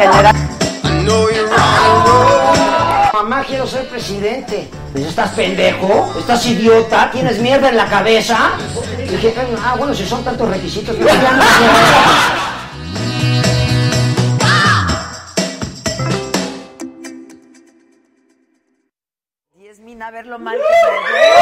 General. Mamá, quiero ser presidente. Pues, ¿Estás pendejo? ¿Estás idiota? ¿Tienes mierda en la cabeza? Y dije, ah, bueno, si son tantos requisitos, pero ya no sé. Y es mina ver lo mal que me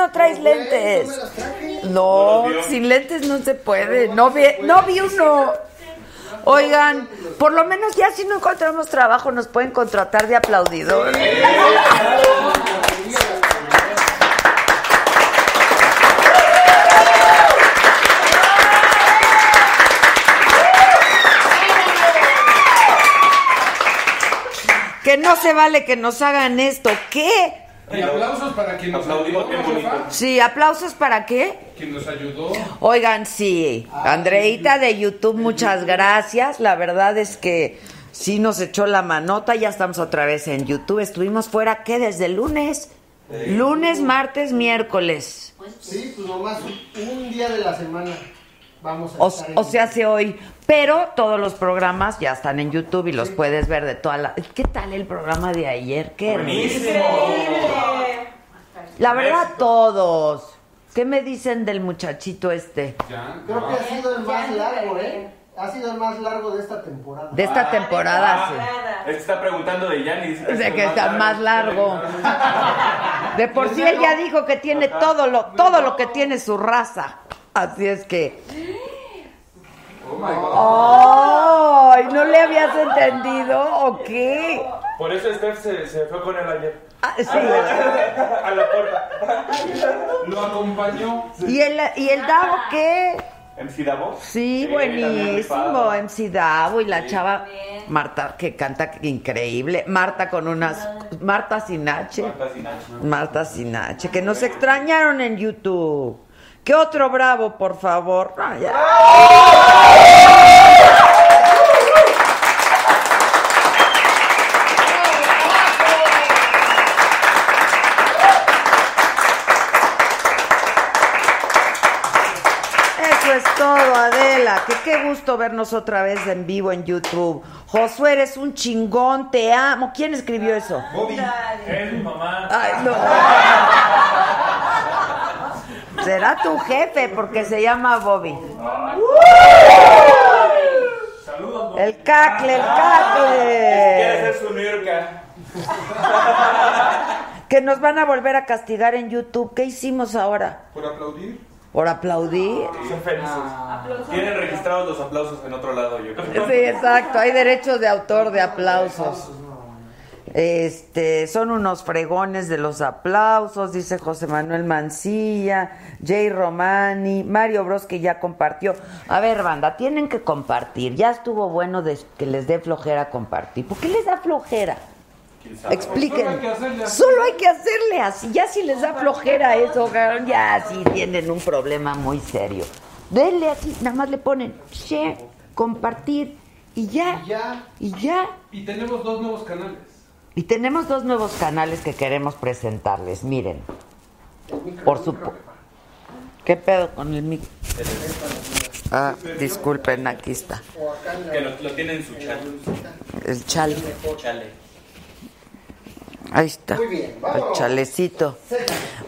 ¿Por qué tú no traes lentes? No, sin lentes no se puede. No vi, no vi uno. Oigan, por lo menos ya si no encontramos trabajo nos pueden contratar de aplaudidor. Que no se vale que nos hagan esto. ¿Qué? Y aplausos para quien nos ayudó. Sí, aplausos para qué? Quien nos ayudó. Oigan, sí, Andreita de YouTube, muchas gracias. La verdad es que sí nos echó la manota, ya estamos otra vez en YouTube. Estuvimos fuera, ¿qué? Desde el lunes. Lunes, martes, miércoles. Sí, pues nomás un día de la semana vamos a O, estar en- o se hace hoy. Pero todos los programas ya están en YouTube y los puedes ver de toda la... ¿Qué tal el programa de ayer? ¿Qué La verdad, todos. ¿Qué me dicen del muchachito este? Creo que ha sido el más largo, ¿eh? Ha sido el más largo de esta temporada. De esta temporada, sí. Él está preguntando de Yanis. De que está más largo. De por sí él ya dijo que tiene todo lo, todo lo que tiene su raza. Así es que. ¡Ay! ¿No le habías entendido o qué? Por eso Steph se, se fue con él ayer. Ah, sí. A la puerta. Lo acompañó. ¿Y el, ¿Y el Davo qué? MC Davo. Sí, buenísimo. MC Davo y la chava Marta, que canta increíble. Marta con unas. Marta Sinache. Marta Sinache. Marta Sinache, que nos extrañaron en YouTube. ¿Qué otro bravo, por favor? Ah, ya. Eso es todo, Adela. Que qué gusto vernos otra vez en vivo en YouTube. Josué, eres un chingón, te amo. ¿Quién escribió eso? Bobby. Es mi mamá. Ay, no. Será tu jefe porque se llama Bobby. Saludos, El cacle, el Quiere cacle. ser su. Que nos van a volver a castigar en YouTube. ¿Qué hicimos ahora? Por aplaudir. ¿Por aplaudir? Son felices. Tienen registrados los aplausos en otro lado, yo creo. Sí, exacto. Hay derechos de autor de aplausos. Este, son unos fregones de los aplausos, dice José Manuel Mancilla, Jay Romani, Mario Bros que ya compartió. A ver, banda, tienen que compartir. Ya estuvo bueno de que les dé flojera compartir. ¿Por qué les da flojera? Expliquen. Solo hay que hacerle así. Solo hay que hacerle así. Ya si les da flojera eso, ya sí tienen un problema muy serio. Denle así, nada más le ponen share, compartir y ya. Y ya. Y ya. Y tenemos dos nuevos canales. Y tenemos dos nuevos canales que queremos presentarles. Miren, por supuesto. ¿Qué pedo con el mic? Ah, disculpen, aquí está. Que lo, lo tiene en su chat. El chale. Chale. Ahí está. Muy bien, El chalecito.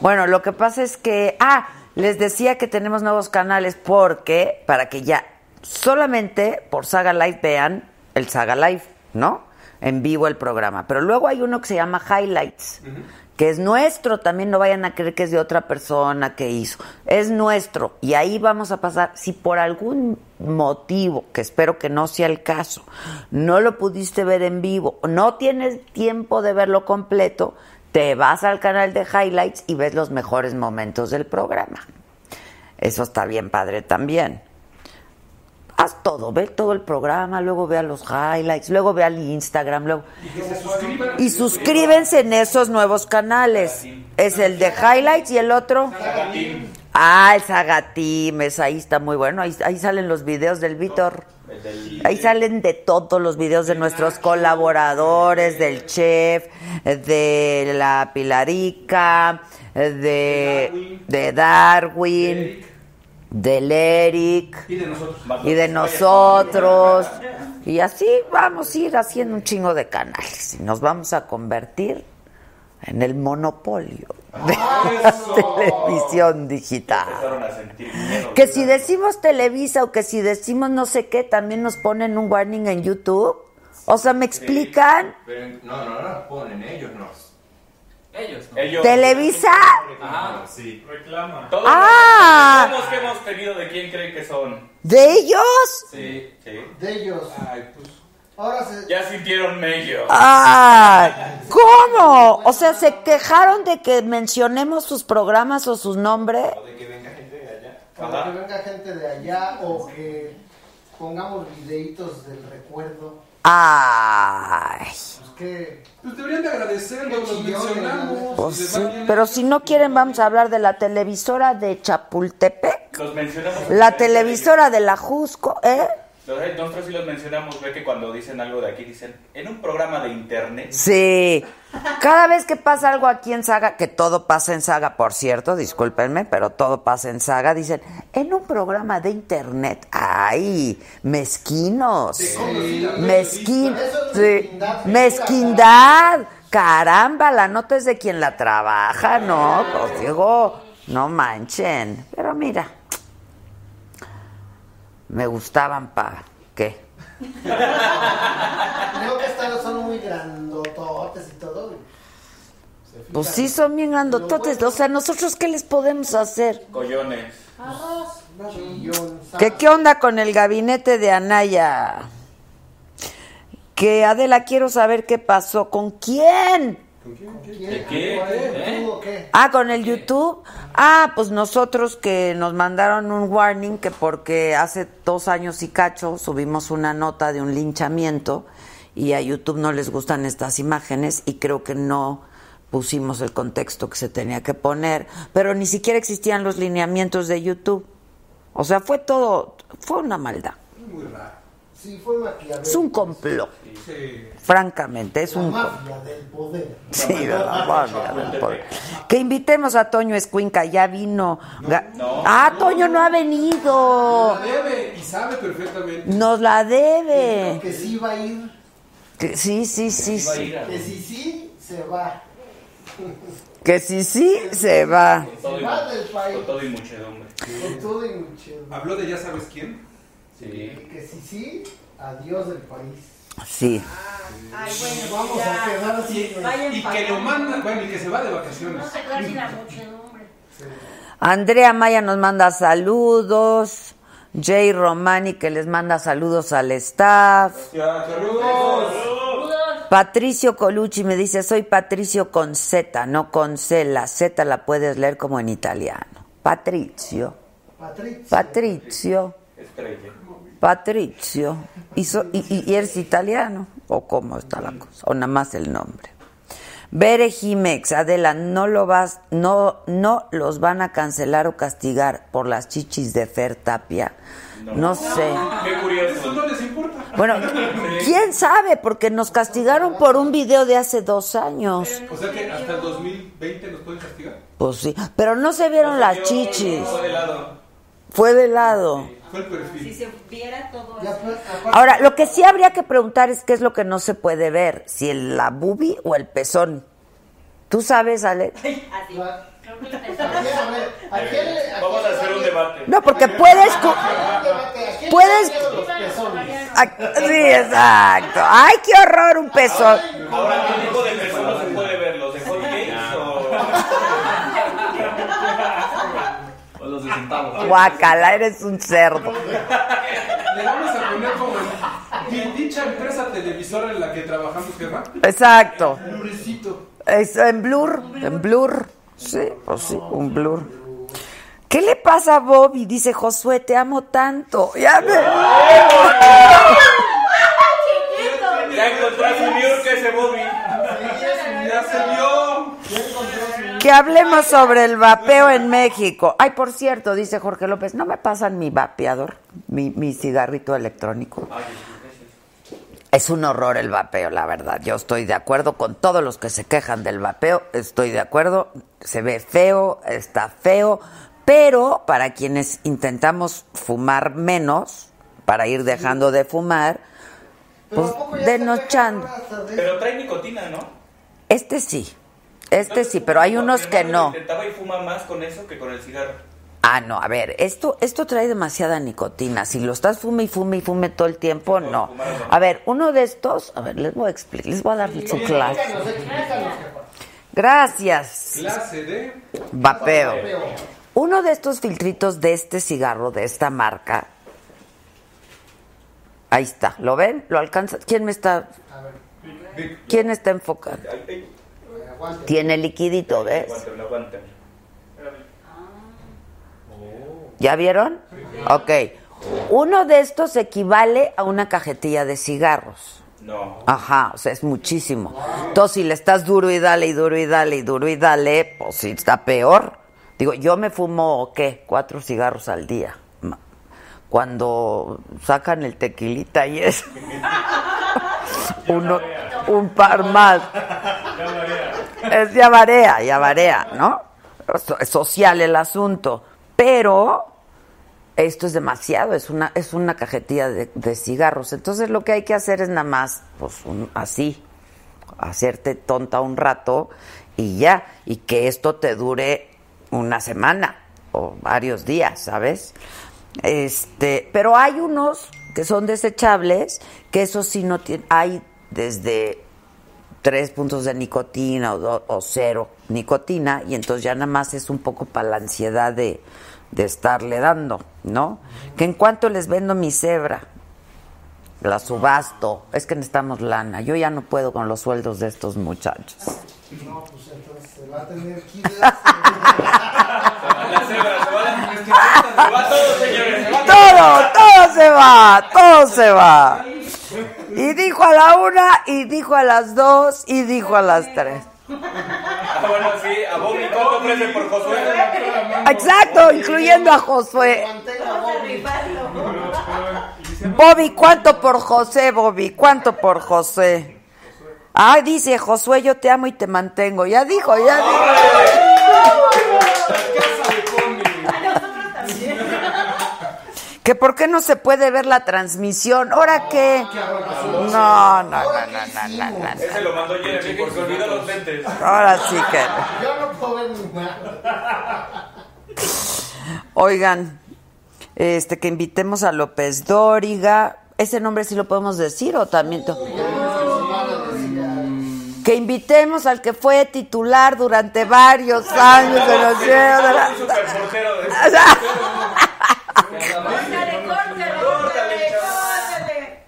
Bueno, lo que pasa es que. Ah, les decía que tenemos nuevos canales porque. Para que ya. Solamente por Saga Live vean el Saga Live, ¿no? En vivo el programa. Pero luego hay uno que se llama Highlights. Que es nuestro, también no vayan a creer que es de otra persona que hizo. Es nuestro. Y ahí vamos a pasar, si por algún motivo, que espero que no sea el caso, no lo pudiste ver en vivo, no tienes tiempo de verlo completo, te vas al canal de highlights y ves los mejores momentos del programa. Eso está bien padre también. Haz todo, ve todo el programa, luego vea los highlights, luego ve al Instagram, luego... Y que se suscriban. Y suscríbense en esos nuevos canales. Es el de highlights y el otro. Ah, el Sagatim, es ahí está muy bueno. Ahí, ahí salen los videos del Víctor. Ahí salen de todos los videos de nuestros colaboradores, del chef, de la Pilarica, de, de Darwin, del Eric Y de nosotros. y de nosotros. Y así vamos a ir haciendo un chingo de canales. Y nos vamos a convertir en el monopolio de la televisión digital. Miedo. Que si decimos Televisa o que si decimos no sé qué, también nos ponen un warning en YouTube. O sea, ¿me explican? Pero no, no, no, ponen ellos, no. Ellos, ¿no? Ellos. ¿Televisa? Ah, sí. Reclama. Todos Ah. los que hemos tenido de quién creen que son. ¿De ellos? Sí, sí. De ellos. Ay, pues. Ahora se. Ya sintieron medio. ¡Ay! ¿Cómo? O sea, ¿se quejaron de que mencionemos sus programas o sus nombres? O de que venga gente de allá. Para que venga gente de allá o que pongamos videitos del recuerdo. ¡Ay! Que. Pues deberían de agradecerlo, los mencionamos. Pues sí, pero si no quieren vamos a hablar de la televisora de Chapultepec, Los mencionamos. la televisora de la Jusco, ¿eh? Entonces, Nosotros sí los mencionamos. Ve que cuando dicen algo de aquí, dicen en un programa de internet. Sí. Cada vez que pasa algo aquí en Saga, que todo pasa en Saga, por cierto, discúlpenme, pero todo pasa en Saga, dicen, en un programa de internet, ¡ay! Mezquinos. Mezquin. Eso es sí, mezquindad. Mezquindad. Caramba, la nota es de quien la trabaja, ¿no? Pues digo, no manchen. Pero mira, me gustaban para qué. Creo que están, son muy grandototes y todo. Pues sí, son bien grandototes. O sea, ¿nosotros qué les podemos hacer? Collones. ¿Qué, ¿Qué onda con el gabinete de Anaya? Que Adela, quiero saber qué pasó. ¿Con quién? ¿Quién? qué? ¿Cuál? ¿Tú o qué? Ah, con el YouTube. Ah, pues nosotros que nos mandaron un warning que porque hace dos años y cacho subimos una nota de un linchamiento y a YouTube no les gustan estas imágenes y creo que no pusimos el contexto que se tenía que poner, pero ni siquiera existían los lineamientos de YouTube. O sea, fue todo, fue una maldad. Muy raro. Sí, fue maquiavélico. Es un complot, Sí. francamente, es La un mafia del poder. Sí, de la mafia del poder. Que invitemos a Toño Escuinca, ya vino. Ga- Ah, Toño no ha venido. La debe y sabe perfectamente. Nos la debe. Que sí va a ir. Que sí, sí, sí, a sí. ir a- Que si sí, se va. Que sí, sí, se va. todo Se y- va del país. Con todo y muchedumbre. Con todo y mucho. Habló de ya sabes quién. Sí. Que si sí, adiós del país. Sí. Ay, bueno, Vamos a quedar así. Y que lo manda, bueno, y que se va de vacaciones. No se queda sin la muchedumbre. Andrea Maya nos manda saludos. Jay Romani que les manda saludos al staff. Saludos. Saludos. Patricio Colucci me dice, soy Patricio con Z, no con C. La Z la puedes leer como en italiano. Patricio. Patricio. Patricio. Estrella. Patricio. ¿Y, so- y- y- y eres italiano? ¿O cómo está la cosa? ¿O nada más el nombre? Bere Jimex, Adela, no lo vas, no, no los van a cancelar o castigar por las chichis de Fer Tapia. No, sé. Qué curioso. Eso no les importa. Bueno, quién sabe, porque nos castigaron por un video de hace dos años. O sea que hasta el 2020 nos pueden castigar. Pues sí, pero no se vieron las chichis. Fue de lado. Fue el perfil. Si se viera todo eso. Ahora, lo que sí habría que preguntar es qué es lo que no se puede ver, si el, la bubi o el pezón. ¿Tú sabes, Ale? Pezón. ¿A quién, a ver, ¿a quién le- a Vamos a hacer un debate. No, porque puedes... Puedes- Sí, exacto. ¡Ay, qué horror un pezón! Ahora, ¿qué tipo de personas se puede ver? ¿Los de Hot Games o...? O los de centavos. Guacala, eres un cerdo. Le vamos a poner como en dicha empresa televisora en la que trabajamos, jefa. Exacto. Es en blur, en blur. Sí, pues sí, un blur. ¿Qué le pasa a Bobby? Dice Josué, te amo tanto. Ya me... Ya encontré a su New York ese Bobby. Ya se vio. Que hablemos sobre el vapeo en México. Ay, por cierto, dice Jorge López, ¿no me pasan mi vapeador? Mi, mi cigarrito electrónico. Es un horror el vapeo, la verdad. Yo estoy de acuerdo con todos los que se quejan del vapeo. Estoy de acuerdo. Se ve feo, está feo. Pero para quienes intentamos fumar menos, para ir dejando de fumar, pues ¿a poco ya se denos dejan chando. ahora hasta de- Pero trae nicotina, ¿no? Este sí. Este sí, pero hay unos que no. Intentaba y fuma más con eso que con el cigarro. Ah, no, a ver, esto, esto trae demasiada nicotina. Si lo estás fume y fume y fume todo el tiempo, no. A ver, uno de estos, a ver, les voy a explicar, les voy a dar su clase. Explícanos, explícanos, jefa. Gracias, Clase de. vapeo. Uno de estos filtritos de este cigarro, de esta marca, ahí está, ¿lo ven? ¿Lo alcanza? ¿Quién me está, quién está enfocando? Tiene liquidito, ¿ves? aguanten, aguanten. ¿Ya vieron? Ok. Uno de estos equivale a una cajetilla de cigarros. No. Ajá, o sea, es muchísimo. Entonces, si le estás duro y dale y duro y dale y duro y dale, pues sí está peor. Digo, yo me fumo, ¿qué? Cuatro cigarros al día. Cuando sacan el tequilita y es uno, un par más. Es ya varea, ya varea, ¿no? Es social el asunto. Pero esto es demasiado, es una, es una cajetilla de, de cigarros. Entonces lo que hay que hacer es nada más, pues un- así, hacerte tonta un rato y ya, y que esto te dure una semana o varios días, ¿sabes? Este, pero hay unos que son desechables, que eso sí no tiene, hay desde tres puntos de nicotina o, do- o cero nicotina y entonces ya nada más es un poco para la ansiedad de, de estarle dando, ¿no? Que en cuanto les vendo mi cebra, la subasto, es que necesitamos lana, yo ya no puedo con los sueldos de estos muchachos. No, pues entonces se va a tener que ir. La cebra, se va, la- se va todo, señores. Se va Todo, todo se va, todo se va. Y dijo a la una, y dijo a las dos, y dijo a las tres. Ah, bueno, sí, a Bobby, ¿cuánto ofrece por Josué? Exacto, incluyendo a Josué. Bobby. ¿cuánto por José, Bobby? ¿Cuánto por José? Ay, dice Josué, yo te amo y te mantengo. Ya dijo, ya dijo. Que por qué no se puede ver la transmisión. ¿Ahora qué? No, no, no, no, no, no, no, no. Ese lo mandó Jeremy porque se olvidó los lentes. Ahora sí que. Yo no puedo ver ni nada. Oigan, este que invitemos a López Dóriga. Ese nombre sí lo podemos decir o también. to- Que invitemos al que fue titular durante varios años de los De Córtale, córtale, córtale.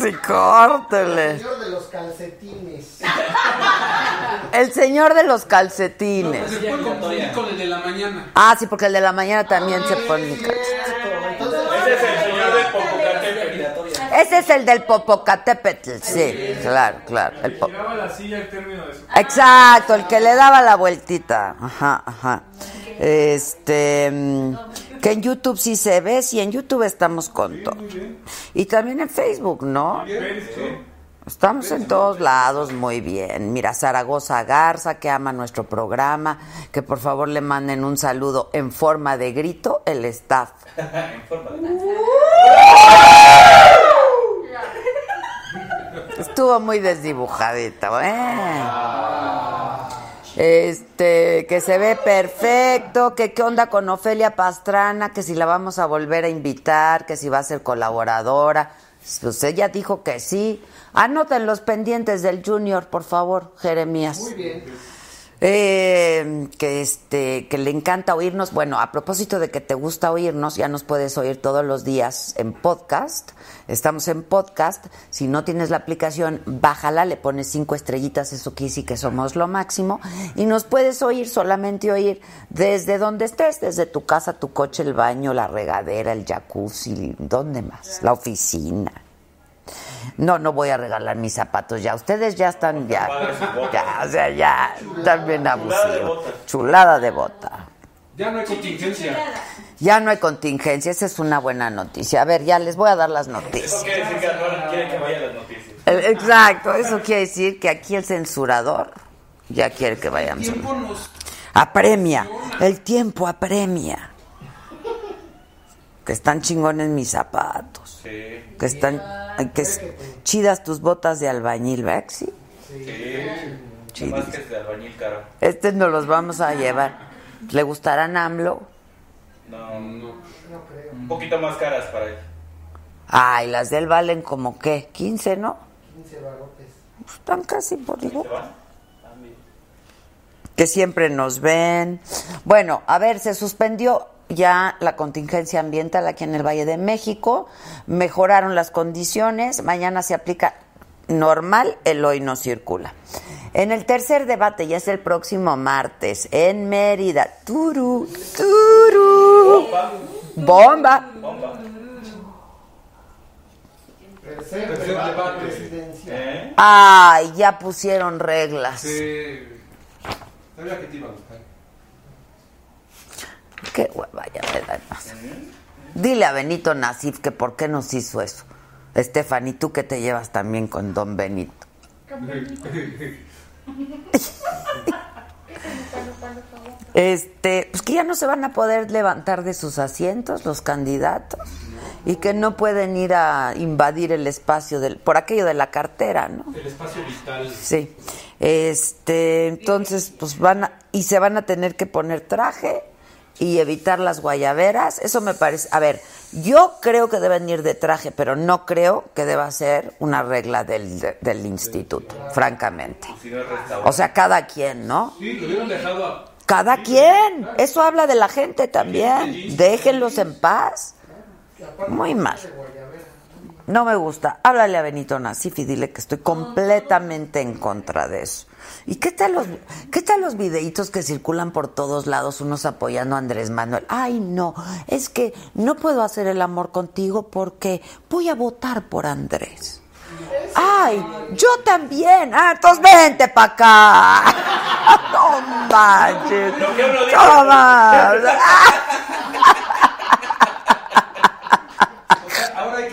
Sí, córtele. El señor de los calcetines. El señor de los calcetines. Se puede confundir con el de la mañana. Ah, sí, porque el de la mañana también se pone. Ese es el señor del Popocatépetl. Ese es el del Popocatépetl, sí, claro, claro. El po- Giraba la silla el término de su. Exacto, el que le daba la vueltita. Ajá, ajá. Este. Que en YouTube sí se ve, sí, en YouTube estamos con todo. Y también en Facebook, ¿no? Estamos en todos lados, muy bien. Mira, Zaragoza Garza, que ama nuestro programa, que por favor le manden un saludo en forma de grito, el staff. En forma de- Estuvo muy desdibujadito, ¿eh? Este, que se ve perfecto, que qué onda con Ofelia Pastrana, que si la vamos a volver a invitar, que si va a ser colaboradora. Pues ella dijo que sí. Anoten los pendientes del Junior, por favor, Jeremías. Muy bien. Eh, que este que le encanta oírnos. Bueno, a propósito de que te gusta oírnos, ya nos puedes oír todos los días en podcast. Estamos en podcast. Si no tienes la aplicación, bájala, le pones cinco estrellitas, eso quiere decir que somos lo máximo. Y nos puedes oír, solamente oír desde donde estés, desde tu casa, tu coche, el baño, la regadera, el jacuzzi, ¿dónde más? La oficina. No, no voy a regalar mis zapatos ya. Ustedes ya están ya. Ya, o sea, ya están bien abusivos. Chulada de bota. Ya no hay contingencia. Ya no hay contingencia, esa es una buena noticia. A ver, ya les voy a dar las Eso noticias. quiere decir que quiere que vaya a las noticias. Eh, Exacto, eso quiere decir que aquí el censurador ya quiere que vayamos. a- Tiempo nos. Apremia, el tiempo apremia. Que están chingones mis zapatos. Sí, Que están que es- chidas tus botas de albañil, ¿verdad? Sí. sí. Más que es de albañil caro. Este nos los vamos a llevar. ¿Le gustarán AMLO? No, No. un poquito más caras para él. Ay, las de él valen como qué, 15, ¿no? 15 barrotes. Están casi por igual. ¿Se van? Que siempre nos ven. Bueno, a ver, se suspendió ya la contingencia ambiental aquí en el Valle de México. Mejoraron las condiciones. Mañana se aplica normal, el hoy no circula. En el tercer debate, ya es el próximo martes, en Mérida. Turu, turu. Bomba. Bomba. Tercer Tercer debate. ¿Eh? Ay, ya pusieron reglas. Sí. Sabía que te iba a gustar. Qué hueva, ya me da más. Dile a Benito Nasif que por qué nos hizo eso. Estefany, tú que te llevas también con don Benito. Este, pues que ya no se van a poder levantar de sus asientos los candidatos y que no pueden ir a invadir el espacio del por aquello de la cartera, ¿no? El espacio vital. Sí. Este, entonces, pues van a, y se van a tener que poner traje y evitar las guayaberas. Eso me parece. A ver, yo creo que deben ir de traje, pero no creo que deba ser una regla del, del instituto, francamente. O sea, cada quien, ¿no? Sí, lo hubieran dejado a. Cada quien. Eso habla de la gente también. Déjenlos en paz. Muy mal. No me gusta. Háblale a Benito Nasif y dile que estoy completamente en contra de eso. ¿Y qué tal los qué tal los videitos que circulan por todos lados unos apoyando a Andrés Manuel? Ay, no, es que no puedo hacer el amor contigo porque voy a votar por Andrés. Ay, yo también. Ah, entonces vente para acá. No manches. Lo que uno dice. Toma. Ahora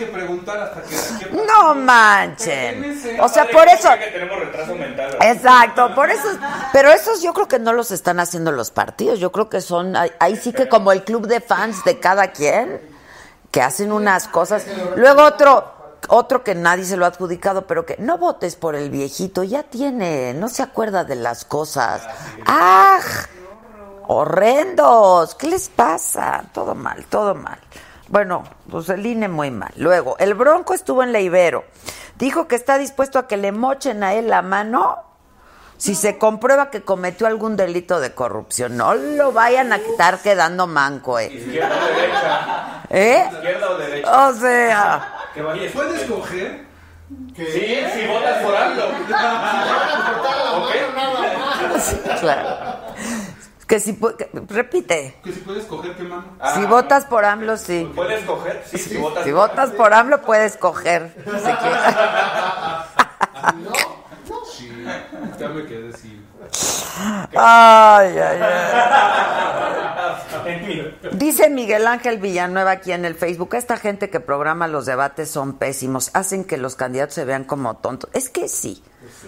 hasta que. No manchen. O sea, por eso. que tenemos retraso mental. Exacto, por eso. Pero esos yo creo que no los están haciendo los partidos. Yo creo que son. Ahí, ahí sí que como el club de fans de cada quien, que hacen unas cosas. Luego otro. Otro que nadie se lo ha adjudicado, pero que no votes por el viejito, ya tiene, no se acuerda de las cosas. ¡Ah! Horrendos, ¿qué les pasa? Todo mal, todo mal. Bueno, pues el INE muy mal. Luego, el Bronco estuvo en la Ibero. Dijo que está dispuesto a que le mochen a él la mano si se comprueba que cometió algún delito de corrupción. No lo vayan a estar quedando manco, ¿eh? Izquierda o derecha. ¿Eh? Izquierda o derecha. O sea. ¿Puedes coger? Sí, si votas por AMLO. ¿Ok? Claro. Que si que- repite. Que si puedes coger, ¿qué mano? Si votas por AMLO, sí. ¿Puedes coger? Sí, si votas Si votas por AMLO, puedes coger. Si quieres. Sí. Ya me quedé sin. Ay, ay, ay. Dice Miguel Ángel Villanueva aquí en el Facebook, esta gente que programa los debates son pésimos, hacen que los candidatos se vean como tontos. Es que sí,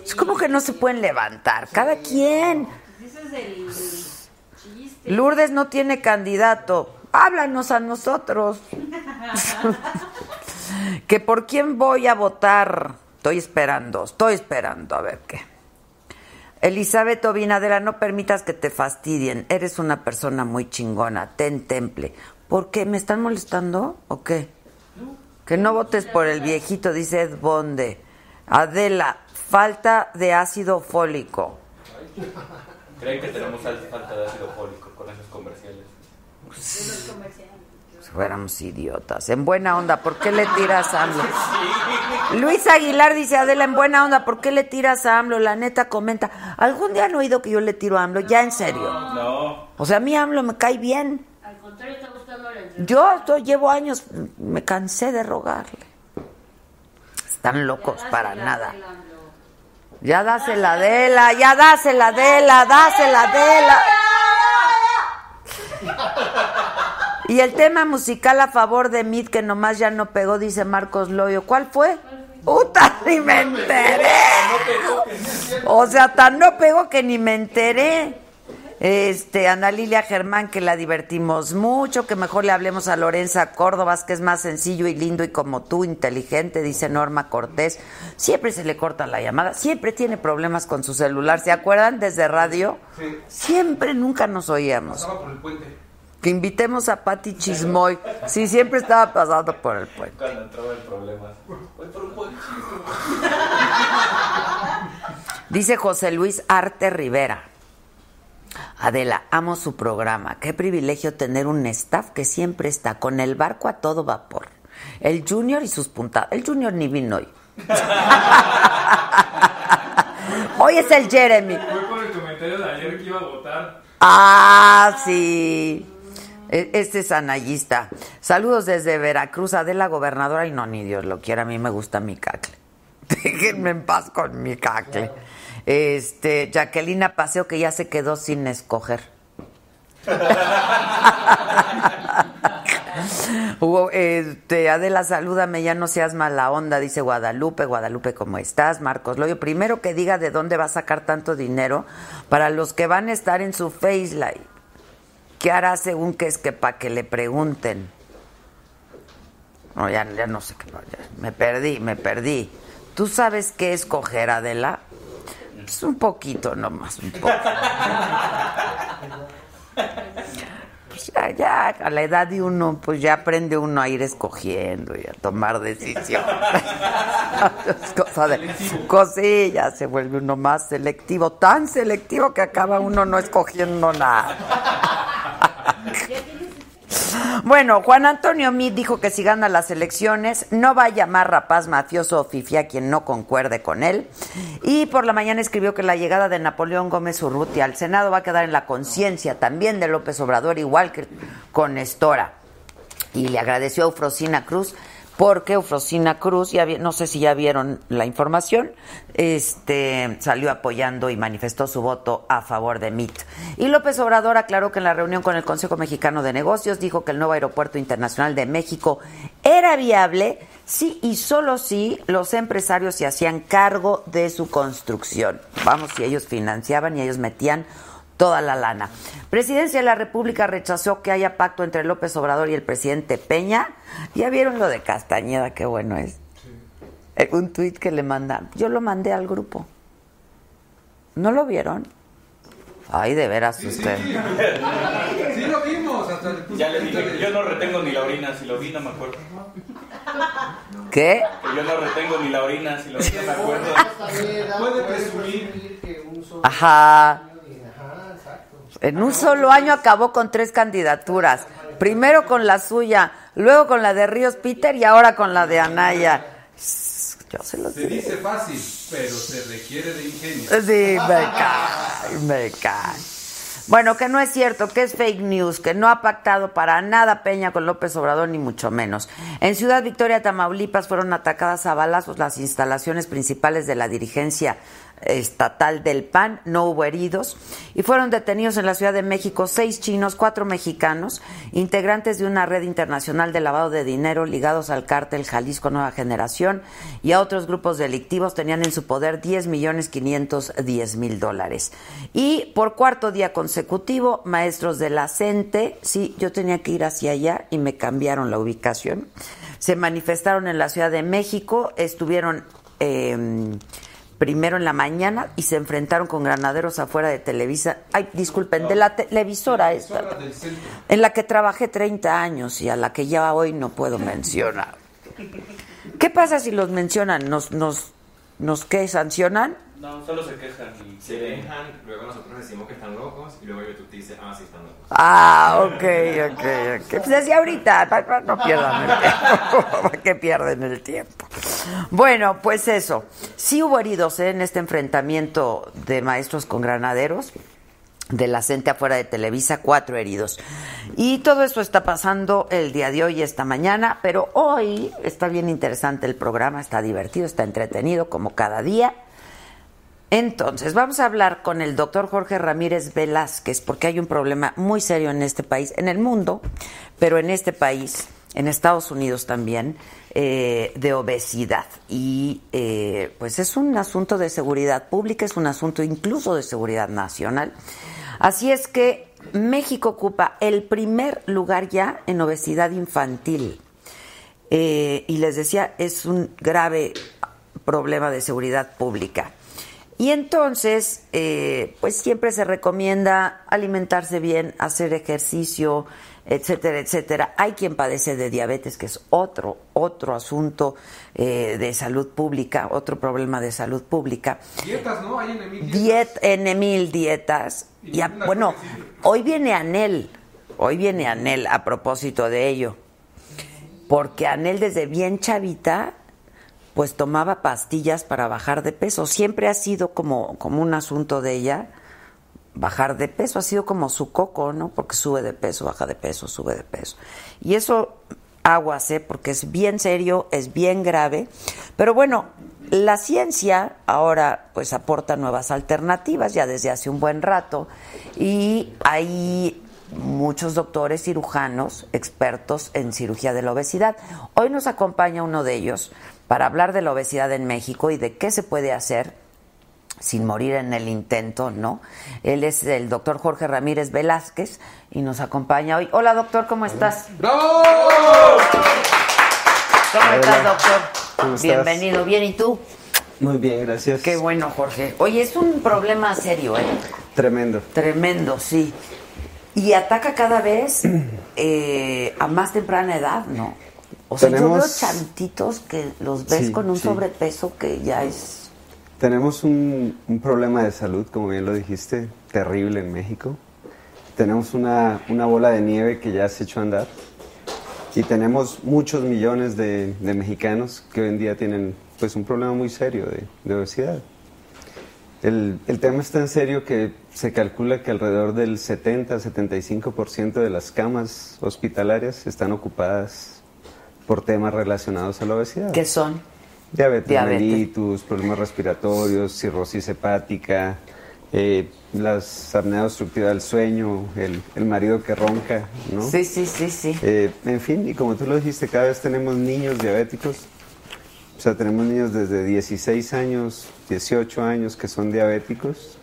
es como que no se pueden levantar, cada quien. Ese es el. Lourdes no tiene candidato, háblanos a nosotros. que por quién voy a votar. Estoy esperando, estoy esperando a ver qué. Elizabeth Obinadera, no permitas que te fastidien. Eres una persona muy chingona. Ten temple. ¿Por qué? ¿Me están molestando o qué? Que no votes por el viejito, dice Ed Bonde. Adela, falta de ácido fólico. ¿Creen que tenemos al- falta de ácido fólico con esos comerciales? Si fuéramos idiotas. En buena onda, ¿por qué le tiras a AMLO? Luis Aguilar dice, Adela, en buena onda, ¿por qué le tiras a AMLO? La neta comenta, ¿algún día han oído que yo le tiro a AMLO? Ya en serio. No. O sea, a mí AMLO me cae bien. Al contrario, está gustando la. Yo llevo años, me cansé de rogarle. Están locos para nada. Ya dásela Adela, ya dásela Adela, dásela Adela. Y el tema musical a favor de Mid que nomás ya no pegó, dice Marcos Loyo. ¿Cuál fue? ¡Puta! Ni me enteré. O sea, tan no pegó que ni me enteré. Este, Ana Lilia Germán, que la divertimos mucho, que mejor le hablemos a Lorenza Córdoba, que es más sencillo y lindo y como tú, inteligente, dice Norma Cortés. Siempre se le corta la llamada, siempre tiene problemas con su celular. ¿Se acuerdan desde radio? Sí. Siempre, nunca nos oíamos. Pasaba por el puente. Que invitemos a Patti Chismoy. Sí, siempre estaba pasando por el puente. Cuando entraba en problemas. Voy por un Dice José Luis Arte Rivera. Adela, amo su programa. Qué privilegio tener un staff que siempre está con el barco a todo vapor. El Junior y sus puntadas. El Junior ni vino hoy. hoy es el Jeremy. Fue por el comentario de ayer que iba a votar. Ah, sí. E- Este es. Saludos desde Veracruz, Adela gobernadora. Y no, ni Dios lo quiera, a mí me gusta mi cacle. Déjenme en paz con mi cacle. Este, Jacquelina Paseo, que ya se quedó sin escoger. Hugo, este, Adela, salúdame, ya no seas mala onda, dice Guadalupe. Guadalupe, ¿cómo estás? Marcos Loyo, primero que diga de dónde va a sacar tanto dinero para los que van a estar en su Face Live. ¿Qué hará según que es que para que le pregunten? No, ya, ya no sé qué. ya, me perdí, me perdí. ¿Tú sabes qué escoger, Adela? Pues un poquito nomás, un poco. Pues ya, ya, a la edad de uno, pues ya aprende uno a ir escogiendo y a tomar decisiones. Es cosa de cosillas, se vuelve uno más selectivo, tan selectivo que acaba uno no escogiendo nada. Bueno, Juan Antonio Meade dijo que si gana las elecciones no va a llamar rapaz mafioso o fifi a quien no concuerde con él. Y por la mañana escribió que la llegada de Napoleón Gómez Urrutia al Senado va a quedar en la conciencia también de López Obrador, igual que con Estora. Y le agradeció a Eufrosina Cruz porque Eufrosina Cruz, ya no sé si ya vieron la información, este salió apoyando y manifestó su voto a favor de MIT. Y López Obrador aclaró que en la reunión con el Consejo Mexicano de Negocios dijo que el nuevo aeropuerto internacional de México era viable si y solo si los empresarios se hacían cargo de su construcción. Vamos, si ellos financiaban y ellos metían toda la lana. Presidencia de la República rechazó que haya pacto entre López Obrador y el presidente Peña. Ya vieron lo de Castañeda, qué bueno es. Eh, Un tuit que le manda. Yo lo mandé al grupo. ¿No lo vieron? Ay, de veras usted. Sí, lo vimos. Hasta le puse Ya le dije, de- yo no retengo ni la orina, si lo vi no me acuerdo. ¿Qué? Que yo no retengo ni la orina, si lo vi no me acuerdo. Puede presumir. que un Ajá. En un solo año acabó con tres candidaturas. Primero con la suya, luego con la de Ríos Peter y ahora con la de Anaya. Yo se los Se dice fácil, pero se requiere de ingenio. Sí, me cae, me cae. Bueno, que no es cierto, que es fake news, que no ha pactado para nada Peña con López Obrador, ni mucho menos. En Ciudad Victoria, Tamaulipas, fueron atacadas a balazos las instalaciones principales de la dirigencia estatal del PAN, no hubo heridos, y fueron detenidos en la Ciudad de México seis chinos, cuatro mexicanos, integrantes de una red internacional de lavado de dinero ligados al cártel Jalisco Nueva Generación y a otros grupos delictivos, tenían en su poder 10 millones 510 mil dólares. Y por cuarto día consecutivo, maestros de la CENTE, sí, yo tenía que ir hacia allá y me cambiaron la ubicación, se manifestaron en la Ciudad de México, estuvieron... eh, primero en la mañana y se enfrentaron con granaderos afuera de Televisa. Ay, disculpen, de la televisora esta, en la que trabajé 30 años y a la que ya hoy no puedo mencionar. ¿Qué pasa si los mencionan? ¿Nos, nos, nos qué sancionan? No, solo se quejan y Se quejan, luego nosotros decimos que están locos y luego YouTube te dice, ah, sí están locos. Ah, ok, ok, ok. Pues desde ahorita, no pierdan el tiempo. ¿Para qué pierden el tiempo? Bueno, pues eso. Sí hubo heridos ¿eh? en este enfrentamiento de maestros con granaderos de la gente afuera de Televisa, cuatro heridos. Y todo esto está pasando el día de hoy, esta mañana, pero hoy está bien interesante el programa, está divertido, está entretenido como cada día. Entonces, vamos a hablar con el doctor Jorge Ramírez Velázquez, porque hay un problema muy serio en este país, en el mundo, pero en este país, en Estados Unidos también, eh, de obesidad. Y eh, pues es un asunto de seguridad pública, es un asunto incluso de seguridad nacional. Así es que México ocupa el primer lugar ya en obesidad infantil. Eh, y les decía, es un grave problema de seguridad pública. Y entonces, eh, pues siempre se recomienda alimentarse bien, hacer ejercicio, etcétera, etcétera. Hay quien padece de diabetes, que es otro, otro asunto eh, de salud pública, otro problema de salud pública. Dietas, ¿no? Hay en Emil Diet, en mil dietas. Y Y a- bueno, hoy viene Anel, hoy viene Anel a propósito de ello. Porque Anel desde bien chavita, pues tomaba pastillas para bajar de peso. Siempre ha sido como, como un asunto de ella, bajar de peso, ha sido como su coco, ¿no? Porque sube de peso, baja de peso, sube de peso. Y eso aguas. Porque es bien serio, es bien grave. Pero bueno, la ciencia ahora pues aporta nuevas alternativas ya desde hace un buen rato y hay muchos doctores cirujanos expertos en cirugía de la obesidad. Hoy nos acompaña uno de ellos para hablar de la obesidad en México y de qué se puede hacer sin morir en el intento, ¿no? Él es el doctor Jorge Ramírez Velázquez y nos acompaña hoy. Hola, doctor, ¿cómo estás? ¡Bravo! ¿Cómo estás, doctor? ¿Cómo estás? Bienvenido. Bien, ¿y tú? Muy bien, gracias. Qué bueno, Jorge. Oye, es un problema serio, ¿eh? Tremendo. Tremendo, sí. Y ataca cada vez eh, a más temprana edad, ¿no? O sea, yo Tenemos- veo chavitos que los ves Sí, con un sí. sobrepeso que ya es... Tenemos un, un problema de salud, como bien lo dijiste, terrible en México. Tenemos una, una bola de nieve que ya se echó a andar. Y tenemos muchos millones de, de mexicanos que hoy en día tienen pues, un problema muy serio de, de obesidad. El, el tema es tan serio que se calcula que alrededor del 70-75% de las camas hospitalarias están ocupadas por temas relacionados a la obesidad. ¿Qué son? Diabetes, Diabetes. mellitus, problemas respiratorios, cirrosis hepática, eh, las apnea obstructiva del sueño, el, el marido que ronca, ¿no? Sí, sí, sí, sí. Eh, en fin, y como tú lo dijiste, cada vez tenemos niños diabéticos. O sea, tenemos niños desde 16 años, 18 años que son diabéticos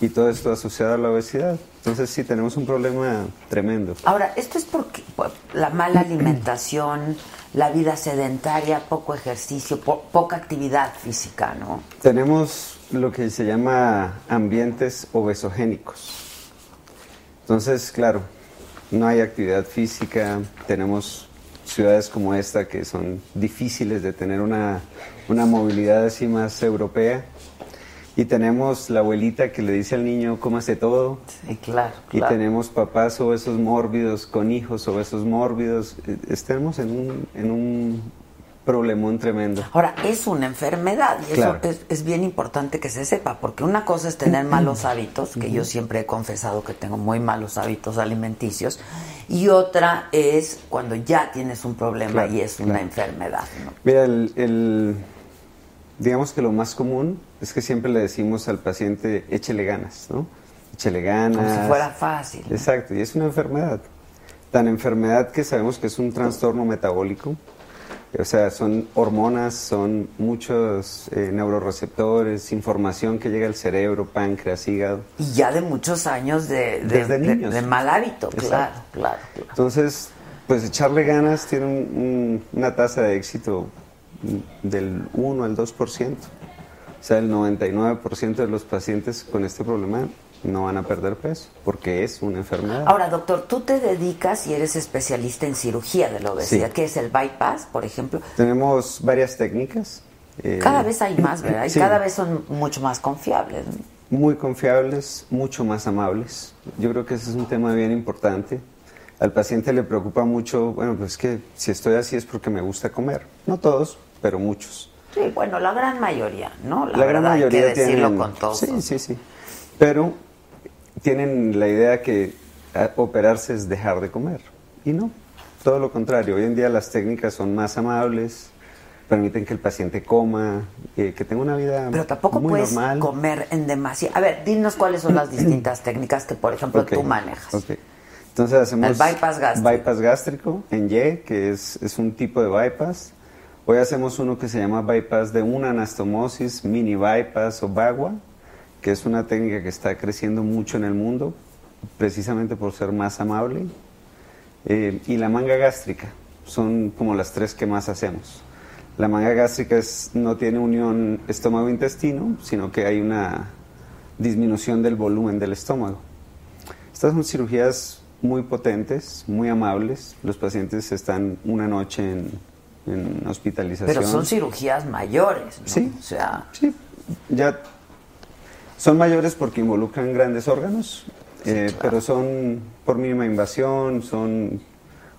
y todo esto asociado a la obesidad. Entonces sí, tenemos un problema tremendo. Ahora, esto es porque la mala alimentación, la vida sedentaria, poco ejercicio, po- poca actividad física, ¿no? Tenemos lo que se llama ambientes obesogénicos. Entonces, claro, no hay actividad física, tenemos ciudades como esta que son difíciles de tener una, una movilidad así más europea Y tenemos la abuelita que le dice al niño, cómase todo. Sí, claro. Y claro. tenemos papás obesos mórbidos con hijos obesos mórbidos. Eh, Estamos en un, en un problemón tremendo. Ahora, es una enfermedad y Claro. eso es, es bien importante que se sepa, porque una cosa es tener malos hábitos, que yo siempre he confesado que tengo muy malos hábitos alimenticios, y otra es cuando ya tienes un problema Claro, y es una claro. enfermedad. ¿no? Mira, el, el- digamos que lo más común es que siempre le decimos al paciente, échele ganas, ¿no? Échele ganas. Como si fuera fácil. ¿no? Exacto, y es una enfermedad. Tan enfermedad que sabemos que es un trastorno metabólico. O sea, son hormonas, son muchos eh, neuroreceptores, información que llega al cerebro, páncreas, hígado. Y ya de muchos años de, de- Desde de- niños. de mal hábito, claro, claro, claro. Entonces, pues echarle ganas tiene un- un- una tasa de éxito del 1 al 2%. O sea, el 99% de los pacientes con este problema no van a perder peso, porque es una enfermedad. Ahora, doctor, tú te dedicas y eres especialista en cirugía de la obesidad, Sí. que es el bypass, por ejemplo. Tenemos varias técnicas. eh, Cada vez hay más, ¿verdad? Y sí. cada vez son mucho más confiables. ¿no? muy confiables, mucho más amables. Yo creo que ese es un tema bien importante. Al paciente le preocupa mucho, bueno, pues que si estoy así es porque me gusta comer. No todos, pero muchos. Sí, bueno, la gran mayoría, ¿no? La, La, gran verdad, mayoría hay que decirlo tienen, con. Sí, sí, sí. Pero tienen la idea que a- operarse es dejar de comer. Y no, todo lo contrario. Hoy en día las técnicas son más amables, permiten que el paciente coma, eh, que tenga una vida Pero tampoco muy puedes normal. comer en demasía. A ver, dinos cuáles son las distintas técnicas que, por ejemplo, Ok, tú manejas. ok. Entonces hacemos El bypass gástrico. bypass gástrico en Y, que es, es un tipo de bypass. Hoy hacemos uno que se llama bypass de una anastomosis, mini bypass o bagua, que es una técnica que está creciendo mucho en el mundo, precisamente por ser más amable. Eh, y la manga gástrica, son como las tres que más hacemos. La manga gástrica es, no tiene unión estómago-intestino, sino que hay una disminución del volumen del estómago. Estas son cirugías muy potentes, muy amables. Los pacientes están una noche en, en hospitalización. Pero son cirugías mayores, ¿no? Sí. O sea, Sí, ya son mayores porque involucran grandes órganos, eh, pero son por mínima invasión, son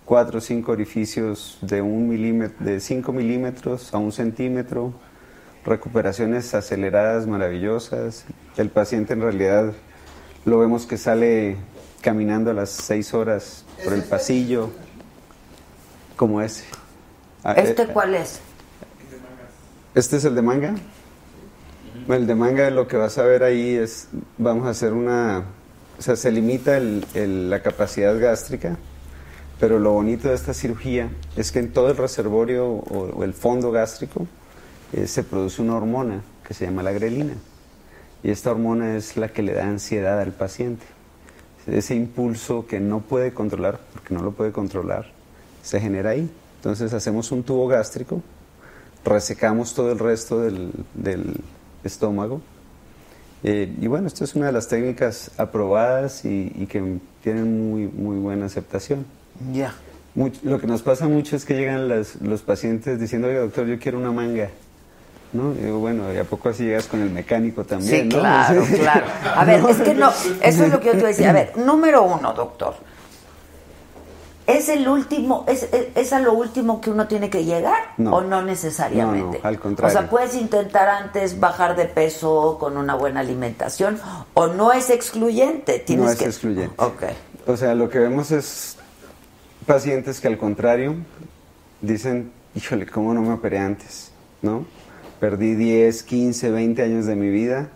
cuatro o cinco orificios de un milímetro, de 5 milímetros a un centímetro, recuperaciones aceleradas, maravillosas. El paciente en realidad lo vemos que sale caminando a las 6 horas por el pasillo, como ese. Ah, ¿este eh, cuál es? este es el de manga. El de manga lo que vas a ver ahí es, vamos a hacer una, o sea, se limita el- el- la capacidad gástrica, pero lo bonito de esta cirugía es que en todo el reservorio o, o el fondo gástrico eh, se produce una hormona que se llama la grelina. Y esta hormona es la que le da ansiedad al paciente. Ese impulso que no puede controlar, porque no lo puede controlar, se genera ahí. Entonces hacemos un tubo gástrico, resecamos todo el resto del, del estómago. Eh, y bueno, esto es una de las técnicas aprobadas y, y que tienen muy, muy buena aceptación. Ya. Lo que nos pasa mucho es que llegan las- los pacientes diciendo, oye doctor, yo quiero una manga. ¿No? Y digo, bueno, ¿y a poco así llegas con el mecánico también? Sí, ¿no? claro, claro. A ver, es que no, eso es lo que yo te iba a decir. A ver, número uno, doctor. ¿Es el último, es, es, es a lo último que uno tiene que llegar? No. ¿O no necesariamente? No, no, al contrario. O sea, puedes intentar antes bajar de peso con una buena alimentación, o no es excluyente. Tienes No es que... excluyente. Ok. O sea, lo que vemos es pacientes que al contrario dicen, híjole, ¿cómo no me operé antes? ¿No? Perdí 10, 15, 20 años de mi vida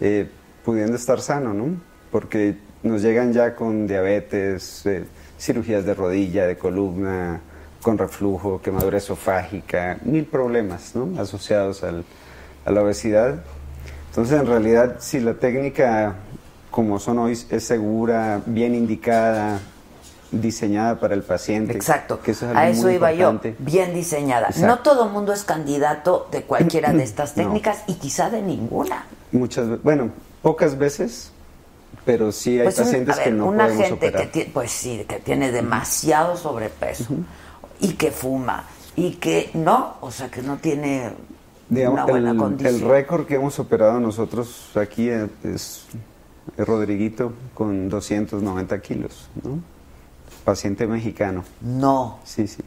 eh, pudiendo estar sano, ¿no? Porque nos llegan ya con diabetes, eh, cirugías de rodilla, de columna, con reflujo, quemadura esofágica, mil problemas, ¿no? Asociados al- a la obesidad. Entonces, en realidad, si la técnica, como son hoy, es segura, bien indicada, diseñada para el paciente. Exacto. Que eso es algo A eso muy iba yo, importante. bien diseñada. Exacto. No todo el mundo es candidato de cualquiera de estas No. técnicas y quizá de ninguna. Muchas bueno, pocas veces, pero sí hay Pues un- pacientes a ver, que no una podemos gente operar. que tiene, pues sí, que tiene demasiado sobrepeso y que fuma y que no, o sea, que no tiene Digamos, una buena el, condición. el récord que hemos operado nosotros aquí es, es Rodriguito con 290 kilos, ¿no? Paciente mexicano. No. Sí, sí.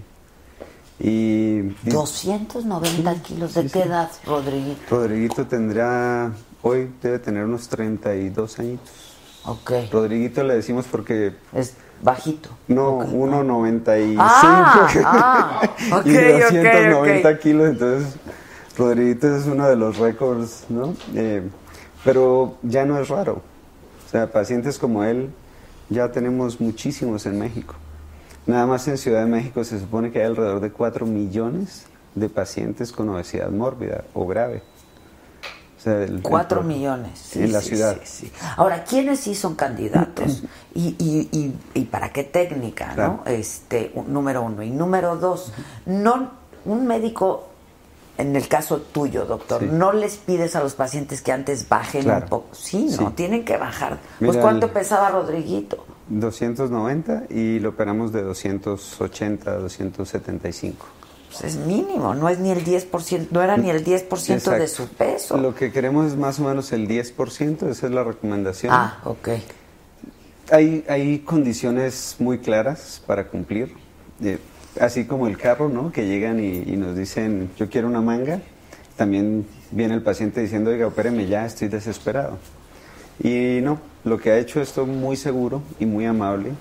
Y 290 kilos. ¿De qué edad, Rodriguito? Rodriguito tendrá, hoy debe tener unos 32 añitos. Ok. Rodriguito le decimos porque... Es bajito. No, 1,95 Ah, ah, ok, y ok, 290 ok. kilos, entonces Rodriguito es uno de los récords, ¿no? Eh, pero ya no es raro. O sea, pacientes como él ya tenemos muchísimos en México. Nada más en Ciudad de México se supone que hay alrededor de 4 millones de pacientes con obesidad mórbida o grave. Sea, el- Cuatro millones. sí, en la ciudad. sí. Ahora, ¿quiénes sí son candidatos? ¿Y, y, y, y para qué técnica, Claro. no? Este, número uno. Y número dos, no, un médico, en el caso tuyo, doctor, no les pides a los pacientes que antes bajen Claro. un poco. Sí, ¿no? Tienen que bajar. Pues, ¿cuánto el- pesaba Rodriguito? 290 y lo operamos de 280 a 275. Pues es mínimo, no es ni el 10%, no era ni el 10% de Exacto. su peso. Lo que queremos es más o menos el 10%, esa es la recomendación. Ah, ok. Hay, hay condiciones muy claras para cumplir, eh, así como el carro, ¿no? Que llegan y, y nos dicen, yo quiero una manga, también viene el paciente diciendo, oiga, opéreme ya, estoy desesperado. Y no, lo que ha hecho esto muy seguro y muy amable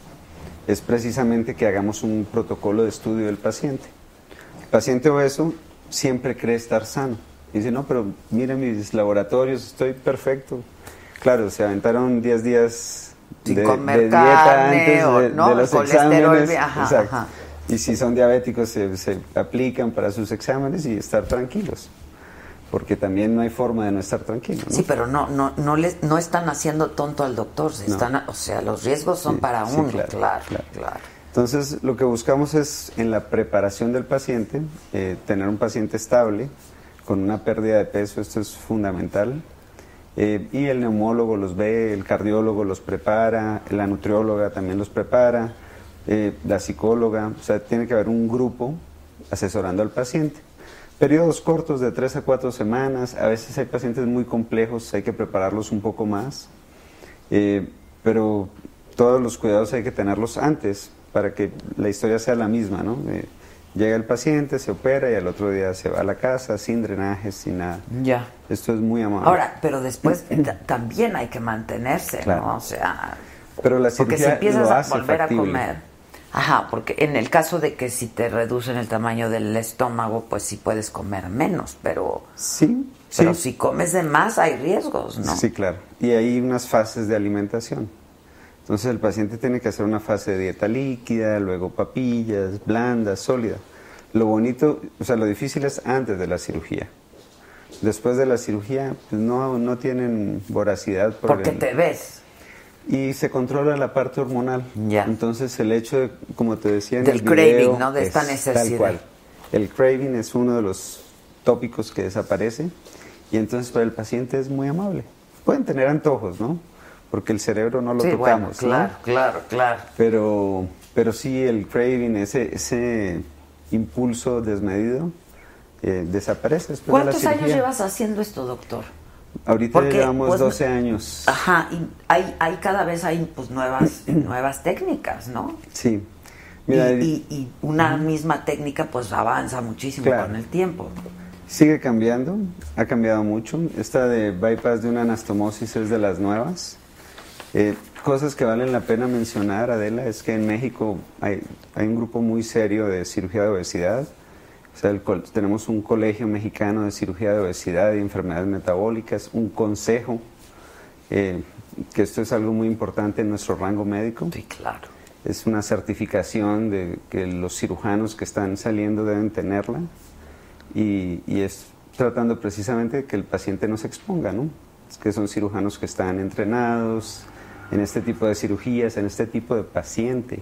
es precisamente que hagamos un protocolo de estudio del paciente. Paciente obeso siempre cree estar sano. Dice, no, pero mire mis laboratorios, estoy perfecto. Claro, se aventaron 10 días de, de dieta carne antes o- de, ¿no? de el los exámenes. ajá, Exacto. ajá. Y si son diabéticos, se, se aplican para sus exámenes y estar tranquilos. Porque también no hay forma de no estar tranquilo. ¿no? Sí, pero no, no, no les, no están haciendo tonto al doctor, se No. están, o sea, los riesgos son Sí, para sí, uno, claro, claro, claro. claro. Entonces, lo que buscamos es en la preparación del paciente, eh, tener un paciente estable, con una pérdida de peso, esto es fundamental. Eh, y el neumólogo los ve, el cardiólogo los prepara, la nutrióloga también los prepara, eh, la psicóloga, o sea, tiene que haber un grupo asesorando al paciente. Periodos cortos de tres a cuatro semanas, a veces hay pacientes muy complejos, hay que prepararlos un poco más, pero todos los cuidados hay que tenerlos antes para que la historia sea la misma, ¿no? Eh, llega el paciente, se opera y al otro día se va a la casa sin drenajes, sin nada. Ya. Esto es muy amable. Ahora, pero después ta- también hay que mantenerse, Claro. ¿no? O sea, pero la porque si empiezas a volver factible. a comer. Ajá, porque en el caso de que si te reducen el tamaño del estómago, pues sí puedes comer menos, pero Sí, pero sí. si comes de más hay riesgos, ¿no? Sí, claro. Y hay unas fases de alimentación. Entonces el paciente tiene que hacer una fase de dieta líquida, luego papillas, blandas, sólida. Lo bonito, o sea, lo difícil es antes de la cirugía. Después de la cirugía, pues no, no tienen voracidad. por Porque el- te ves. Y se controla la parte hormonal. Ya. Entonces el hecho de, como te decía en Del el video, craving, ¿no? De esta es necesidad. Tal cual. El craving es uno de los tópicos que desaparece y entonces para el paciente es muy amable. Pueden tener antojos, ¿no? Porque el cerebro no lo sí, bueno, tocamos, ¿no? claro, claro, claro. Pero, pero sí el craving, ese, ese impulso desmedido, eh, desaparece después de la ¿Cuántos años llevas haciendo esto, doctor? Ahorita Porque, llevamos pues, 12 años. Ajá, y hay, hay cada vez hay pues nuevas, nuevas técnicas, ¿no? Sí. Mira, y, y- y una misma técnica pues avanza muchísimo Claro. con el tiempo. Sigue cambiando, ha cambiado mucho. Esta de bypass de una anastomosis es de las nuevas. Eh, cosas que valen la pena mencionar, Adela, es que en México hay, hay un grupo muy serio de cirugía de obesidad. O sea, el tenemos un colegio mexicano de cirugía de obesidad y enfermedades metabólicas, un consejo, eh, que esto es algo muy importante en nuestro rango médico. Sí, claro. Es una certificación de que los cirujanos que están saliendo deben tenerla y, y es tratando precisamente de que el paciente no se exponga, ¿no? Es que son cirujanos que están entrenados en este tipo de cirugías, en este tipo de paciente.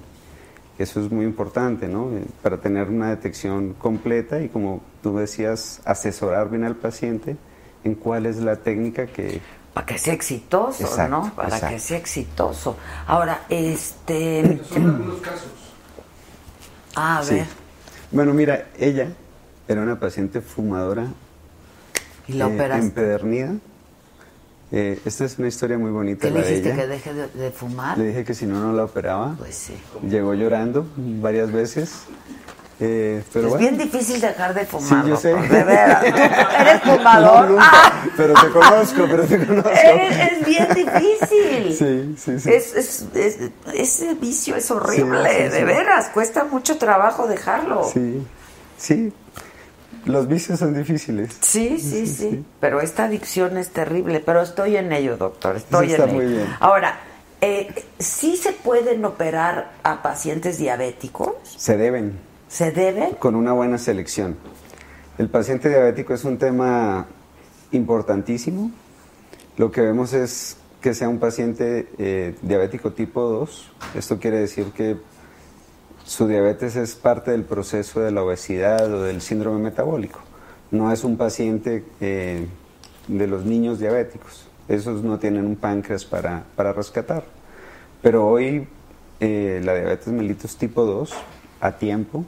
Eso es muy importante, ¿no? Eh, Para tener una detección completa y como tú decías, asesorar bien al paciente en cuál es la técnica que... Para que sea exitoso, Exacto, ¿no? Para exacto. que sea exitoso. Ahora, este... Son algunos casos. A Sí. ver. Bueno, mira, ella era una paciente fumadora ¿Y la operaste? empedernida. Eh, esta es una historia muy bonita. ¿Qué le de dijiste ella. que deje de, de fumar? Le dije que si no, no la operaba. Pues sí. Llegó llorando varias veces. Eh, pero es bueno. bien difícil dejar de fumar. Sí, yo sé. De veras. ¿Tú eres fumador? No, nunca, ¡Ah! pero te conozco, pero te conozco. Es, es bien difícil. Sí, sí, sí. Es, es- es- ese vicio es horrible, Sí, sí, de veras. Cuesta mucho trabajo dejarlo. Sí, sí. Los vicios son difíciles. Sí, sí, sí, Pero esta adicción es terrible. Pero estoy en ello, doctor. Estoy está en muy ello. bien. Ahora, eh, ¿sí se pueden operar a pacientes diabéticos? Se deben, ¿Se deben? con una buena selección. El paciente diabético es un tema importantísimo. Lo que vemos es que sea un paciente eh, diabético tipo 2. Esto quiere decir que su diabetes es parte del proceso de la obesidad o del síndrome metabólico. No es un paciente eh, de los niños diabéticos. Esos no tienen un páncreas para, para rescatar. Pero hoy eh, la diabetes mellitus tipo 2, a tiempo,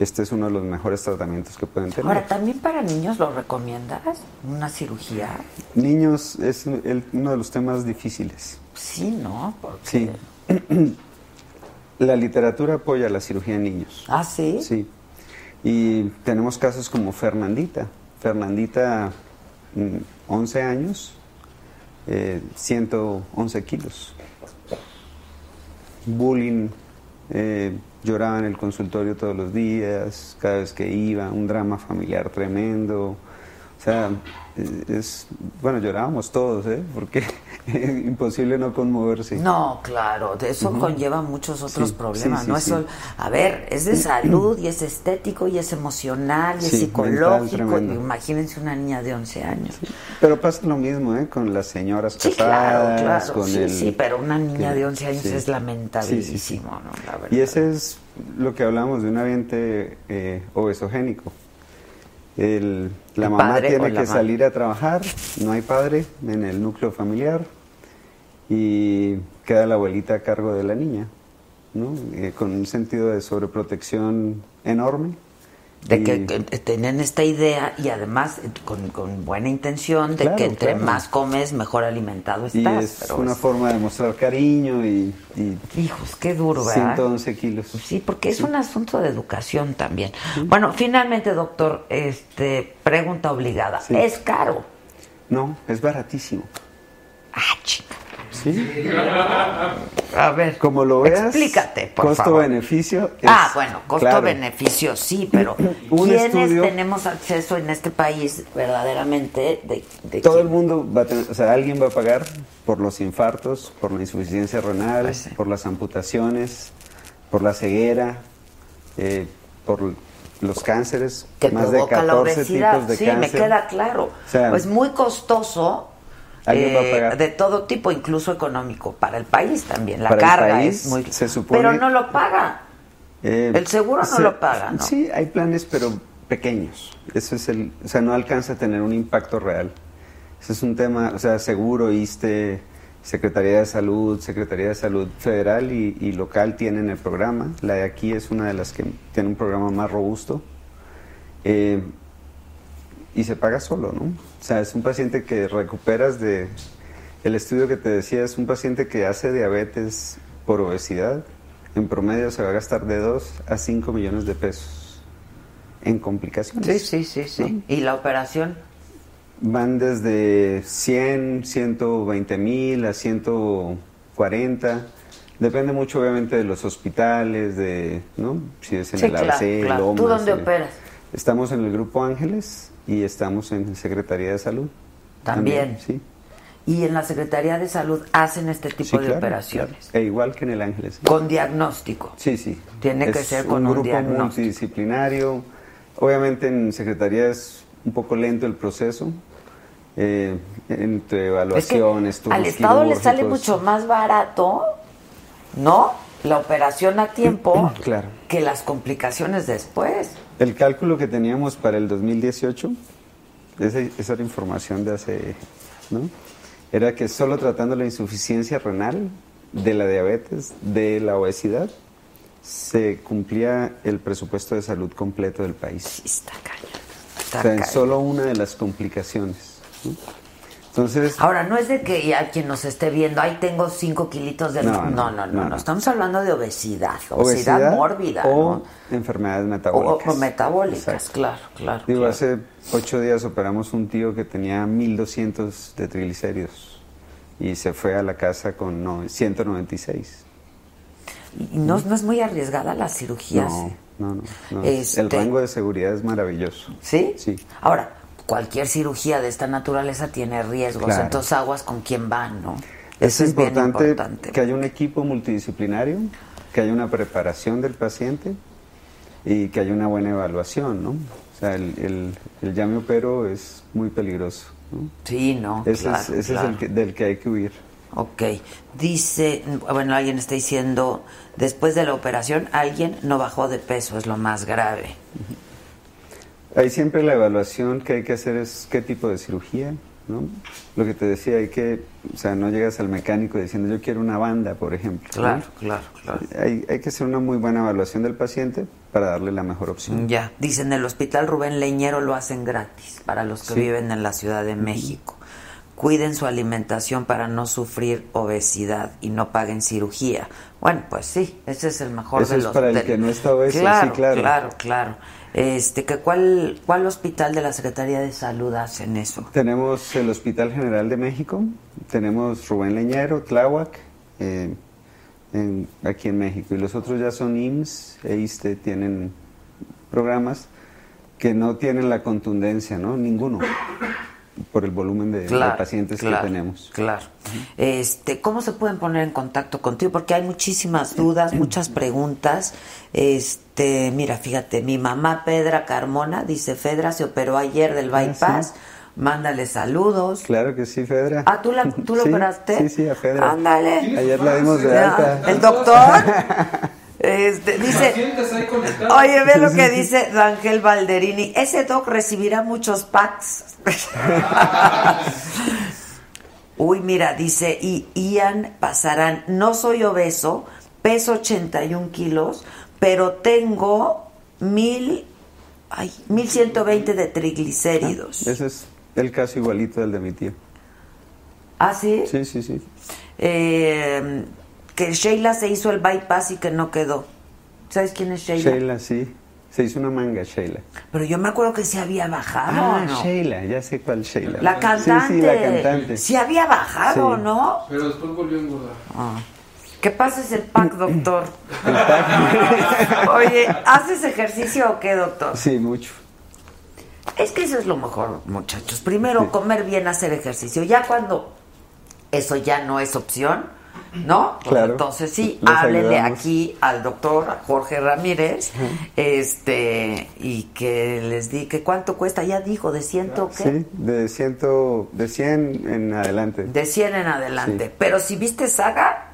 este es uno de los mejores tratamientos que pueden tener. Ahora, ¿también para niños lo recomiendas? ¿Una cirugía? Niños es el- uno de los temas difíciles. Sí, ¿no? Porque- Sí. La literatura apoya la cirugía en niños. ¿Ah, sí? Sí. Y tenemos casos como Fernandita. Fernandita, mm, 11 años, eh, 111 kilos. Bullying, eh, lloraba en el consultorio todos los días, cada vez que iba, un drama familiar tremendo. O sea, es, bueno, llorábamos todos, ¿eh? Porque imposible no conmoverse. No, claro, de eso Ujú. conlleva muchos otros Sí, problemas, sí, sí, ¿no? Es sí. sol- a ver, es de salud y es estético y es emocional y es psicológico. mental. Imagínense una niña de 11 años. Pero pasa lo mismo, ¿eh? Con las señoras casadas, claro, claro. con Sí, el... sí, pero una niña de 11 años es lamentabilísimo. ¿no? La verdad. Y ese es lo que hablamos de un ambiente eh, obesogénico. El- la El mamá tiene que ma- salir a trabajar, no hay padre en el núcleo familiar y queda la abuelita a cargo de la niña, ¿no? Eh, con un sentido de sobreprotección enorme. De que, Y- que tenían esta idea y además eh, con, con buena intención de Claro, que entre claro. más comes, mejor alimentado y estás. es pero una es- forma de mostrar cariño y, y Hijos, qué duro, ¿verdad? 111 kilos. Sí, porque es un asunto de educación también. Bueno, finalmente, doctor, este, pregunta obligada. Sí. ¿Es caro? No, es baratísimo. Ah, chica. ¿Sí? A ver, Como lo veas, explícate, por favor. costo-beneficio. Ah, bueno, claro. costo-beneficio sí, pero Un ¿quiénes estudio- tenemos acceso en este país verdaderamente de, de Todo quién? el mundo va a tener, o sea, alguien va a pagar por los infartos, por la insuficiencia renal, Pues sí. por las amputaciones, por la ceguera, eh, por los cánceres, que más de provoca la 14 obesidad. tipos de sí, cáncer. me queda claro. O sea, es muy costoso. Eh, de todo tipo, incluso económico, para el país también. La Para carga país, es muy. se supone- Pero no lo paga. Eh, El seguro no lo paga, ¿no? Sí, hay planes, pero pequeños. Eso es el, o sea, no alcanza a tener un impacto real. Ese es un tema, o sea, seguro, ISTE, Secretaría de Salud, Secretaría de Salud Federal y, y local tienen el programa. La de aquí es una de las que tiene un programa más robusto. Eh, y se paga solo, ¿no? O sea, es un paciente que recuperas de... El estudio que te decía es un paciente que hace diabetes por obesidad. En promedio se va a gastar de 2 a 5 millones de pesos en complicaciones. Sí, sí, sí, sí. ¿Y la operación? Van desde 100, 120 mil a 140. Depende mucho obviamente de los hospitales, de, ¿no? Si es en Sí, el claro, ABC, claro. Lomas, ¿Tú dónde el- operas? Estamos en el Grupo Ángeles y estamos en Secretaría de Salud. También. sí. Y en la Secretaría de Salud hacen este tipo Sí, de claro, operaciones. claro. E igual que en el Ángeles. Con diagnóstico. Sí, sí. Tiene que Es ser con un grupo diagnóstico. multidisciplinario. Obviamente en Secretaría es un poco lento el proceso. Eh, entre Es que evaluaciones, turnos al Estado le sale mucho más barato, ¿no? La operación a tiempo Claro. que las complicaciones después. El cálculo que teníamos para el 2018, esa, esa era información de hace, ¿no? Era que solo tratando la insuficiencia renal, de la diabetes, de la obesidad, se cumplía el presupuesto de salud completo del país. Está cañón. Está o sea, en solo una de las complicaciones. ¿no? Entonces, Ahora, no es de que ya quien nos esté viendo, ahí tengo cinco kilitos de... No, no, no, no, Estamos hablando de obesidad, obesidad, mórbida, o ¿no? enfermedades metabólicas. o metabólicas, Exacto. claro, claro. Digo, claro. hace ocho días operamos un tío que tenía 1200 de triglicéridos y se fue a la casa con no, 196. Y no, no es muy arriesgada la cirugía. No, no, no. no. Este- El rango de seguridad es maravilloso. ¿Sí? Sí. Ahora, cualquier cirugía de esta naturaleza tiene riesgos, Claro. entonces aguas con quién van, ¿no? Es, Eso bien importante, importante. que haya un equipo multidisciplinario, que haya una preparación del paciente y que haya una buena evaluación, ¿no? O sea, el, el, el ya me opero es muy peligroso, ¿no? Sí, no, Ese claro, es, ese claro. es el que- del que hay que huir. Ok, dice, bueno, alguien está diciendo, después de la operación alguien no bajó de peso, es lo más grave. Ahí siempre la evaluación que hay que hacer es qué tipo de cirugía, ¿no? Lo que te decía, hay que, o sea, no llegas al mecánico diciendo yo quiero una banda, por ejemplo. ¿no? Claro, claro, claro. Hay, hay que hacer una muy buena evaluación del paciente para darle la mejor opción. Ya, dice en el hospital Rubén Leñero lo hacen gratis para los que Sí. viven en la Ciudad de México. Cuiden su alimentación para no sufrir obesidad y no paguen cirugía. Bueno, pues sí, ese es el mejor Ese de es los para el que no está obeso, sí, claro. claro, claro. Este, que cuál cuál hospital de la Secretaría de Salud hacen eso? Tenemos el Hospital General de México, tenemos Rubén Leñero, Tláhuac, eh, en- aquí en México, y los otros ya son IMSS e ISSSTE, tienen programas que no tienen la contundencia, ¿no? Ninguno, por el volumen de, pacientes claro, que tenemos. Claro. Este, ¿cómo se pueden poner en contacto contigo? Porque hay muchísimas dudas, muchas preguntas. Este, mira, fíjate, mi mamá Pedra Carmona dice, Fedra se operó ayer del bypass. Mándale saludos. Claro que sí, Fedra. Ah, ¿tú, la, tú lo Sí, operaste? Sí, sí, a Fedra. Ándale. Ayer la dimos de alta. El doctor este, dice, oye, ve lo que dice Ángel Valderini. Ese doc recibirá muchos packs. Uy, mira, dice, y Ian Pasarán, no soy obeso, peso 81 kilos, pero tengo mil, ay, 1120 de triglicéridos. Ese es el caso igualito del de mi tío. ¿Ah, sí? Sí, sí, sí. Eh, que Sheila se hizo el bypass y que no quedó. ¿Sabes quién es Sheila? Sheila, sí. Se hizo una manga, Sheila. Pero yo me acuerdo que se había bajado, Ah, ¿no? Sheila, ya sé cuál Sheila. La cantante. Sí, sí, la cantante. Sí había bajado, Sí. ¿no? Pero después volvió a engordar. Ah. ¿Qué pasa es el pack, doctor? Oye, ¿haces ejercicio o qué, doctor? Sí, mucho. Es que eso es lo mejor, muchachos. Primero, comer bien, hacer ejercicio. Ya cuando eso ya no es opción, ¿no? Pues Claro. Entonces sí, Les háblele ayudamos. aquí al doctor Jorge Ramírez, este, y que les di que cuánto cuesta. Ya dijo, de ciento, ¿qué? Sí, de, ciento, de 100 en adelante. De 100 en adelante. Sí. Pero si viste saga,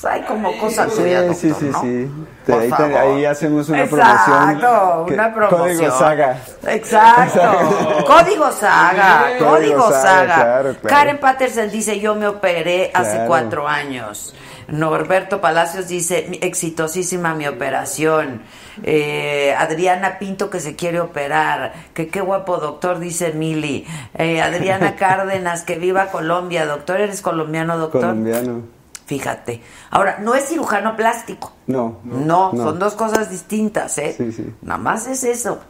pues hay como cosas Sí, tuyas, sí, sí, ¿no? sí. Ahí, te- favor. ahí hacemos una Exacto, promoción. que- una promoción. Código Saga. Exacto. Código Saga, Código código Saga, Saga. claro, claro. Karen Patterson dice, yo me operé hace cuatro años. Norberto Palacios dice, "Mi- exitosísima mi operación. Eh, Adriana Pinto que se quiere operar. Que qué guapo doctor, dice Mili. Eh, Adriana Cárdenas, que viva Colombia. Doctor, ¿eres colombiano, doctor? Colombiano. Fíjate. Ahora, no es cirujano plástico. No. No, son dos cosas distintas, ¿eh? Sí, sí. Nada más es eso.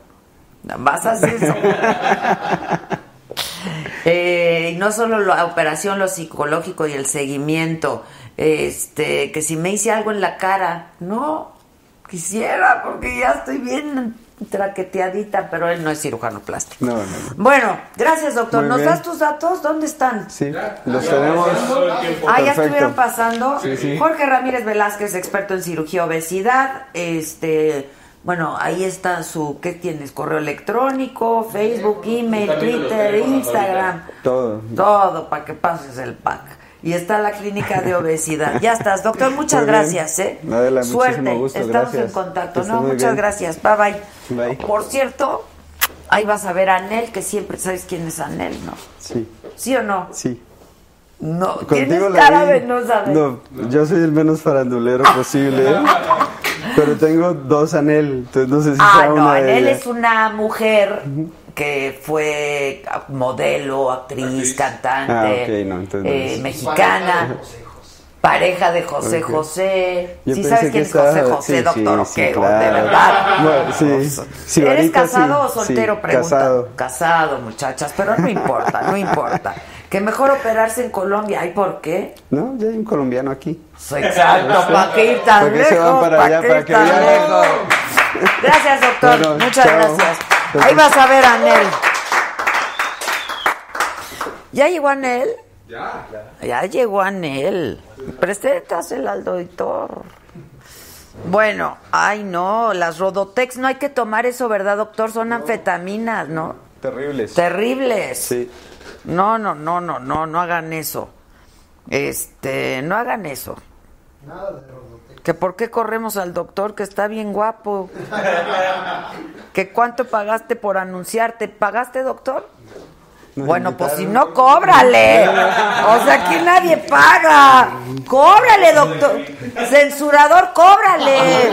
Nada más haces eso. Eh, y no solo la operación, lo psicológico y el seguimiento. Este, que si me hice algo en la cara, no, quisiera, porque ya estoy bien traqueteadita, pero él no es cirujano plástico. No, no, no. Bueno, gracias doctor. Muy ¿Nos bien. das tus datos? ¿Dónde están? Sí, los tenemos. Ah, ya estuvieron pasando. Sí, sí. Jorge Ramírez Velázquez, experto en cirugía obesidad. Este, bueno, ahí está su, ¿qué tienes? Correo electrónico, Facebook, email, Twitter, Instagram, Todo. todo para que pases el pack. Y está la clínica de obesidad. Ya estás, doctor, muchas gracias, ¿eh? Adela, Suerte, gusto, estamos gracias. en contacto. No, muchas bien. gracias. Bye bye. Bye. Por cierto, ahí vas a ver a Anel, que siempre sabes quién es Anel, ¿no? Sí, ¿Sí o no? sí. No, tienes cara vi. de no saber. No, yo soy el menos farandulero posible. ¿eh? Pero tengo dos Anel, entonces no sé si Ah, sea no, una Anel es una mujer que fue modelo, actriz, cantante, Ah, no, eh, mexicana, pareja de José. José. Yo ¿Sí sabes quién es estaba- José José, sí, doctor? sí, ¿o qué? sí, ¿O de verdad? Sí, ¿Eres casado o soltero? sí, Pregunta. casado. Casado, muchachas, pero no importa, no importa. Que mejor operarse en Colombia. ¿Ay, por qué? No, ya hay un colombiano aquí. Exacto, ¿para qué ir tan ¿Para qué se van lejos? para ¿Para allá? qué ¿Para ir que lejos? Gracias, doctor. Bueno, Muchas chao. gracias. Ahí vas a ver a Anel. ¿Ya llegó Anel? Ya. Ya llegó Anel. Preséntasela al doctor. Bueno, ay no, las Rodotex no hay que tomar eso, ¿verdad, doctor? Son anfetaminas, ¿no? Terribles. Terribles. Sí. No, no, no, no, no, no hagan eso. Este, no hagan eso. Nada de Rodotex. Que por qué corremos al doctor que está bien guapo. Que cuánto pagaste por anunciarte. ¿Pagaste, doctor? Bueno, pues si no, cóbrale. O sea, aquí nadie paga. Cóbrale, doctor. Censurador, cóbrale.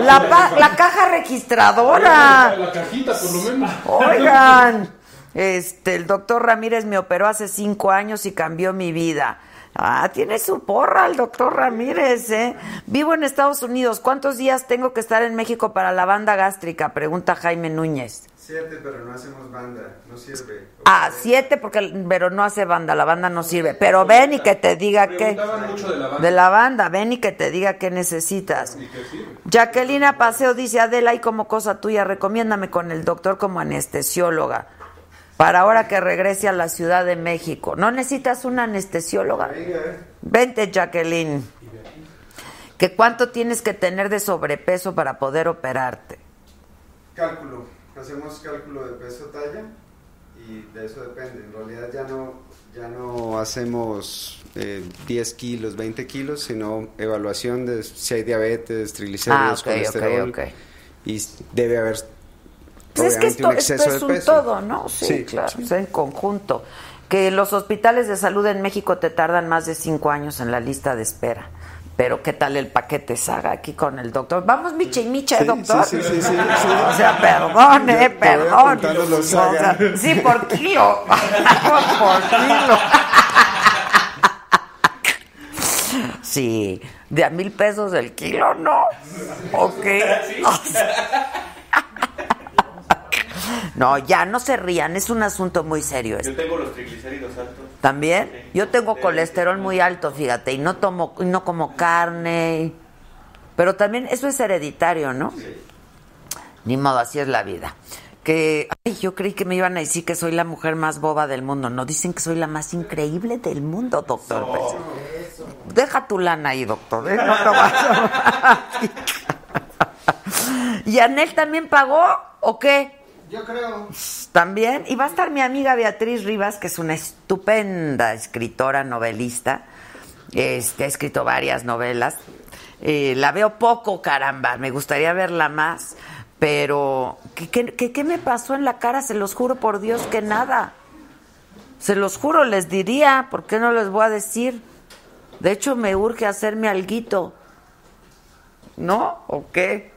La, pa- la caja registradora. La cajita, por lo menos. Oigan, este, el doctor Ramírez me operó hace cinco años y cambió mi vida. Ah, tiene su porra el doctor Ramírez, ¿eh? Vivo en Estados Unidos. ¿Cuántos días tengo que estar en México para la banda gástrica? Pregunta Jaime Núñez. Siete, pero no hacemos banda. No sirve. Ah, siete, porque pero no hace banda, la banda no sirve. Pero ven y que te diga qué. Preguntaban mucho de la banda. De la banda, ven y que te diga qué necesitas. Jacqueline Paseo dice, Adela, y como cosa tuya, recomiéndame con el doctor como anestesióloga. Para ahora que regrese a la Ciudad de México. ¿No necesitas una anestesióloga? Vente, Jacqueline. ¿Que cuánto tienes que tener de sobrepeso para poder operarte? Cálculo. Hacemos cálculo de peso talla y de eso depende. En realidad ya no, ya no hacemos eh, 10 kilos, 20 kilos, sino evaluación de si hay diabetes, triglicéridos, Ah, ok, ok, colesterol. ok. Y debe haber Pues es que esto, un exceso esto es de un peso. todo, ¿no? Sí, claro, es en conjunto. Que los hospitales de salud en México te tardan más de cinco años en la lista de espera. Pero ¿qué tal el paquete saga aquí con el doctor? Vamos, Micha y Micha, Sí, doctor. sí, sí, sí, sí, sí. O sea, perdón, eh, perdón. O sea, sí, por kilo. por kilo. Sí, de a mil pesos el kilo, ¿no? Ok. No, ya, no se rían, es un asunto muy serio Yo tengo los triglicéridos altos. ¿También? Yo tengo colesterol muy alto, fíjate, y no tomo, y no como carne. Pero también eso es hereditario, ¿no? Ni modo, así es la vida. Que, ay, yo creí que me iban a decir que soy la mujer más boba del mundo. No, dicen que soy la más increíble del mundo, doctor. Pues, Deja tu lana ahí, doctor. ¿eh? No te vas a- ¿Y Anel también pagó o qué? Yo creo. También. Y va a estar mi amiga Beatriz Rivas, que es una estupenda escritora, novelista. Este, ha escrito varias novelas. Eh, la veo poco, caramba. Me gustaría verla más. Pero, ¿qué, qué, qué- me pasó en la cara? Se los juro por Dios que nada. Se los juro, les diría. ¿Por qué no les voy a decir? De hecho, me urge hacerme alguito. ¿No? ¿O qué?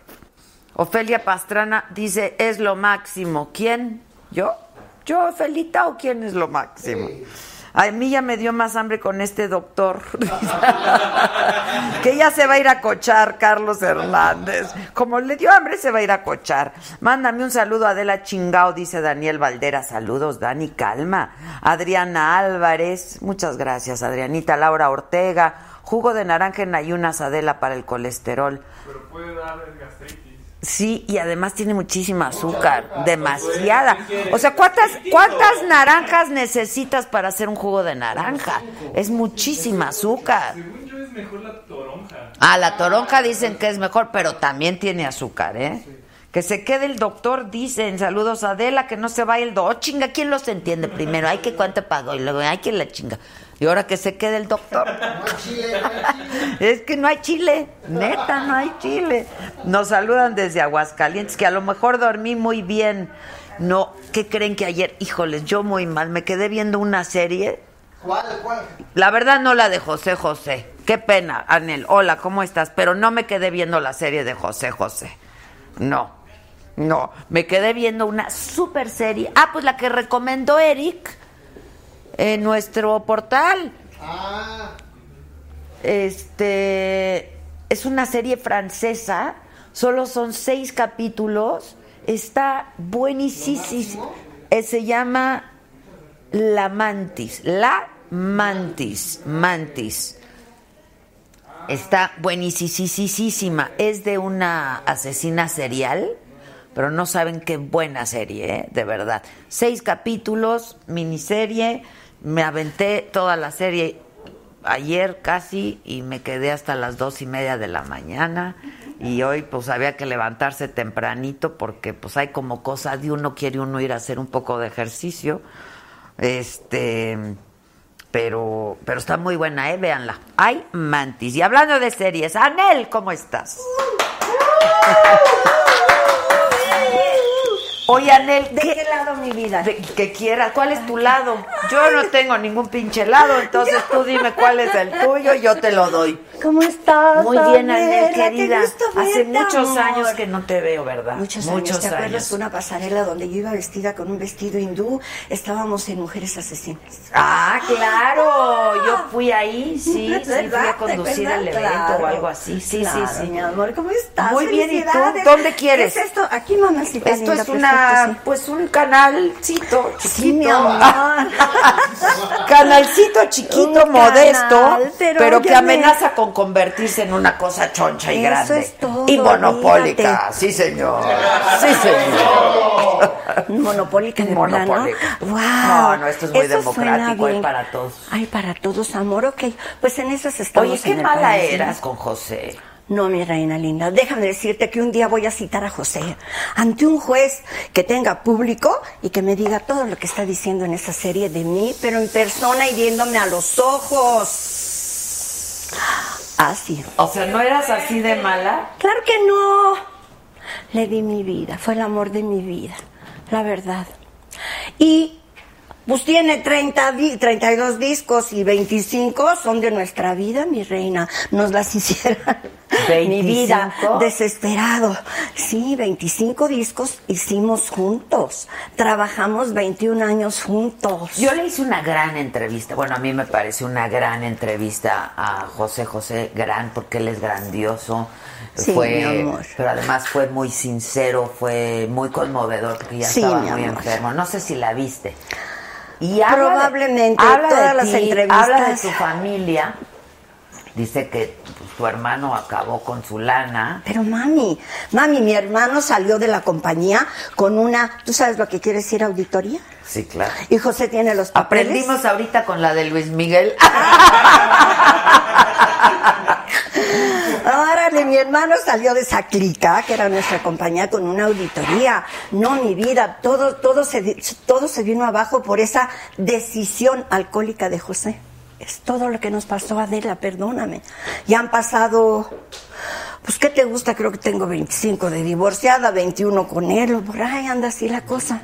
Ofelia Pastrana dice, es lo máximo. ¿Quién? ¿Yo? ¿Yo, Ofelita, o quién es lo máximo? A mí ya me dio más hambre con este doctor. que ya se va a ir a cochar, Carlos Hernández. Como le dio hambre, se va a ir a cochar. Mándame un saludo a Adela Chingao, dice Daniel Valdera. Saludos, Dani, calma. Adriana Álvarez, muchas gracias, Adrianita. Laura Ortega, jugo de naranja en ayunas, Adela, para el colesterol. Pero puede dar gastritis. Sí, y además tiene muchísima azúcar, demasiada. O sea, ¿cuántas, ¿cuántas naranjas necesitas para hacer un jugo de naranja? Es muchísima azúcar. Según yo es mejor la toronja. Ah, la toronja dicen que es mejor, pero también tiene azúcar, ¿eh? Que se quede el doctor, dicen. Saludos a Adela, que no se vaya el doctor. Oh, chinga, ¿quién los entiende primero? Ay, que cuánto pagó y luego, ay, que la chinga. Y ahora que se quede el doctor. Es que no hay chile, neta, no hay chile. Nos saludan desde Aguascalientes, que a lo mejor dormí muy bien. No, ¿qué creen que ayer? Híjoles, yo muy mal, me quedé viendo una serie. ¿Cuál, cuál? La verdad no la de José José. Qué pena, Anel. Hola, ¿cómo estás? Pero no me quedé viendo la serie de José José. No. No, me quedé viendo una super serie. Ah, pues la que recomendó Eric en nuestro portal. Ah, Este es una serie francesa, solo son seis capítulos, está buenísimo. Eh, se llama La Mantis, La Mantis, Mantis. Está buenísima, es de una asesina serial, pero no saben qué buena serie, ¿eh? de verdad. Seis capítulos, miniserie, me aventé toda la serie ayer casi y me quedé hasta las dos y media de la mañana. Y hoy pues había que levantarse tempranito porque pues hay como cosa de uno quiere uno ir a hacer un poco de ejercicio. Este pero pero está muy buena eh véanla. Hay mantis. Y hablando de series Anel cómo estás Oye, Anel, ¿de qué lado mi vida? de- que quieras, ¿cuál es tu lado? Yo no tengo ningún pinche lado, entonces tú dime cuál es el tuyo y yo te lo doy. ¿Cómo estás? Muy bien? Anel, querida. Gusto Hace muchos amor. años que no te veo, ¿verdad? Muchos, Muchos años. ¿Te acuerdas años. una pasarela donde yo iba vestida con un vestido hindú? Estábamos en Mujeres Asesinas. Ah, claro, yo fui ahí, sí, sí, fui a conducir ¿Te el evento o algo así. Sí, Claro, sí, sí. mi amor, ¿cómo estás? Muy bien, ¿y tú? ¿Dónde quieres? ¿Qué es esto? Aquí, mamacita Esto linda, es una, perfecto, pues un canalcito chiquito. Sí, mi amor. Canalcito chiquito, Un modesto, canal, pero, pero que amenaza con convertirse en una cosa choncha y Eso grande. es todo, y monopólica, sí señor. Sí señor. Monopólica de. Monopólica. Wow. No, no, esto es muy Eso democrático, hay para todos. Ay, para todos, amor, ok. Pues en esas estamos Oye, qué mala país, ¿no? eras con José. No, mi reina linda, déjame decirte que un día voy a citar a José ante un juez que tenga público y que me diga todo lo que está diciendo en esa serie de mí, pero en persona y viéndome a los ojos. Así. O sea, ¿no eras así de mala? Claro que no. Le di mi vida, fue el amor de mi vida, la verdad. Y pues tiene 30 di- 32 discos y 25 son de nuestra vida, mi reina. Nos las hicieron. Mi vida, 25. desesperado. Sí, 25 discos hicimos juntos. Trabajamos 21 años juntos. Yo le hice una gran entrevista, bueno, a mí me parece una gran entrevista a José José, gran porque él es grandioso. Sí, fue, mi amor. pero además fue muy sincero, fue muy conmovedor porque ya Sí, estaba muy enfermo. No sé si la viste. Y habla de- Probablemente, de todas las ti, entrevistas. Habla de tu familia. Dice que pues, tu hermano acabó con su lana. Pero mami, mami, mi hermano salió de la compañía con una, ¿tú sabes lo que quiere decir auditoría? Sí, claro. Y José tiene los papeles. Aprendimos ahorita con la de Luis Miguel. Órale, mi hermano salió de esa clica, que era nuestra compañía, con una auditoría. No, mi vida, todo, todo se, todo se vino abajo por esa decisión alcohólica de José. Es todo lo que nos pasó, Adela, perdóname. Ya han pasado, pues, ¿qué te gusta? Creo que tengo 25 de divorciada, 21 con él, por ahí anda así la cosa.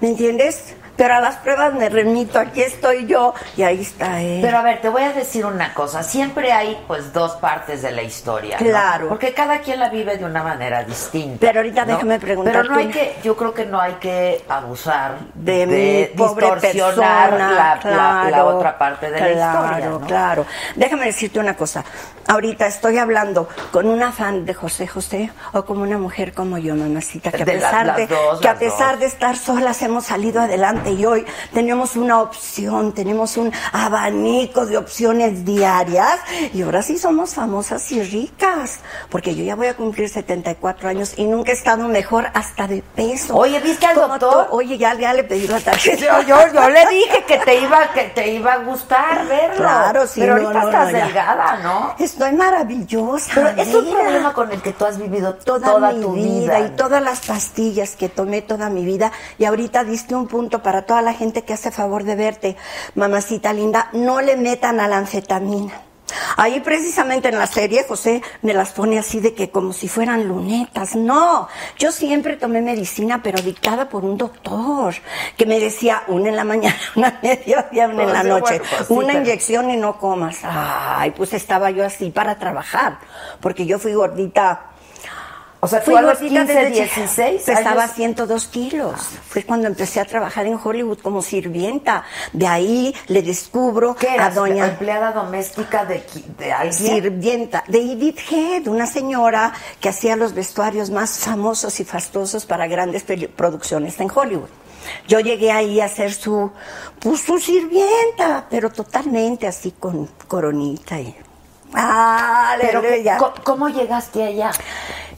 ¿Me entiendes? Pero a las pruebas me remito, aquí estoy yo, y ahí está él. Pero a ver, te voy a decir una cosa. Siempre hay, pues, dos partes de la historia. ¿no? Claro. Porque cada quien la vive de una manera distinta. Pero ahorita ¿no? déjame preguntarte Pero no hay que, yo creo que no hay que abusar de, mi pobre distorsionar persona, la, la- claro, la otra parte de claro, la historia. ¿no? Claro, Déjame decirte una cosa. Ahorita estoy hablando con una fan de José José o como una mujer como yo, mamacita, que a De pesar de dos, que a pesar dos. de estar solas hemos salido adelante y hoy tenemos una opción, tenemos un abanico de opciones diarias y ahora sí somos famosas y ricas, porque yo ya voy a cumplir 74 años y nunca he estado mejor hasta de peso. Oye, ¿viste al doctor? Oye, ya, ya le pedí la tarjeta. Yo, yo, yo le dije que te iba, que te iba a gustar verlo. Claro, sí, Pero no, ahorita no, estás no, delgada, ¿no? Estoy maravillosa. Pero es un problema con el que tú has vivido toda, toda, mi tu vida, vida. y todas las pastillas que tomé toda mi vida y ahorita diste un punto para toda la gente que hace favor de verte, mamacita linda, no le metan a la anfetamina. Ahí precisamente en la serie José me las pone así de que como si fueran lunetas. No, yo siempre tomé medicina pero dictada por un doctor que me decía una en la mañana, una a mediodía, una en la Pues, noche, pues, una inyección y no comas. Ay, pues estaba yo así para trabajar porque yo fui gordita O sea, Fui a los gordita 15, desde 16 Pesaba años. 102 kilos. Fue cuando empecé a trabajar en Hollywood como sirvienta. De ahí le descubro ¿Qué a doña... ¿Empleada doméstica de, de alguien? Sirvienta de Edith Head, una señora que hacía los vestuarios más famosos y fastuosos para grandes producciones en Hollywood. Yo llegué ahí a ser su, pues, su sirvienta, pero totalmente así con coronita y... Ah, Pero, aleluya. ¿cómo, cómo llegaste allá?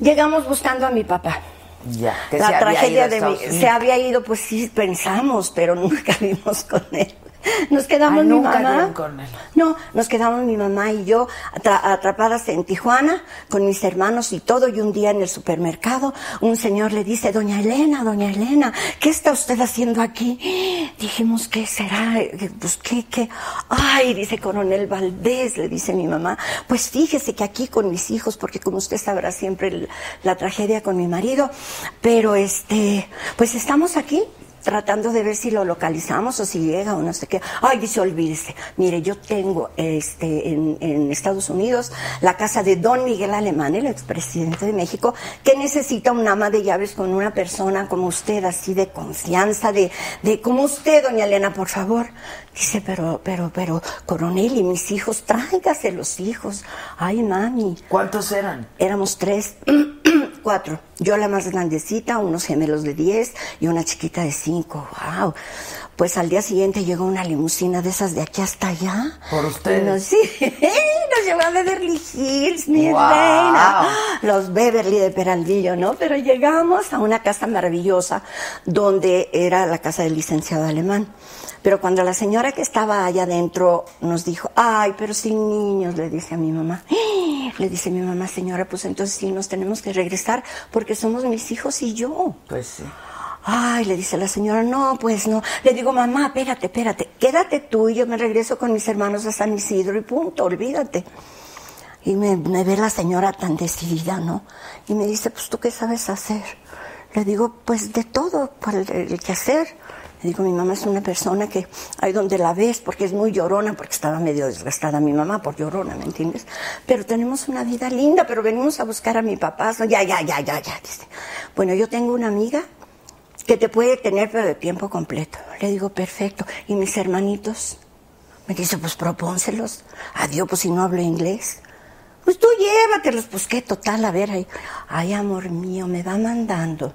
Llegamos buscando a mi papá. Ya, que la se había tragedia ido de mi, se había ido, pues sí pensamos, pero nunca vimos con él. Nos quedamos Ay, mi mamá. No, nos quedamos mi mamá y yo atra- atrapadas en Tijuana con mis hermanos y todo. Y un día en el supermercado un señor le dice, doña Elena, doña Elena, ¿qué está usted haciendo aquí? Dijimos, ¿qué será? Eh, Pues, ¿qué, qué? Ay, dice coronel Valdés, le dice mi mamá. Pues fíjese que aquí con mis hijos, porque como usted sabrá siempre la tragedia con mi marido, pero este, pues estamos aquí tratando de ver si lo localizamos o si llega o no sé qué. Ay, dice, olvídese. Mire, yo tengo este en, en Estados Unidos la casa de Don Miguel Alemán, el expresidente de México, que necesita un ama de llaves con una persona como usted, así de confianza, de, de como usted, doña Elena, por favor. Dice, pero, pero, pero, coronel, y mis hijos, tráigase los hijos. Ay, mami. ¿Cuántos eran? Éramos tres, cuatro. Yo la más grandecita, unos gemelos de diez y una chiquita de cinco. Wow. Pues al día siguiente llegó una limusina de esas de aquí hasta allá. ¿Por ustedes? Nos, sí, nos llevó a Beverly Hills, mi Wow. reina. Los Beverly de Peraldillo, ¿no? Pero llegamos a una casa maravillosa donde era la casa del licenciado alemán. Pero cuando la señora que estaba allá adentro nos dijo, ay, pero sin niños, le dice a mi mamá. Le dice mi mamá, señora, pues entonces sí nos tenemos que regresar porque somos mis hijos y yo. Pues sí. Ay, le dice la señora, no, pues no. Le digo, mamá, espérate, espérate, quédate tú y yo me regreso con mis hermanos a San Isidro y punto, olvídate. Y me, me ve la señora tan decidida, ¿no? Y me dice, pues tú qué sabes hacer. Le digo, pues de todo, para el, el que hacer. Le digo, mi mamá es una persona que ahí donde la ves, porque es muy llorona, porque estaba medio desgastada mi mamá por llorona, ¿me entiendes? Pero tenemos una vida linda, pero venimos a buscar a mi papá. Ya, ya, ya, ya, ya, dice. Bueno, yo tengo una amiga que te puede tener, pero de tiempo completo. Le digo, perfecto. ¿Y mis hermanitos? Me dice, pues propónselos. Adiós, pues si no hablo inglés. Pues tú llévatelos, pues qué total, a ver, ay, ay, amor mío, me va mandando.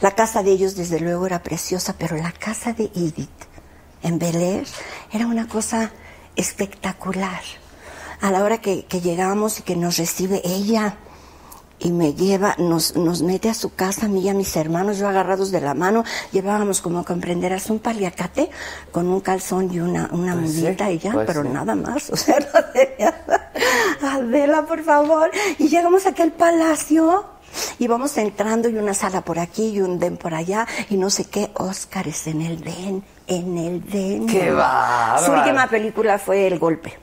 La casa de ellos, desde luego, era preciosa, pero la casa de Edith, en Bel Air, era una cosa espectacular. A la hora que, que llegamos y que nos recibe ella, y me lleva, nos, nos mete a su casa, a mí y a mis hermanos, yo agarrados de la mano, llevábamos como comprenderás un paliacate con un calzón y una, una Pues sí, mudita y ya, pues pero sí. nada más, o sea, no tenía- Adela, por favor, y llegamos a aquel palacio y vamos entrando y una sala por aquí y un den por allá y no sé qué, Óscares en el den, en el den. ¡Qué bárbaro! Su última película fue El Golpe.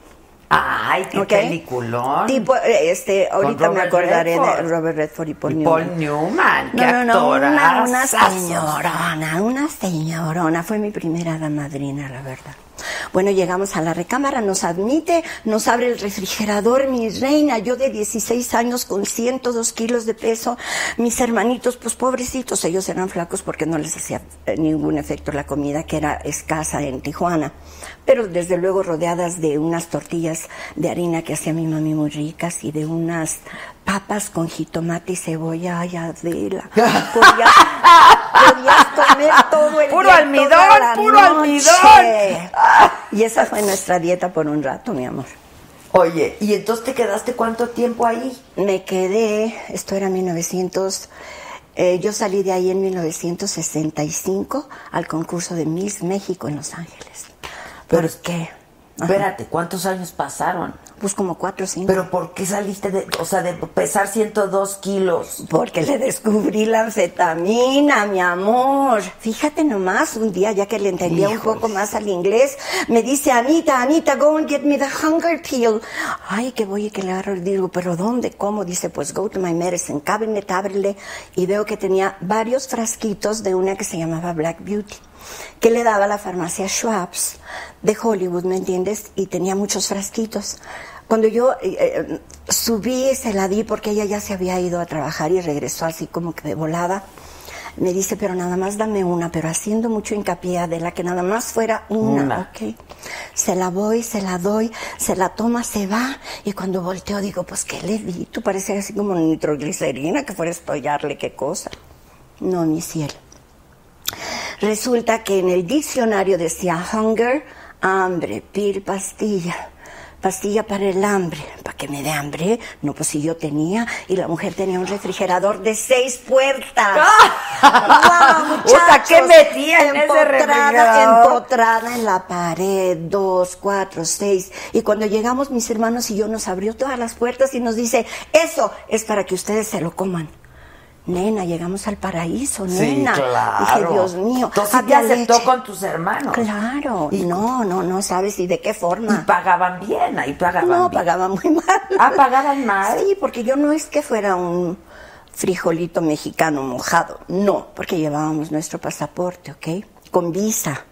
Ay, qué peliculón. Tipo, este, ahorita me acordaré de. Robert Redford y Paul Y Newman. Paul Newman, qué No, no, no, una, una señorona, una señorona. Fue mi primera hada madrina, la verdad. Bueno, llegamos a la recámara, nos admite, nos abre el refrigerador, mi reina, yo de 16 años con 102 kilos de peso, mis hermanitos, pues pobrecitos, ellos eran flacos porque no les hacía eh, ningún efecto la comida, que era escasa en Tijuana, pero desde luego rodeadas de unas tortillas de harina que hacía mi mami muy ricas y de unas papas con jitomate y cebolla, ay, Adela. Podías, podías comer todo el Puro día, almidón, toda la puro almidón. Y esa fue nuestra dieta por un rato, mi amor. Oye, ¿y entonces te quedaste cuánto tiempo ahí? Me quedé, esto era 1900, eh, yo salí de ahí en 1965 al concurso de Miss México en Los Ángeles. Pero ¿Por qué? Ajá. Espérate, ¿cuántos años pasaron? Pues como cuatro o cinco. ¿Pero por qué saliste de, o sea, de pesar 102 kilos? Porque le descubrí la anfetamina, mi amor. Fíjate nomás, un día ya que le entendía un poco más al inglés, me dice, Anita, Anita, go and get me the hunger pill. Ay, que voy y que le agarro. Digo, ¿pero dónde? ¿Cómo? Dice, pues go to my medicine cabinet, ábrele. Y veo que tenía varios frasquitos de una que se llamaba Black Beauty. Que le daba la farmacia Schwab's de Hollywood, ¿me entiendes? Y tenía muchos frasquitos. Cuando yo eh, eh, subí, se la di porque ella ya se había ido a trabajar y regresó así como que de volada. Me dice, pero nada más dame una, pero haciendo mucho hincapié de la que nada más fuera una, Una. ok. Se la voy, se la doy, se la toma, se va, y cuando volteo digo, pues, ¿qué le di? Tú pareces así como nitroglicerina, que fuera a estollarle, qué cosa. No, mi cielo. Resulta que en el diccionario decía hunger, hambre, pill, pastilla. Pastilla para el hambre. ¿Para que me dé hambre? No, pues si yo tenía. Y la mujer tenía un refrigerador de seis puertas. ¡Guau, Puta, ¿qué muchachos! metía en empotrada en la pared. Dos, cuatro, seis. Y cuando llegamos, mis hermanos y yo nos abrió todas las puertas y nos dice, eso es para que ustedes se lo coman. Nena, llegamos al paraíso, Sí, nena. claro. Dije, Dios mío. Entonces te aceptó leche. con tus hermanos. Claro. no, no, no sabes y de qué forma. Y pagaban bien, ahí pagaban No, bien. pagaban muy mal. Ah, pagaban mal. Sí, porque yo no es que fuera un frijolito mexicano mojado. No, porque llevábamos nuestro pasaporte, ¿ok? Con visa.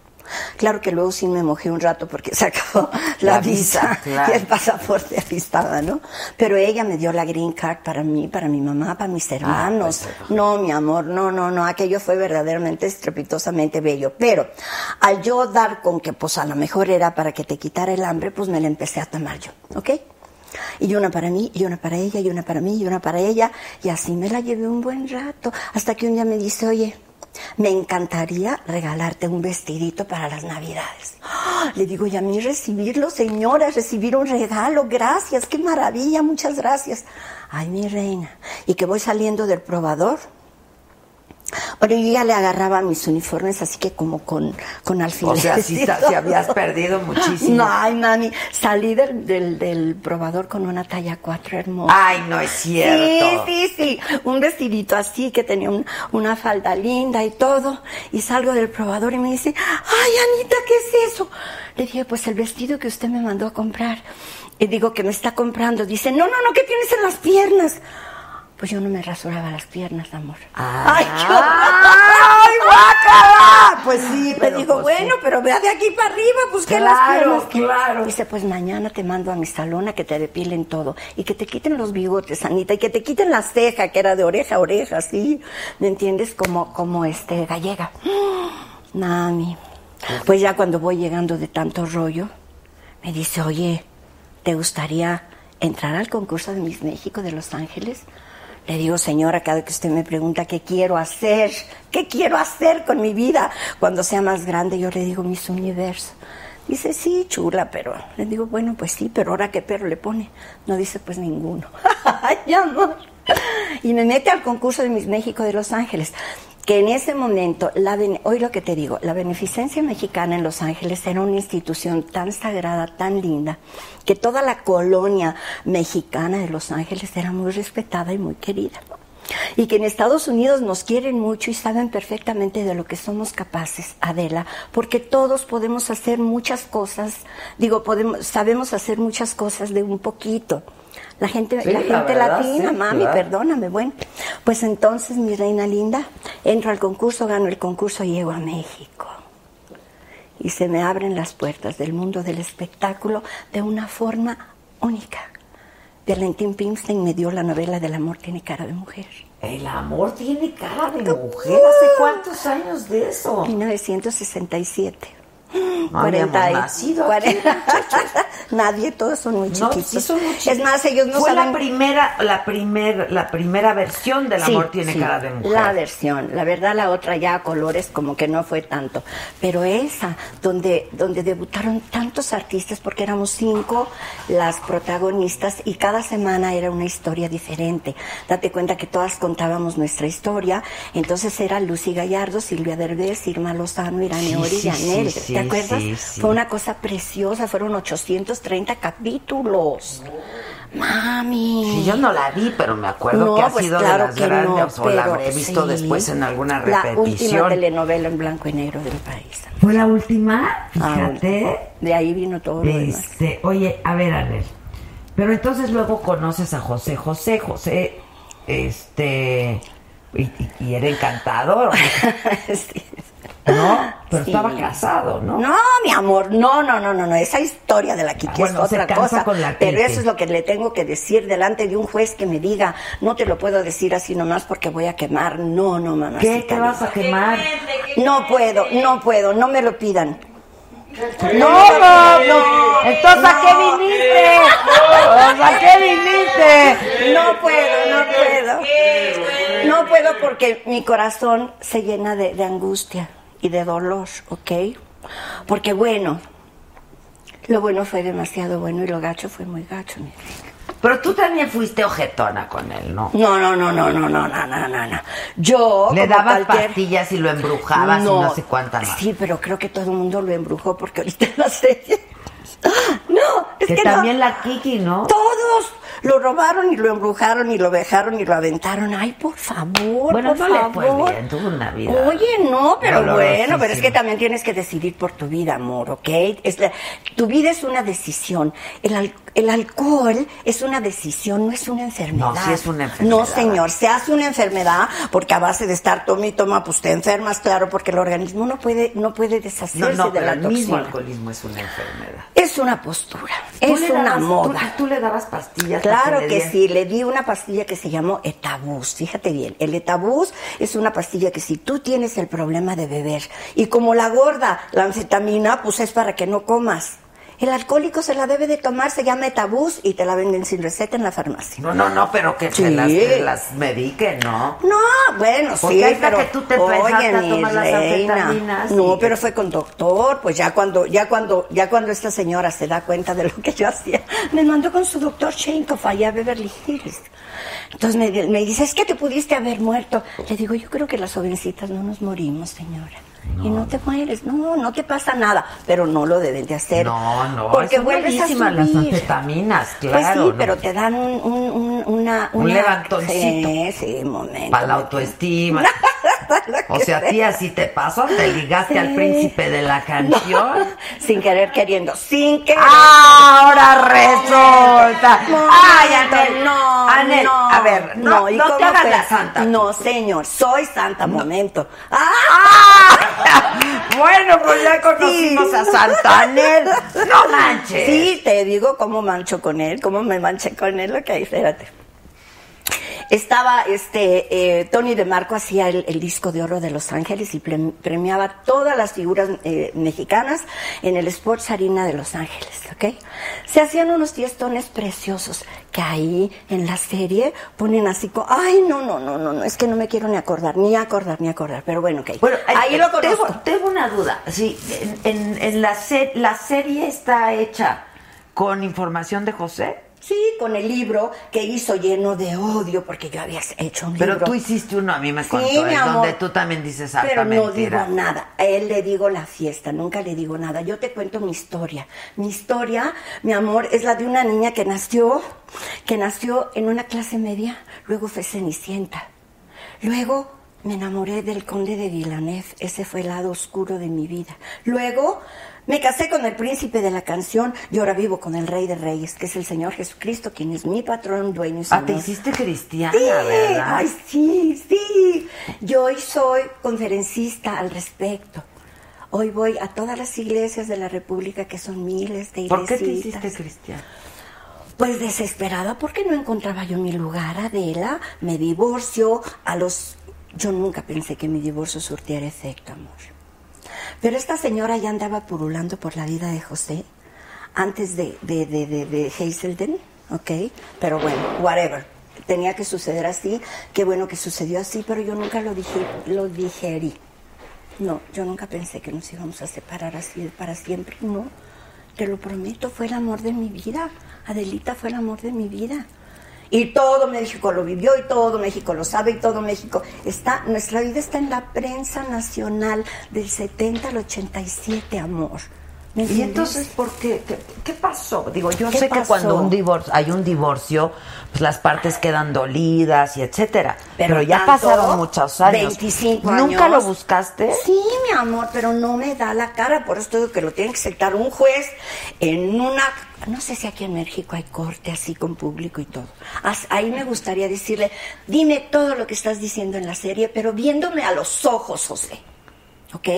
Claro que luego sí me mojé un rato porque se acabó la, La visa, visa, claro. y el pasaporte ahí estaba, ¿no? Pero ella me dio la green card para mí, para mi mamá, para mis hermanos. no, mi amor, no, no, no, aquello fue verdaderamente estrepitosamente bello. Pero al yo dar con que pues a lo mejor era para que te quitara el hambre, pues me la empecé a tomar yo, ¿ok? Y una para mí, y una para ella, y una para mí, y una para ella. Y así me la llevé un buen rato. Hasta que un día me dice, oye, me encantaría regalarte un vestidito para las navidades. ¡Ah! Le digo, y a mí recibirlo, señora, recibir un regalo, gracias, qué maravilla, muchas gracias. Ay, mi reina. Y que voy saliendo del probador. Bueno, yo ya le agarraba mis uniformes así que como con, con alfileres. O sea, sí, sí habías perdido muchísimo. No, ay, mami, salí del, del, del probador con una talla 4 hermosa. Ay, no es cierto. Sí, sí, sí. Un vestidito así que tenía un- una falda linda y todo. Y salgo del probador y me dice, ay, Anita, ¿qué es eso? Le dije, pues el vestido que usted me mandó a comprar. Y digo, que me está comprando. Dice, no, no, no, ¿qué tienes en las piernas? Pues yo no me rasuraba las piernas, amor. Ay, qué horror. ¡Ay, guácala! Pues sí, pero digo, pues, bueno, pero vea de aquí para arriba, pues que Claro, las piernas. que-". claro. Dice, pues mañana te mando a mi salón a que te depilen todo. Y que te quiten los bigotes, Anita, y que te quiten la ceja, que era de oreja a oreja, así. ¿Me entiendes? Como, como este, gallega. Mami. Pues ya cuando voy llegando de tanto rollo, me dice, oye, ¿te gustaría entrar al concurso de Miss México de Los Ángeles? Le digo, señora, cada que usted me pregunta qué quiero hacer, qué quiero hacer con mi vida cuando sea más grande, yo le digo Miss Universo. Dice, sí, chula, pero le digo, bueno, pues sí, pero ahora qué perro le pone. No dice, pues ninguno. Ay, amor. Y me mete al concurso de Miss México de Los Ángeles, que en ese momento, la hoy lo que te digo, la beneficencia mexicana en Los Ángeles era una institución tan sagrada, tan linda, que toda la colonia mexicana de Los Ángeles era muy respetada y muy querida. Y que en Estados Unidos nos quieren mucho y saben perfectamente de lo que somos capaces, Adela, porque todos podemos hacer muchas cosas, digo, podemos, sabemos hacer muchas cosas de un poquito. La gente, Sí, la la gente verdad, latina, sí, mami, claro. perdóname, bueno. Pues entonces, mi reina linda, entro al concurso, gano el concurso y llego a México. Y se me abren las puertas del mundo del espectáculo de una forma única. Valentín Pimstein me dio la novela del amor tiene cara de mujer. El amor tiene cara de mujer. ¿Hace cuántos años de eso? 1967. No habíamos nacido aquí, Nadie, todos son muy No, chiquitos. sí son muy Es más, ellos no Fue saben... la primera, la primer, la primera versión del Sí, amor tiene sí, cara de mujer. La versión, la verdad la otra ya a colores como que no fue tanto, pero esa donde donde debutaron tantos artistas porque éramos cinco las protagonistas y cada semana era una historia diferente. Date cuenta que todas contábamos nuestra historia, entonces era Lucy Gallardo, Silvia Derbez, Irma Lozano, Irán Sí, Sí, sí, ¿Te sí, acuerdas? sí, sí. Fue una cosa preciosa, fueron 830 capítulos. Mami. Sí, yo no la vi, pero me acuerdo No, que ha pues sido claro de las que grandes, no, o la habré visto sí. después en alguna La última repetición. telenovela en blanco y negro del país. Fue la última, Ah, fíjate. de ahí vino todo lo demás. Este, oye, a ver, Anel. Pero entonces luego conoces a José José. José, este, Y, y- y era encantador. ¿No? Pero Sí. estaba casado, ¿no? No, mi amor, no, no, no, no, no. Esa historia de la Kiki Bueno, es se otra cosa. con la pero eso es lo que le tengo que decir delante de un juez que me diga, no te lo puedo decir así nomás porque voy a quemar. No, no, mamá. ¿Qué te vas a quemar? No puedo, no puedo, no me lo pidan. No, no, no. Entonces, ¿a qué viniste? ¿A qué viniste? No puedo, no puedo. No puedo porque mi corazón se llena de, de angustia y de dolor, ¿ok? Porque bueno, lo bueno fue demasiado bueno y lo gacho fue muy gacho, mi reina. Pero tú también fuiste ojetona con él, ¿no? No, no, no, no, no, no, no, no, no, no. Yo Le dabas cualquier- pastillas y lo embrujabas y no sé cuántas más. Sí, pero creo que todo el mundo lo embrujó porque ahorita en la serie. No, es que, Que no. también la Kiki, ¿no? Todos lo robaron y lo embrujaron y lo dejaron y lo aventaron. Ay, por favor, Bueno, por no le favor. fue bien, tuvo una vida. Oye, no, pero bueno, pero es que también tienes que decidir por tu vida, amor, ¿ok? Es la- tu vida es una decisión. El, al- el alcohol es una decisión, no es una enfermedad. No, sí es una enfermedad. No, señor, se hace una enfermedad porque a base de estar toma y toma, pues te enfermas, claro, porque el organismo no puede, no puede deshacerse No, de la el mismo toxina. alcoholismo es una enfermedad. Es una postura, ¿Tú es una dabas- moda. Tú, tú le dabas pastillas. Claro que diera- sí, le di una pastilla que se llamó etabús. Fíjate bien, el etabús es una pastilla que si tú tienes el problema de beber y como la gorda, la anfetamina, pues es para que no comas. El alcohólico se la debe de tomar, se llama etabús y te la venden sin receta en la farmacia. No, no, no, pero que Sí. se las, que las mediquen, ¿no? No, bueno, Porque sí, ahorita pero que tú te oye, empezaste a mi tomar las reina, anfetaminas no, pero fue con doctor, pues ya cuando, ya cuando, ya cuando esta señora se da cuenta de lo que yo hacía, me mandó con su doctor Chenkov allá a Beverly Hills. Entonces me, me dice, es que te pudiste haber muerto. Le digo, yo creo que las jovencitas no nos morimos, señora. Y no te mueres, no, no te pasa nada, pero no lo deben de hacer. No, no, porque son vuelves a buenísimas las subir. anfetaminas, Pues claro. sí, pero te dan un, un, un- una, Un una- levantoncito. Sí, sí, momento. Para la autoestima. O sea, tía, si te pasó, te ligaste al príncipe de la canción. sin querer queriendo, sin querer. Ahora resulta. No, Ay, no, Anel, no, Anel, no, a ver, no, ¿y no te hagas la santa. No, señor, soy santa, momento. Bueno, pues ya conocimos a Santa Anel. No manches. Sí, te digo cómo mancho con él, cómo me manché con él, ok, espérate. Estaba, este, eh, Tony de Marco hacía el, el disco de oro de Los Ángeles y prem- premiaba todas las figuras eh, mexicanas en el Sports Arena de Los Ángeles, ¿ok? Se hacían unos tiestones preciosos que ahí en la serie ponen así como, ay, no, no, no, no, no, es que no me quiero ni acordar, ni acordar, ni acordar, pero bueno, ok. Bueno, ahí eh, lo tengo, conozco. tengo una duda. Sí, en, en- en la, se- la serie está hecha con información de José. Sí, con el libro que hizo lleno de odio porque yo había hecho un Pero libro. tú hiciste uno, a mí me contó, es donde tú también dices harta Pero no mentira. digo nada. A él le digo la fiesta, nunca le digo nada. Yo te cuento mi historia. Mi historia, mi amor, es la de una niña que nació, que nació en una clase media, luego fue Cenicienta. Luego me enamoré del conde de Villanef, ese fue el lado oscuro de mi vida. Luego me casé con el príncipe de la canción y ahora vivo con el rey de reyes, que es el Señor Jesucristo, quien es mi patrón, dueño y Ah, señor. te hiciste cristiana, Sí, ¿verdad? ay, sí, sí. Yo hoy soy conferencista al respecto. Hoy voy a todas las iglesias de la República, que son miles de iglesias. ¿Por qué te hiciste cristiana? Pues desesperada porque no encontraba yo mi lugar, Adela. Me divorcio a los... Yo nunca pensé que mi divorcio surtiera efecto, amor. Pero esta señora ya andaba purulando por la vida de José antes de, de, de, de, de Hazelden, ¿ok? Pero bueno, whatever. Tenía que suceder así. Qué bueno que sucedió así, pero yo nunca lo, dije, lo digerí. No, yo nunca pensé que nos íbamos a separar así para siempre, no. Te lo prometo, fue el amor de mi vida. Adelita fue el amor de mi vida. Y todo México lo vivió y todo México lo sabe y todo México está, nuestra vida está en la prensa nacional del 70 al 87, amor. ¿Me ¿Y entonces por qué? ¿Qué, qué pasó? Digo, yo ¿Qué sé que cuando un divorcio, hay un divorcio, pues las partes quedan dolidas y etcétera. Pero, ya pasaron muchos años. 25 años. ¿Nunca lo buscaste? Sí, mi amor, pero no me da la cara. Por eso te digo que lo tiene que aceptar un juez en una. No sé si aquí en México hay corte así con público y todo. Ahí me gustaría decirle: dime todo lo que estás diciendo en la serie, pero viéndome a los ojos, José. ¿Ok?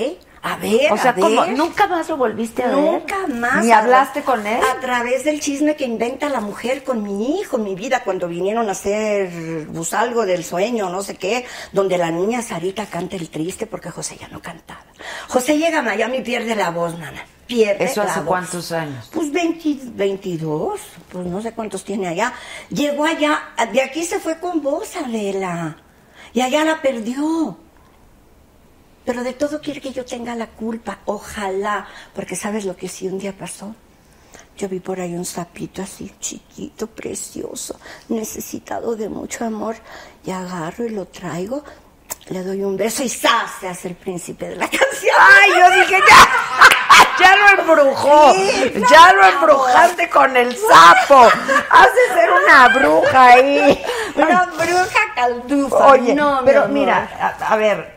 A ver, O sea, a ver. ¿cómo? ¿Nunca más lo volviste a ver? Nunca más. ¿Ni hablaste con él? A través del chisme que inventa la mujer con mi hijo, mi vida, cuando vinieron a hacer pues, algo del sueño, no sé qué, donde la niña Sarita canta el triste porque José ya no cantaba. José llega a Miami y pierde la voz, nana. Pierde ¿Eso la hace voz. cuántos años? Pues 20 22, pues no sé cuántos tiene allá. Llegó allá, de aquí se fue con vos, Adela. Y allá la perdió. Pero de todo quiere que yo tenga la culpa. Ojalá, porque sabes lo que sí un día pasó. Yo vi por ahí un sapito así, chiquito, precioso, necesitado de mucho amor. Y agarro y lo traigo, le doy un beso y ¡zas! Se hace el príncipe de la canción. ¡Ay, yo dije ya! ¡Ya lo embrujó! Sí, ¡Ya lo embrujaste con el sapo! ¡Has de ser una bruja ahí! Una bruja caldufa. Oye, No, pero amor. mira, a, a ver,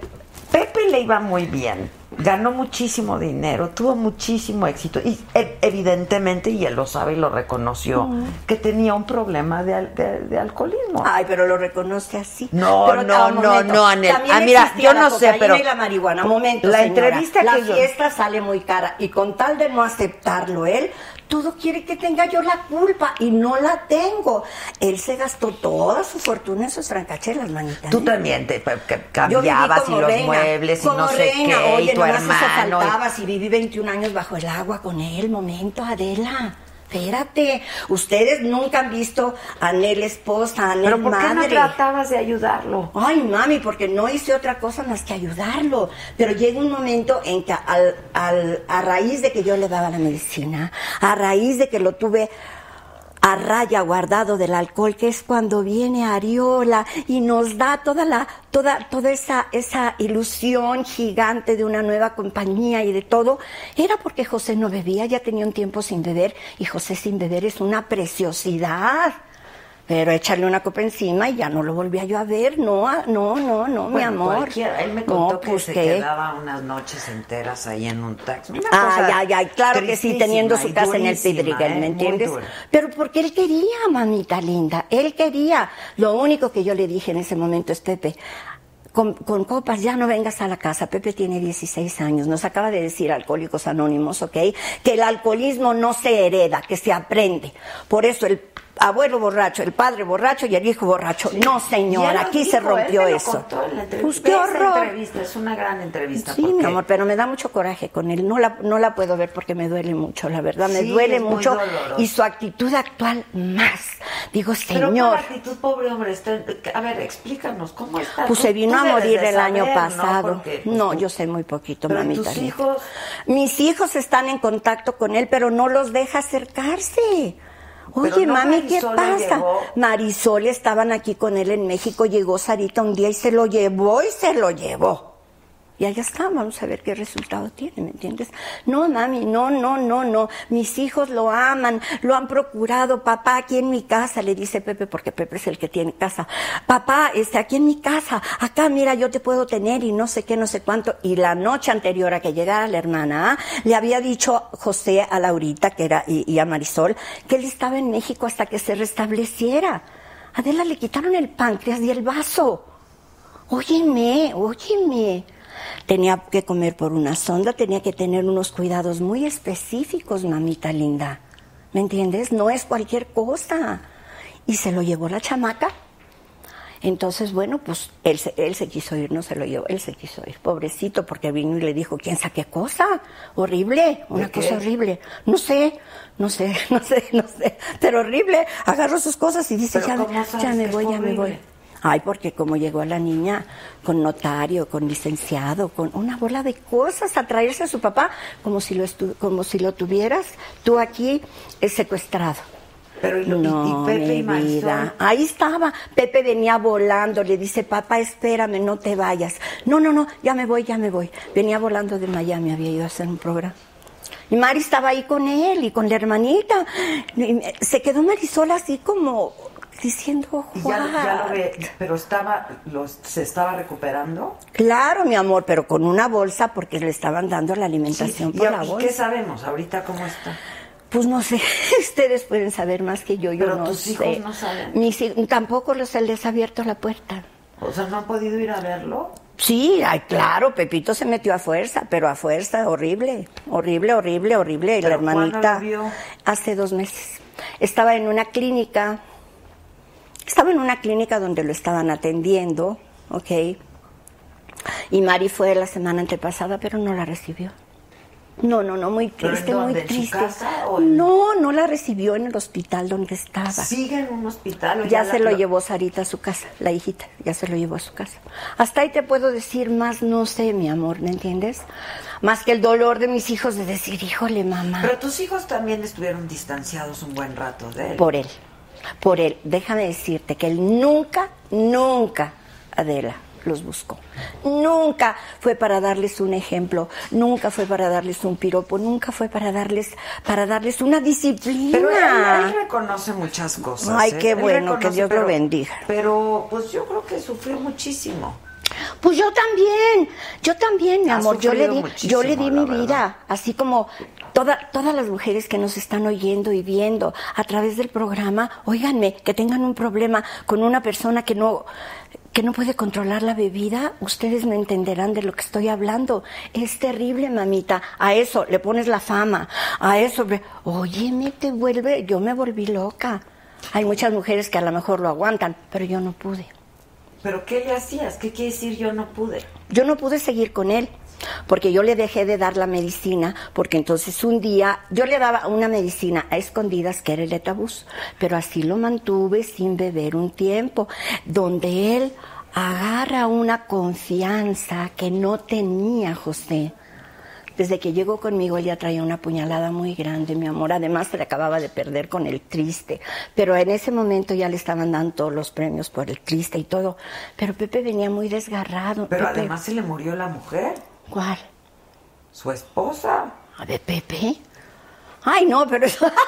Pepe le iba muy bien. Ganó muchísimo dinero, tuvo muchísimo éxito y evidentemente, y él lo sabe y lo reconoció, que tenía un problema de, de- de alcoholismo. Ay, pero lo reconoce así. No, Pero, no, no, no, Anel. Ah, mira, yo la no sé, pero y la marihuana. Momento, la señora. entrevista la que yo- fiesta sale muy cara y con tal de no aceptarlo él, todo quiere que tenga yo la culpa y no la tengo. Él se gastó toda su fortuna en sus francachelas, manita. Tú también te cambiabas y los reina, muebles y no sé reina. qué, Oye, y tu hermano. y- si viví 21 años bajo el agua con él. Momento, Adela. Espérate, ustedes nunca han visto a Anel esposa, a Anel Pero ¿por qué no madre. tratabas de ayudarlo? Ay, mami, porque no hice otra cosa más que ayudarlo. Pero llega un momento en que al, al- a raíz de que yo le daba la medicina, a raíz de que lo tuve a raya guardado del alcohol, que es cuando viene Ariola y nos da toda la, toda, toda esa, esa ilusión gigante de una nueva compañía y de todo, era porque José no bebía, ya tenía un tiempo sin beber, y José sin beber es una preciosidad. Pero échale una copa encima y ya no lo volvía yo a ver. No, ah, no, no, no, mi Bueno, amor. cualquiera. Él me contó no, que pues se qué. quedaba unas noches enteras ahí en un taxi. Una Ay, ay, ay, claro que sí, teniendo su y casa en el Pedregal, ¿eh? ¿me entiendes? Pero porque él quería, mamita linda, él quería. Lo único que yo le dije en ese momento es, Pepe, con, con copas ya no vengas a la casa. Pepe tiene 16 años, nos acaba de decir Alcohólicos Anónimos, ¿ok? Que el alcoholismo no se hereda, que se aprende. Por eso el abuelo borracho, el padre borracho y el hijo borracho. No, lo aquí se dijo, rompió eso. Pues qué horror. entrevista, es una gran entrevista. Sí, mi amor, pero me da mucho coraje con él. No la, no la puedo ver porque me duele mucho, la verdad, me Sí, duele mucho. Y su actitud actual más. Digo, Pero señor. ¿cuál actitud, pobre hombre, está- a ver, explícanos, ¿cómo está? Pues se vino a morir el año pasado. Porque, pues, No, tú- yo sé muy poquito, Pero mamita. tus hijos- Mis hijos están en contacto con él, pero no los deja acercarse. Oye, no mami, ¿qué pasa? Marisol estaban aquí con él en México, llegó Sarita un día y se lo llevó y se lo llevó. Y allá está, vamos a ver qué resultado tiene, ¿me entiendes? No, mami, no, no, no, no. Mis hijos lo aman, lo han procurado. Papá, aquí en mi casa, le dice Pepe, porque Pepe es el que tiene casa. Papá, este, aquí en mi casa, acá, mira, yo te puedo tener y no sé qué, no sé cuánto. Y la noche anterior a que llegara la hermana, le había dicho José a Laurita, que era, y, y a Marisol, que él estaba en México hasta que se restableciera. Adela le quitaron el páncreas y el vaso. Óyeme, óyeme. Tenía que comer por una sonda, tenía que tener unos cuidados muy específicos, mamita linda. ¿Me entiendes? No es cualquier cosa. Y se lo llevó la chamaca. Entonces, bueno, pues él se, él se quiso ir, no se lo llevó, él se quiso ir, pobrecito, porque vino y le dijo, ¿quién sabe qué cosa? Horrible, una qué? cosa horrible. No sé, no sé, no sé, no sé, pero horrible. Agarró sus cosas y dice, ya, me- ¿cómo sabes ya me voy, ya me voy. Ay, porque como llegó la niña con notario, con licenciado, con una bola de cosas a traerse a su papá, como si lo, estu- como si lo tuvieras tú aquí eh, secuestrado. Pero y, No, y Pepe y vida. Ahí estaba. Pepe venía volando, le dice, papá, espérame, no te vayas. No, no, no, ya me voy, ya me voy. Venía volando de Miami, había ido a hacer un programa. Y Mari estaba ahí con él y con la hermanita. Y se quedó Marisol así como diciendo, Y ya, ya lo ve, pero estaba, los, se estaba recuperando. Claro, mi amor, pero con una bolsa porque le estaban dando la alimentación ¿Y, por la y bolsa. qué sabemos ahorita cómo está? Pues no sé, ustedes pueden saber más que yo, yo Pero no tus sé. hijos no saben. Mis tampoco los les ha abierto la puerta. O sea, ¿no han podido ir a verlo? Sí, ay, claro, Pepito se metió a fuerza, pero a fuerza, horrible, horrible, horrible, horrible. Y la ¿Pero cuándo hermanita, lo vio? hace dos meses, estaba en una clínica, estaba en una clínica donde lo estaban atendiendo, ¿ok? Y Mari fue la semana antepasada, pero no la recibió. No, no, no, muy ¿Pero en triste, muy dónde? ¿En su triste. casa No, no la recibió en el hospital donde estaba. ¿Sigue en un hospital? o Ya la- se lo llevó Sarita a su casa, la hijita, ya se lo llevó a su casa. Hasta ahí te puedo decir más, no sé, mi amor, ¿me entiendes? Más que el dolor de mis hijos de decir, híjole, mamá. Pero tus hijos también estuvieron distanciados un buen rato de él. Por él, por él. Déjame decirte que él nunca, nunca, Adela, los buscó. Nunca fue para darles un ejemplo, nunca fue para darles un piropo, nunca fue para darles, para darles una disciplina. Pero él, él reconoce muchas cosas. Ay, ¿eh? qué Él bueno, que Dios lo bendiga. Pero, pues yo creo que sufrió muchísimo. Pues yo también, yo también, mi amor, yo le di, yo le di mi vida, así como toda, todas las mujeres que nos están oyendo y viendo a través del programa, óiganme, que tengan un problema con una persona que no, que no puede controlar la bebida, ustedes me entenderán de lo que estoy hablando. Es terrible, mamita. A eso le pones la fama, a eso, óyeme, te vuelve, yo me volví loca. Hay muchas mujeres que a lo mejor lo aguantan, pero yo no pude. ¿Pero qué le hacías? ¿Qué quiere decir yo no pude? Yo no pude seguir con él porque yo le dejé de dar la medicina, porque entonces un día yo le daba una medicina a escondidas que era el etabús, pero así lo mantuve sin beber un tiempo, donde él agarra una confianza que no tenía José. Desde que llegó conmigo él ya traía una puñalada muy grande, mi amor. Además se le acababa de perder con el triste. Pero en ese momento ya le estaban dando todos los premios por el triste y todo. Pero Pepe venía muy desgarrado. Pero Pepe- además se le murió la mujer, ¿Cuál? su esposa. ¿A de Pepe? Ay, no, pero eso...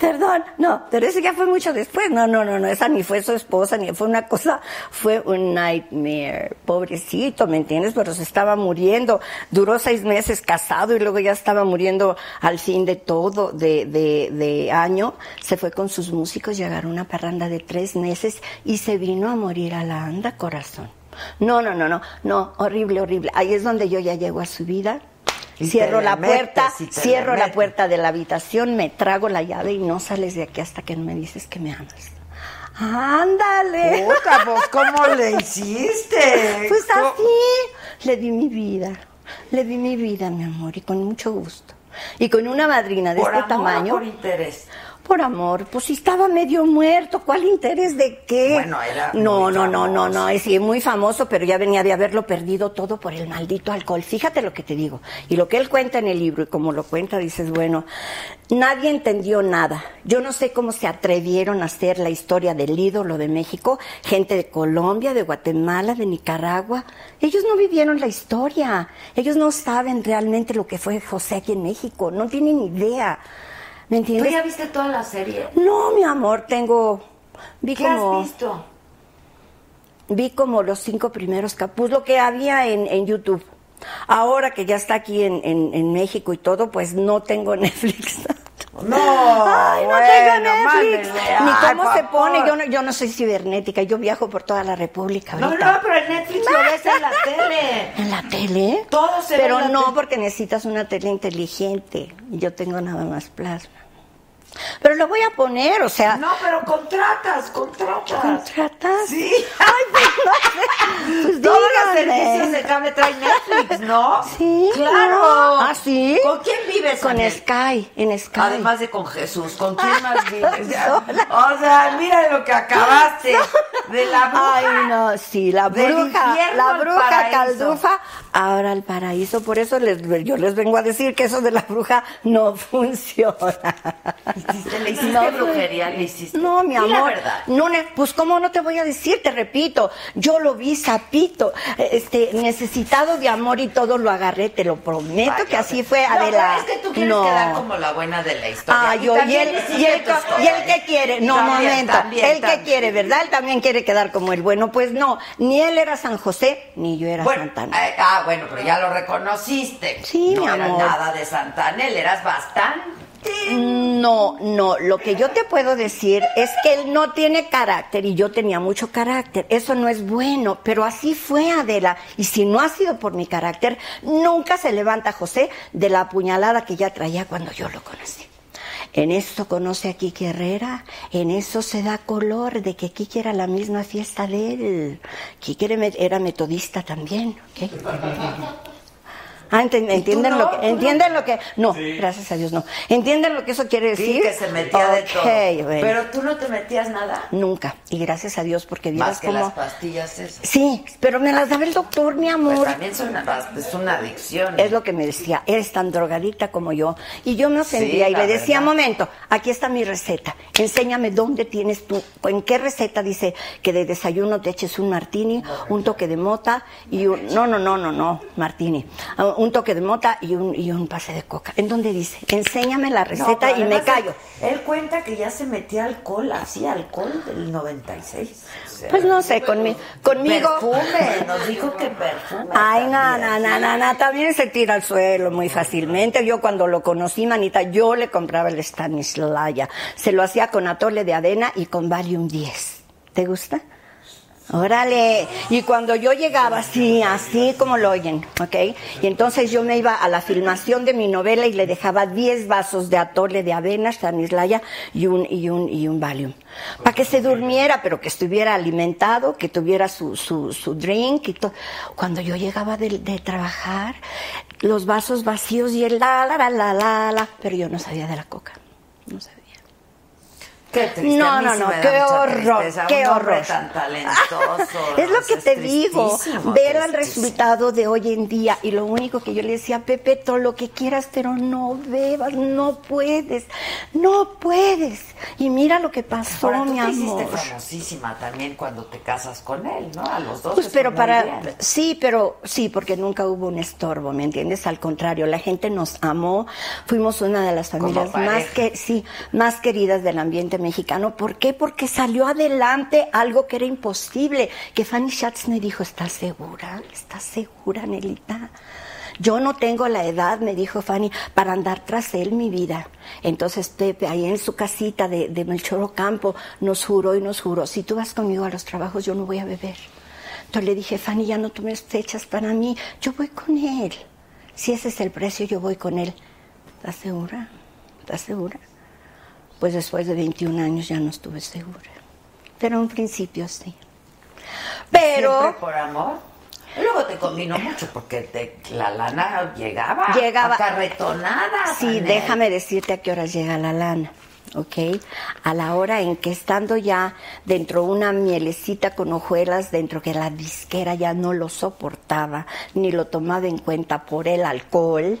Perdón, no, pero eso ya fue mucho después. No, no, no, no, esa ni fue su esposa, ni fue una cosa, fue un nightmare. Pobrecito, ¿me entiendes? Pero se estaba muriendo. Duró seis meses casado y luego ya estaba muriendo al fin de todo, de, de, de año. Se fue con sus músicos, llegaron una parranda de tres meses y se vino a morir a la anda, corazón. No, no, no, no, no, horrible, horrible. Ahí es donde yo ya llego a su vida. Y Cierro la puerta, metes cierro la puerta de la habitación, me trago la llave y no sales de aquí hasta que no me dices que me amas. ¡Ándale! Puta, pues, ¿cómo le hiciste? Pues ¿Cómo? así, le di mi vida, le di mi vida, mi amor, y con mucho gusto. Y con una madrina de ¿Por este amor o tamaño. por interés? Por amor, pues si estaba medio muerto, ¿cuál interés de qué? Bueno, era No, muy no, no, no, no, es sí, muy famoso, pero ya venía de haberlo perdido todo por el maldito alcohol. Fíjate lo que te digo. Y lo que él cuenta en el libro, y como lo cuenta, dices, bueno, nadie entendió nada. Yo no sé cómo se atrevieron a hacer la historia del ídolo de México, gente de Colombia, de Guatemala, de Nicaragua. Ellos no vivieron la historia. Ellos no saben realmente lo que fue José aquí en México. No tienen idea. ¿Me ¿Tú entiendes? ya viste toda la serie? No, mi amor, tengo. Vi ¿Qué como. has visto? Vi como los cinco primeros capítulos, lo que había en, en YouTube. Ahora que ya está aquí en, en, en México y todo, pues no tengo Netflix. No, Ay, no bueno, tengo Netflix. Ni Ay, cómo se pone. Yo no, yo no soy cibernética. Yo viajo por toda la República. No, ahorita. no, pero el Netflix lo ves en la tele. ¿En la tele? Todo se ve Pero en la no, tele. porque necesitas una tele inteligente. Y yo tengo nada más plasma. Pero lo voy a poner, o sea. No, pero contratas, contratas. ¿Contratas? Sí. Ay, pues no sé. Pues Todos los servicios de cable traen Netflix, ¿no? Sí. Claro. ¿Ah, sí? ¿Con quién vives? Con? Sky, en Sky. Además de con Jesús, ¿con quién más vives? O sea, mira lo que acabaste de la bruja. Ay, no, sí, la bruja, la bruja caldufa, ahora al paraíso. Por eso les, yo les vengo a decir que eso de la bruja no funciona. ¿Le hiciste No, brujería? ¿Le hiciste? No, mi Di la amor. verdad. No, pues cómo no te voy a decir, te repito. Yo lo vi sapito, este, necesitado de amor y todo lo agarré, te lo prometo que así fue No, Adela. es que tú quieres No. quedar como la buena de la historia. Ah, yo, y él, y él, co- y él cosas. que quiere, no, También, momento, también, él que quiere, ¿verdad? Él también quiere quedar como el bueno, pues no, ni él era San José, ni yo era Bueno, Santana. eh, ah, bueno, pero ya lo reconociste. Sí, no mi era amor. nada de Santanel, eras bastante. No, no, lo que yo te puedo decir es que él no tiene carácter y yo tenía mucho carácter. Eso no es bueno, pero así fue Adela. Y si no ha sido por mi carácter, nunca se levanta José de la puñalada que ya traía cuando yo lo conocí. En esto conoce a Kiki Herrera, en eso se da color de que Kiki era la misma fiesta de él. Me- era metodista también, ¿ok? Ah, ¿entienden, no? lo ¿Tú que, no? ¿entienden lo que...? No, gracias a Dios no. ¿Entienden lo que eso quiere Sí, decir? que se metía de todo. bueno. Pero tú no te metías nada. Nunca. Y gracias a Dios porque Más vieras que cómo... las pastillas esas. Sí, pero me las daba el doctor, mi Pues amor. también una, es una adicción. Es lo que me decía, eres tan drogadita como yo. Y yo me ofendía Sí, y le decía, verdad. momento, aquí está mi receta. Enséñame dónde tienes tú, en qué receta dice que de desayuno te eches un martini, un toque de mota y un... No, no, no, no, no, martini. Ah, Un toque de mota y un, y un pase de coca. ¿En dónde dice? Enséñame la receta y me callo. Él, cuenta que ya se metía alcohol, así alcohol del 96. O sea, Pues no sé, conmi- conmigo... Perfume, nos dijo que perfume. Ay, también. no, no, no, no, también se tira al suelo muy fácilmente. Yo cuando lo conocí, manita, yo le compraba el Stanislaya. Se lo hacía con atole de avena y con Valium 10. ¿Te gusta? Órale. Y cuando yo llegaba así, así como lo oyen, ¿ok? Y entonces yo me iba a la filmación de mi novela y le dejaba 10 vasos de atole de avena, Stanislaya y un, y un, y un Valium. Para que se durmiera, pero que estuviera alimentado, que tuviera su, su, su drink y todo. Cuando yo llegaba de, de trabajar, los vasos vacíos y el la, la, la, la, la, la, pero yo no sabía de la coca. No sabía. Qué triste, No, no, sí no, qué horror, tristeza, qué horror. tan talentoso. Es lo que es te digo, ver el tristísimo. resultado de hoy en día y lo único que yo le decía, Pepe, todo lo que quieras, pero no bebas, no puedes, no puedes. Y mira lo que pasó, Ahora, tú mi te hiciste amor. famosísima también cuando te casas con él, ¿no? A los dos. Pues pero para bien. sí, pero sí, porque nunca hubo un estorbo, ¿me entiendes? Al contrario, la gente nos amó, fuimos una de las familias más que sí, más queridas del ambiente mexicano. ¿Por qué? Porque salió adelante algo que era imposible, que Fanny Schatz me dijo, "¿Estás segura? ¿Estás segura, Nelita?" Yo no tengo la edad, me dijo Fanny, para andar tras él mi vida. Entonces Pepe, ahí en su casita de, de Melchor Ocampo, nos juró y nos juró, si tú vas conmigo a los trabajos, yo no voy a beber. Entonces le dije, Fanny, ya no tomes fechas para mí, yo voy con él. Si ese es el precio, yo voy con él. ¿Estás segura? ¿Estás segura? Pues después de 21 años ya no estuve segura. Pero en principio sí. Pero... Siempre por amor. Luego te combinó mucho porque te- la lana llegaba, Llegaba. acarretonada. Sí, déjame decirte a qué horas llega la lana, ¿ok? A la hora en que estando ya dentro una mielecita con hojuelas, dentro que la disquera ya no lo soportaba, ni lo tomaba en cuenta por el alcohol,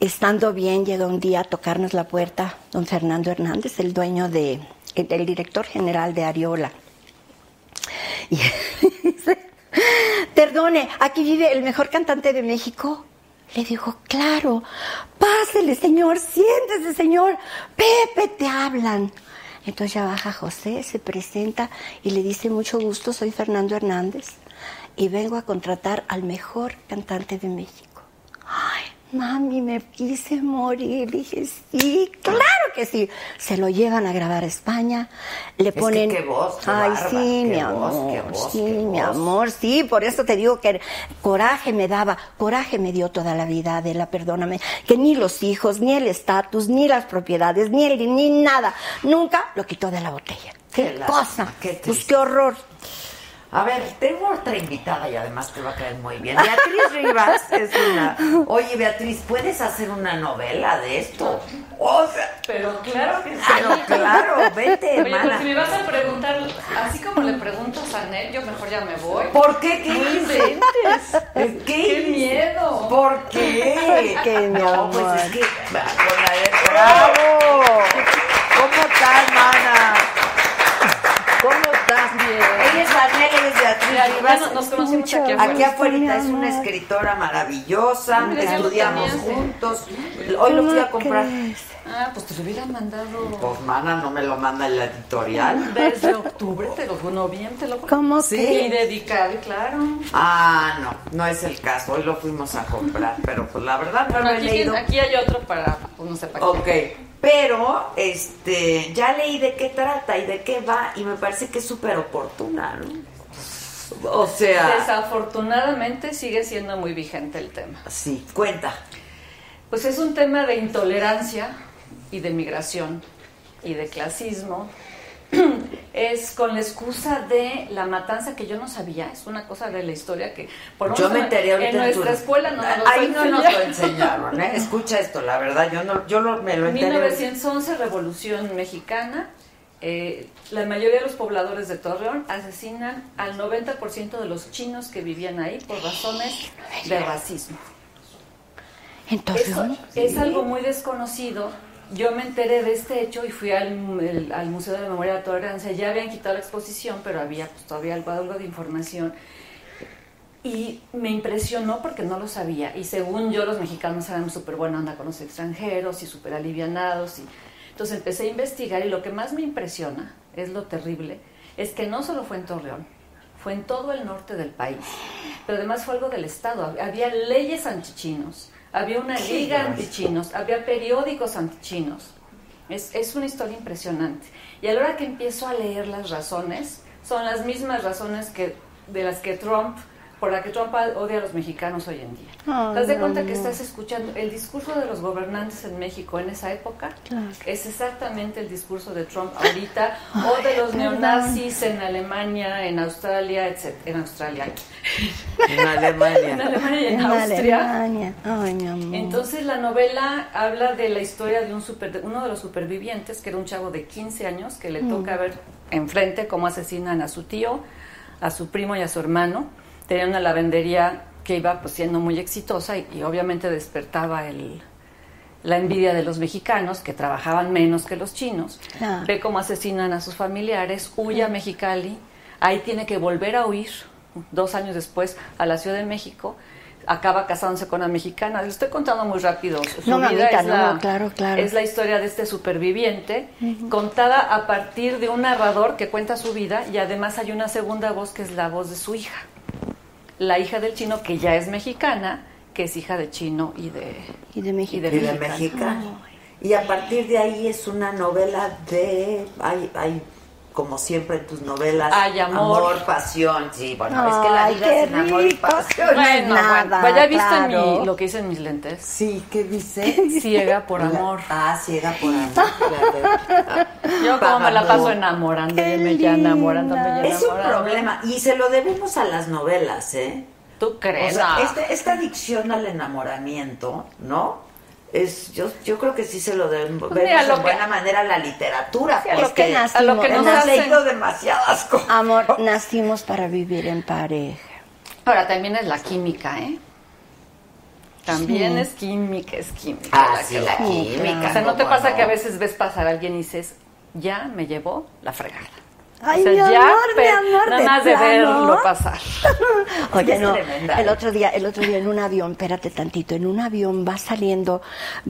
estando bien llega un día a tocarnos la puerta don Fernando Hernández, el dueño de, el, el director general de Ariola. Y dice, perdone, aquí vive el mejor cantante de México. Le dijo, claro, pásele, señor, siéntese, señor. Pepe, te hablan. Entonces ya baja José, se presenta y le dice, mucho gusto, soy Fernando Hernández y vengo a contratar al mejor cantante de México. Ay, mami, me quise morir. Dije, sí, claro que sí. Se lo llevan a grabar a España, le que ponen... qué voz, qué Ay, bárbara, sí, qué mi voz, amor, qué voz, sí, mi voz. amor, sí, por eso te digo que coraje me daba, coraje me dio toda la vida, Adela, perdóname, que ni los hijos, ni el estatus, ni las propiedades, ni el, ni nada, nunca lo quitó de la botella. Qué, cosa, qué pues qué horror. A ver, tengo otra invitada y además te va a caer muy bien. Beatriz Rivas es una. Oye, Beatriz, ¿puedes hacer una novela de esto? O sea, pero claro que sí. Pero claro, vete, Oye, pues si me vas a preguntar, así como le pregunto a Sanel, yo mejor ya me voy. ¿Por qué? ¿Qué dices? ¿Qué? ¿Qué miedo? ¿Por qué? ¿Qué, mi? No, pues es que... ¡Bravo! ¿Cómo estás, mana? ¿Cómo estás? Bien. Aquí afuera. Aquí afuera Mi es una escritora maravillosa, Mira, estudiamos ¿eh? juntos. Hoy lo fui a comprar. Ah, pues te lo hubiera mandado Pues mana, no me lo manda la editorial. desde octubre, te lo juro, bien, te lo juro. ¿Cómo Sí. que? Y dedicado, claro. Ah, no, no es el caso. Hoy lo fuimos a comprar, pero pues la verdad no lo he aquí, leído. aquí hay otro para, pues no sé para Ok, qué. pero este ya leí de qué trata y de qué va y me parece que es súper oportuna, ¿no? O sea, Desafortunadamente sigue siendo muy vigente el tema. sí, cuenta. Pues es un tema de intolerancia y de migración y de clasismo. Es con la excusa de la matanza que yo no sabía, es una cosa de la historia que por Yo me enteré ahorita en nuestra tu- escuela no nos Ahí no nos lo enseñaron. enseñaron, ¿eh? Escucha esto, la verdad, yo no, yo lo- me lo enteré. 1911, Revolución Mexicana. Eh, la mayoría de los pobladores de Torreón asesinan al 90% de los chinos que vivían ahí por razones de racismo. ¿En Torreón? Eso es algo muy desconocido. Yo me enteré de este hecho y fui al, el- al Museo de la Memoria de la Tolerancia. Ya habían quitado la exposición, pero había pues, todavía algo, algo de información. Y me impresionó porque no lo sabía. Y según yo, los mexicanos eran súper buena onda con los extranjeros y súper alivianados. Y... Entonces empecé a investigar y lo que más me impresiona, es lo terrible, es que no solo fue en Torreón, fue en todo el norte del país. Pero además fue algo del Estado. Había leyes antichinos, había una liga antichinos, había periódicos antichinos. Es, es una historia impresionante. Y a la hora que empiezo a leer las razones, son las mismas razones que de las que Trump, por la que Trump odia a los mexicanos hoy en día. ¿Te das de cuenta que estás escuchando el discurso de los gobernantes en México en esa época? Claro. Es exactamente el discurso de Trump ahorita, o de los neonazis en Alemania, en Australia, etc. En Australia. En Alemania. En Alemania y en, En Austria. Alemania. Ay, mi amor. Entonces la novela habla de la historia de un super, de uno de los supervivientes, que era un chavo de 15 años, que le Mm. toca ver enfrente cómo asesinan a su tío, a su primo y a su hermano. Tenía una lavandería que iba pues, siendo muy exitosa y, y obviamente despertaba el, la envidia de los mexicanos, que trabajaban menos que los chinos. Ve cómo asesinan a sus familiares, huye a Mexicali, ahí tiene que volver a huir, dos años después, a la Ciudad de México, acaba casándose con una mexicana. Le estoy contando muy rápido. Su No, vida mamita, es no, la, no, claro, claro. Es la historia de este superviviente, contada a partir de un narrador que cuenta su vida y además hay una segunda voz que es la voz de su hija. La hija del chino, que ya es mexicana, que es hija de chino y de, y de México. Y de mexicano. Y a partir de ahí es una novela de. Hay, hay como siempre en tus novelas. Hay amor. pasión. Sí, bueno, es que la Ay, vida qué sin amor y rico. pasión. Bueno, nada, bueno, pues ya viste en claro. mi- lo que hice en mis lentes. Sí, ¿qué dice? Ciega por amor. Ah, ciega por amor. Yo como me la paso enamorándome, ya enamorándome, ya Es un problema y se lo debemos a las novelas, ¿eh? ¿Tú crees? O sea, No. este- esta adicción al enamoramiento, ¿no? Es, yo, yo creo que sí se lo debemos Pues lo en que- buena manera la literatura. Sí, a pues, lo que nas- a lo que nos hemos leído demasiadas cosas. Amor, nacimos para vivir en pareja. Ahora también es la química, ¿eh? También Sí. es química, es química. Ah, la sí, que la química, O sea, ¿no te ¿cómo pasa no? que a veces ves pasar a alguien y dices, ya me llevó la fregada? Ay, o sea, mi ya, amor, mi pero amor, nada más de verlo pasar. Oye, no, el otro día, el otro día en un avión, espérate tantito, en un avión va saliendo,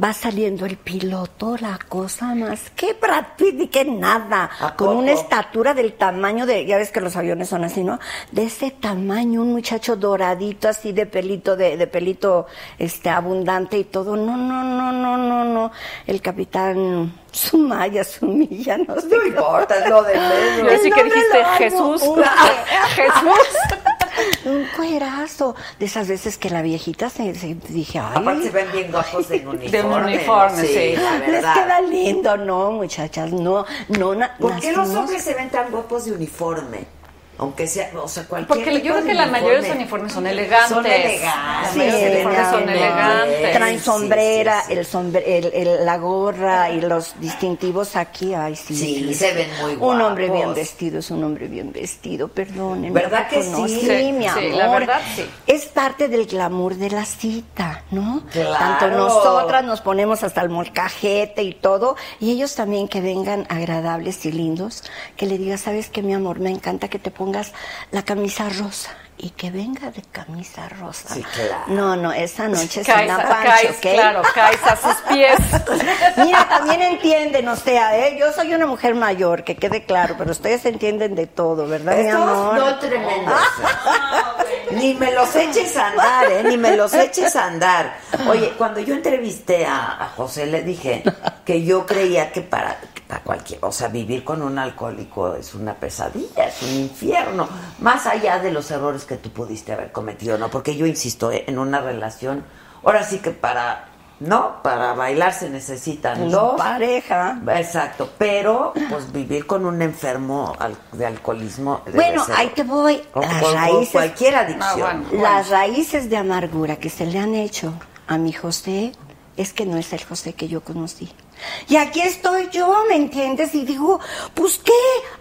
va saliendo el piloto, la cosa más, que Brad Pitt y que nada, ¿A con una estatura del tamaño de, ya ves que los aviones son así, ¿no? De ese tamaño, un muchacho doradito, así de pelito, de, de pelito, este, abundante y todo, no, no, no, no, no, no, el capitán Sumaya, Sumilla, no sé. No importa, es lo de menos. Yo sí que dijiste. Jesús. Un- Jesús. Un cuerazo. De esas veces que la viejita se, se- dije, ay. Aparte se ven bien guapos en uniforme. De un uniforme, sí. la les verdad. queda lindo, no, muchachas, no, no. na- ¿Por qué los hombres se ven tan guapos de uniforme? Aunque sea, o sea, cualquier Porque tipo yo creo de que la mayoría de los uniforme. uniformes son elegantes. Son elegantes. La mayoría de los Sí, uniformes son elegantes. Traen sombrera, sí, sí. El sombre- el- el- la gorra y los distintivos aquí, ay, sí. Sí, se ven muy Un hombre bien guapos. vestido es un hombre bien vestido, perdónenme. ¿Verdad ¿a que no? sí? Sí, Sí, mi amor. sí, la verdad, sí. Es parte del glamour de la cita, ¿no? Claro. Tanto nosotras nos ponemos hasta el molcajete y todo, y ellos también que vengan agradables y lindos, que le digas, sabes que mi amor, me encanta que te pongas la camisa rosa y que venga de camisa rosa. Sí, claro. No, no, esa noche se Caes la a- pancho, caes, ¿ok? claro, caes a sus pies. Mira, también entienden, o sea, ¿eh? yo soy una mujer mayor, que quede claro, pero ustedes entienden de todo, ¿verdad, mi amor? no tremendos. Ni me los eches a andar, ¿eh? Ni me los eches a andar. Oye, cuando yo entrevisté a, a José, le dije que yo creía que para, para cualquier, o sea, vivir con un alcohólico es una pesadilla, es un infierno. Más allá de los errores que tú pudiste haber cometido, ¿no? Porque yo insisto, ¿eh? en una relación, ahora sí que para, ¿no? Para bailar se necesitan Pues, dos. pareja. Exacto, pero pues vivir con un enfermo de alcoholismo. Bueno, ser- ahí te voy. o Las raíces, cualquier adicción. Las raíces de amargura que se le han hecho a mi José es que no es el José que yo conocí. Y aquí estoy yo, ¿me entiendes? Y digo, pues qué,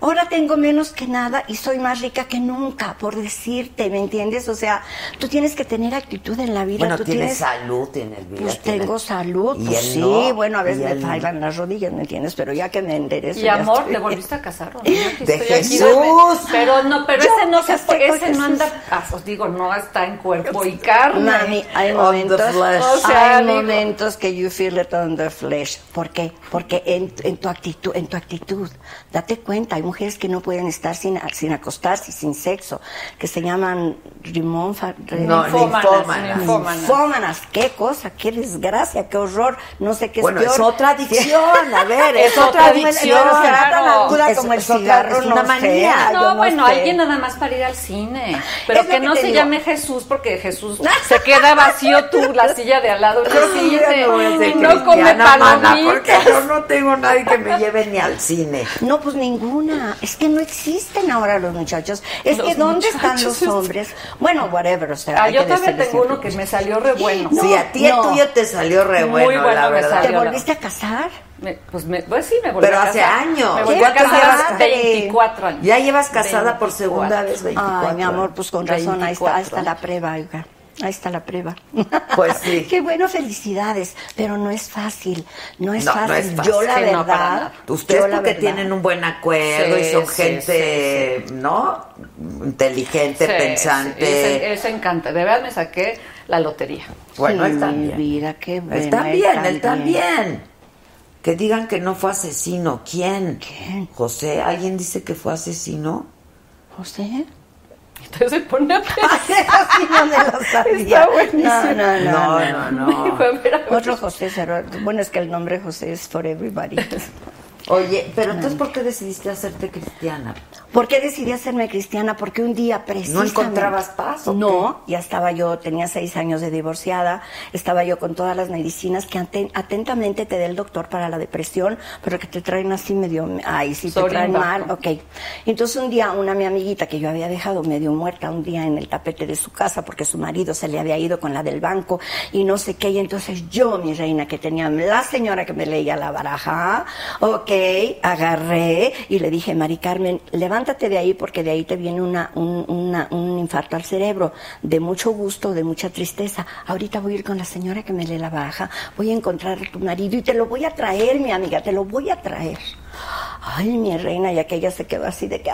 ahora tengo menos que nada y soy más rica que nunca, por decirte, ¿me entiendes? O sea, tú tienes que tener actitud en la vida. Bueno, tú tienes tienes salud, tienes vida. Pues tienes- tengo salud, Y pues sí, no, bueno, a veces me él fallan las rodillas, ¿me entiendes? Pero ya que me enderezo Y amor, estoy ¿te volviste a casar o no? Aquí ¡De estoy aquí, Jesús! dame- Pero no, pero Yo ese no se ese no anda, ah, os digo, no está en cuerpo y carne. Mami, hay momentos. O sea, hay digo- momentos que you feel it on the flesh. ¿Por qué? Porque en, en tu actitud, en tu actitud, date cuenta, hay mujeres que no pueden estar sin, sin acostarse, sin sexo, que se llaman rimonfa, No, ninfómanas. Qué cosa, qué desgracia, qué horror, no sé qué Bueno, es peor. es otra adicción, a ver, es, Es otra adicción. claro. aguda Es- como el es otra- cigarro, es una no sé. manía. No, no bueno, sé. alguien nada más para ir al cine. Pero que que no se digo. llame Jesús porqueJesús se queda vacío tú, la silla de al lado, no siente, y no come mana, porque yo no tengo nadie que me lleve ni al cine. No, pues ninguna. Es que no existen ahora los muchachos. Es Los que ¿dónde están los hombres? Bueno, whatever, o sea. Ah, hay yo decirles tengo uno que me salió re bueno. sí, a ti el no. tuyo te salió re Muy bueno, bueno la verdad. ¿Te volviste a casar? Me- pues, me, pues sí, me volví Pero a hace casar. años. Me volví a ¿Cuántos casar llevas? hace 24 años. Ya llevas casada por 24. segunda vez, 24. Ay, mi amor, pues con razón, ahí está, ahí está 24. la prueba, oiga. Ahí está la prueba. Pues sí. Qué bueno, felicidades. Pero no es fácil. No es, No, no fácil. es fácil. Yo, la Sí, verdad. Ustedes porque verdad, tienen un buen acuerdo y Sí, son sí, gente, ¿no? Inteligente, Sí, pensante. ese encanta. De verdad me saqué la lotería. Bueno, Sí, él mi también. vida, qué bueno. Él también, él también. Que digan que no fue asesino. ¿Quién? ¿Quién? José, ¿alguien dice que fue asesino? ¿José? Entonces se pone a pensar. Así no me lo sabía. Está buenísimo. No, no, no. No, no, no. Dijo, a ver, a ver. Otro José Cerro. Bueno, es que el nombre José es for everybody. Oye, pero entonces, ¿por qué decidiste hacerte cristiana? ¿Por qué decidí hacerme cristiana? Porque un día precisamente... ¿No encontrabas paz o No, ya estaba yo, tenía seis años de divorciada, estaba yo con todas las medicinas que aten- atentamente te da el doctor para la depresión, pero que te traen así medio... Ay, sí, te traen mal, ok. Entonces un día una mi amiguita que yo había dejado medio muerta un día en el tapete de su casa porque su marido se le había ido con la del banco y no sé qué, y entonces yo, mi reina, que tenía la señora que me leía la baraja, ok, agarré y le dije, Mari Carmen, levántate de ahí porque de ahí te viene una, un, una- un infarto al cerebro, de mucho gusto, de mucha tristeza. Ahorita voy a ir con la señora que me lee la baraja, voy a encontrar a tu marido y te lo voy a traer, mi amiga, te lo voy a traer. Ay, mi reina, y aquella se quedó así de que,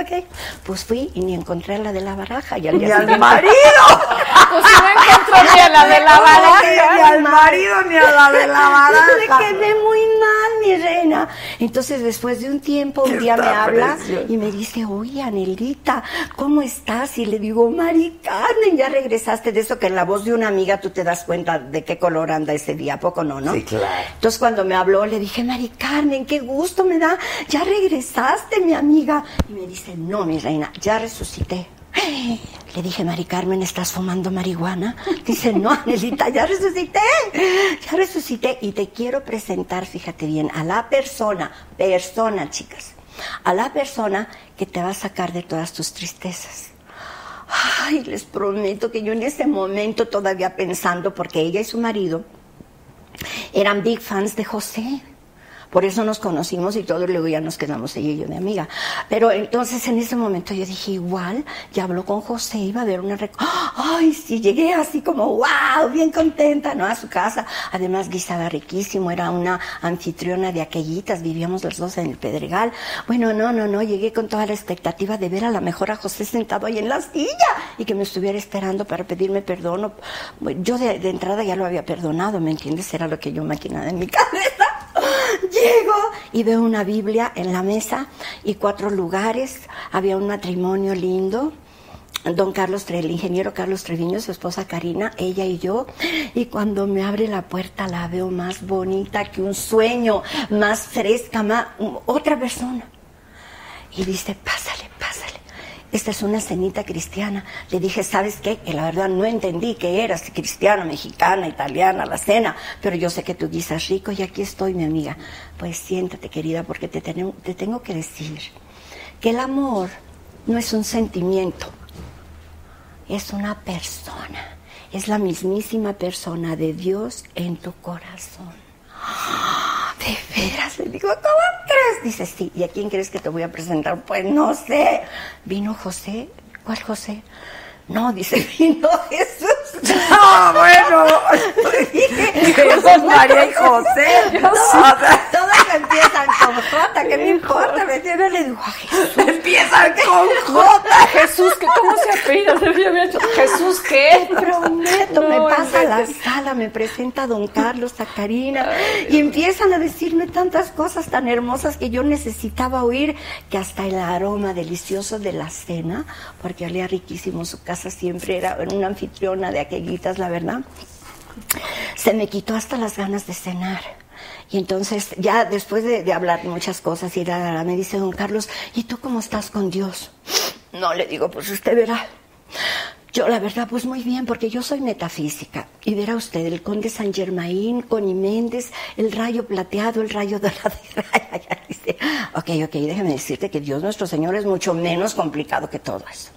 ok. Pues fui y ni encontré a la de la baraja. Y al, día ¡Ni al marido! Pues no encontró ni a la de la baraja. Ni al marido ni a la de la baraja. Me quedé muy mal, mi reina. Entonces, después de un tiempo, un día me habla y me dice, oye, Anelita, ¿cómo estás? Y le digo, Mari Carmen, ya regresaste de eso que en la voz de una amiga tú te das cuenta de qué color anda ese día, ¿a poco no, no? Sí, claro. Entonces, cuando me habló, le dije, Mari Carmen, qué gusto me da, ya regresaste, mi amiga. Y me dice, no, mi reina, ya resucité. Le dije, Mari Carmen, ¿estás fumando marihuana? Dice, no, Anelita, ya resucité, ya resucité. Y te quiero presentar, fíjate bien, a la persona, persona, chicas, a la persona que te va a sacar de todas tus tristezas. Ay, les prometo que yo en ese momento todavía pensando, porque ella y su marido eran big fans de José. Por eso nos conocimos y todo, luego ya nos quedamos ella y yo de amiga. Pero entonces en ese momento yo dije, igual, ya habló con José, iba a ver una... rec- Ay, sí, llegué así como, wow, bien contenta, ¿no? A su casa. Además guisaba riquísimo, era una anfitriona de aquellitas, vivíamos los dos en el Pedregal. Bueno, no, no, no, llegué con toda la expectativa de ver a la mejor a José sentado ahí en la silla y que me estuviera esperando para pedirme perdón. Yo de, de entrada ya lo había perdonado, ¿me entiendes? Era lo que yo maquinaba en mi cabeza. Llego y veo una Biblia en la mesa y cuatro lugares. Había un matrimonio lindo. Don Carlos, el ingeniero Carlos Treviño, su esposa Karina, ella y yo. Y cuando me abre la puerta la veo más bonita que un sueño, más fresca, más otra persona. Y dice, pásale, pásale. Esta es una cenita cristiana. Le dije, ¿sabes qué? Que la verdad no entendí que eras cristiana, mexicana, italiana, la cena, pero yo sé que tú guisas rico y aquí estoy, mi amiga. Pues siéntate, querida, porque te, te tengo que decir que el amor no es un sentimiento, es una persona. Es la mismísima persona de Dios en tu corazón. ¡Ah! ¿De veras? Le digo, ¿cómo crees? Dice, sí. ¿Y a quién crees que te voy a presentar? Pues no sé. ¿Vino José? ¿Cuál José? No, dice, vino Jesús. No, bueno. Jesús, María y José. No, empiezan con J, ¿qué me importa? ¿Me entiendes? Le digo. Empiezan con J. Jesús, ¿qué, ¿cómo se apellida? ¿Jesús qué? Te prometo, me pasa a la sala, me presenta a don Carlos, a Karina, y empiezan a decirme tantas cosas tan hermosas que yo necesitaba oír, que hasta el aroma delicioso de la cena, porque olía riquísimo, su casa siempre era una anfitriona de aquellitas, la verdad, se me quitó hasta las ganas de cenar. Y entonces, ya después de, hablar muchas cosas, y la, me dice don Carlos, ¿y tú cómo estás con Dios? No, le digo, pues usted verá. Yo, la verdad, pues muy bien, porque yo soy metafísica. Y verá usted, el conde San Germain, Connie Méndez, el rayo plateado, el rayo dorado. Ok, ok, déjeme decirte que Dios nuestro Señor es mucho menos complicado que todo eso.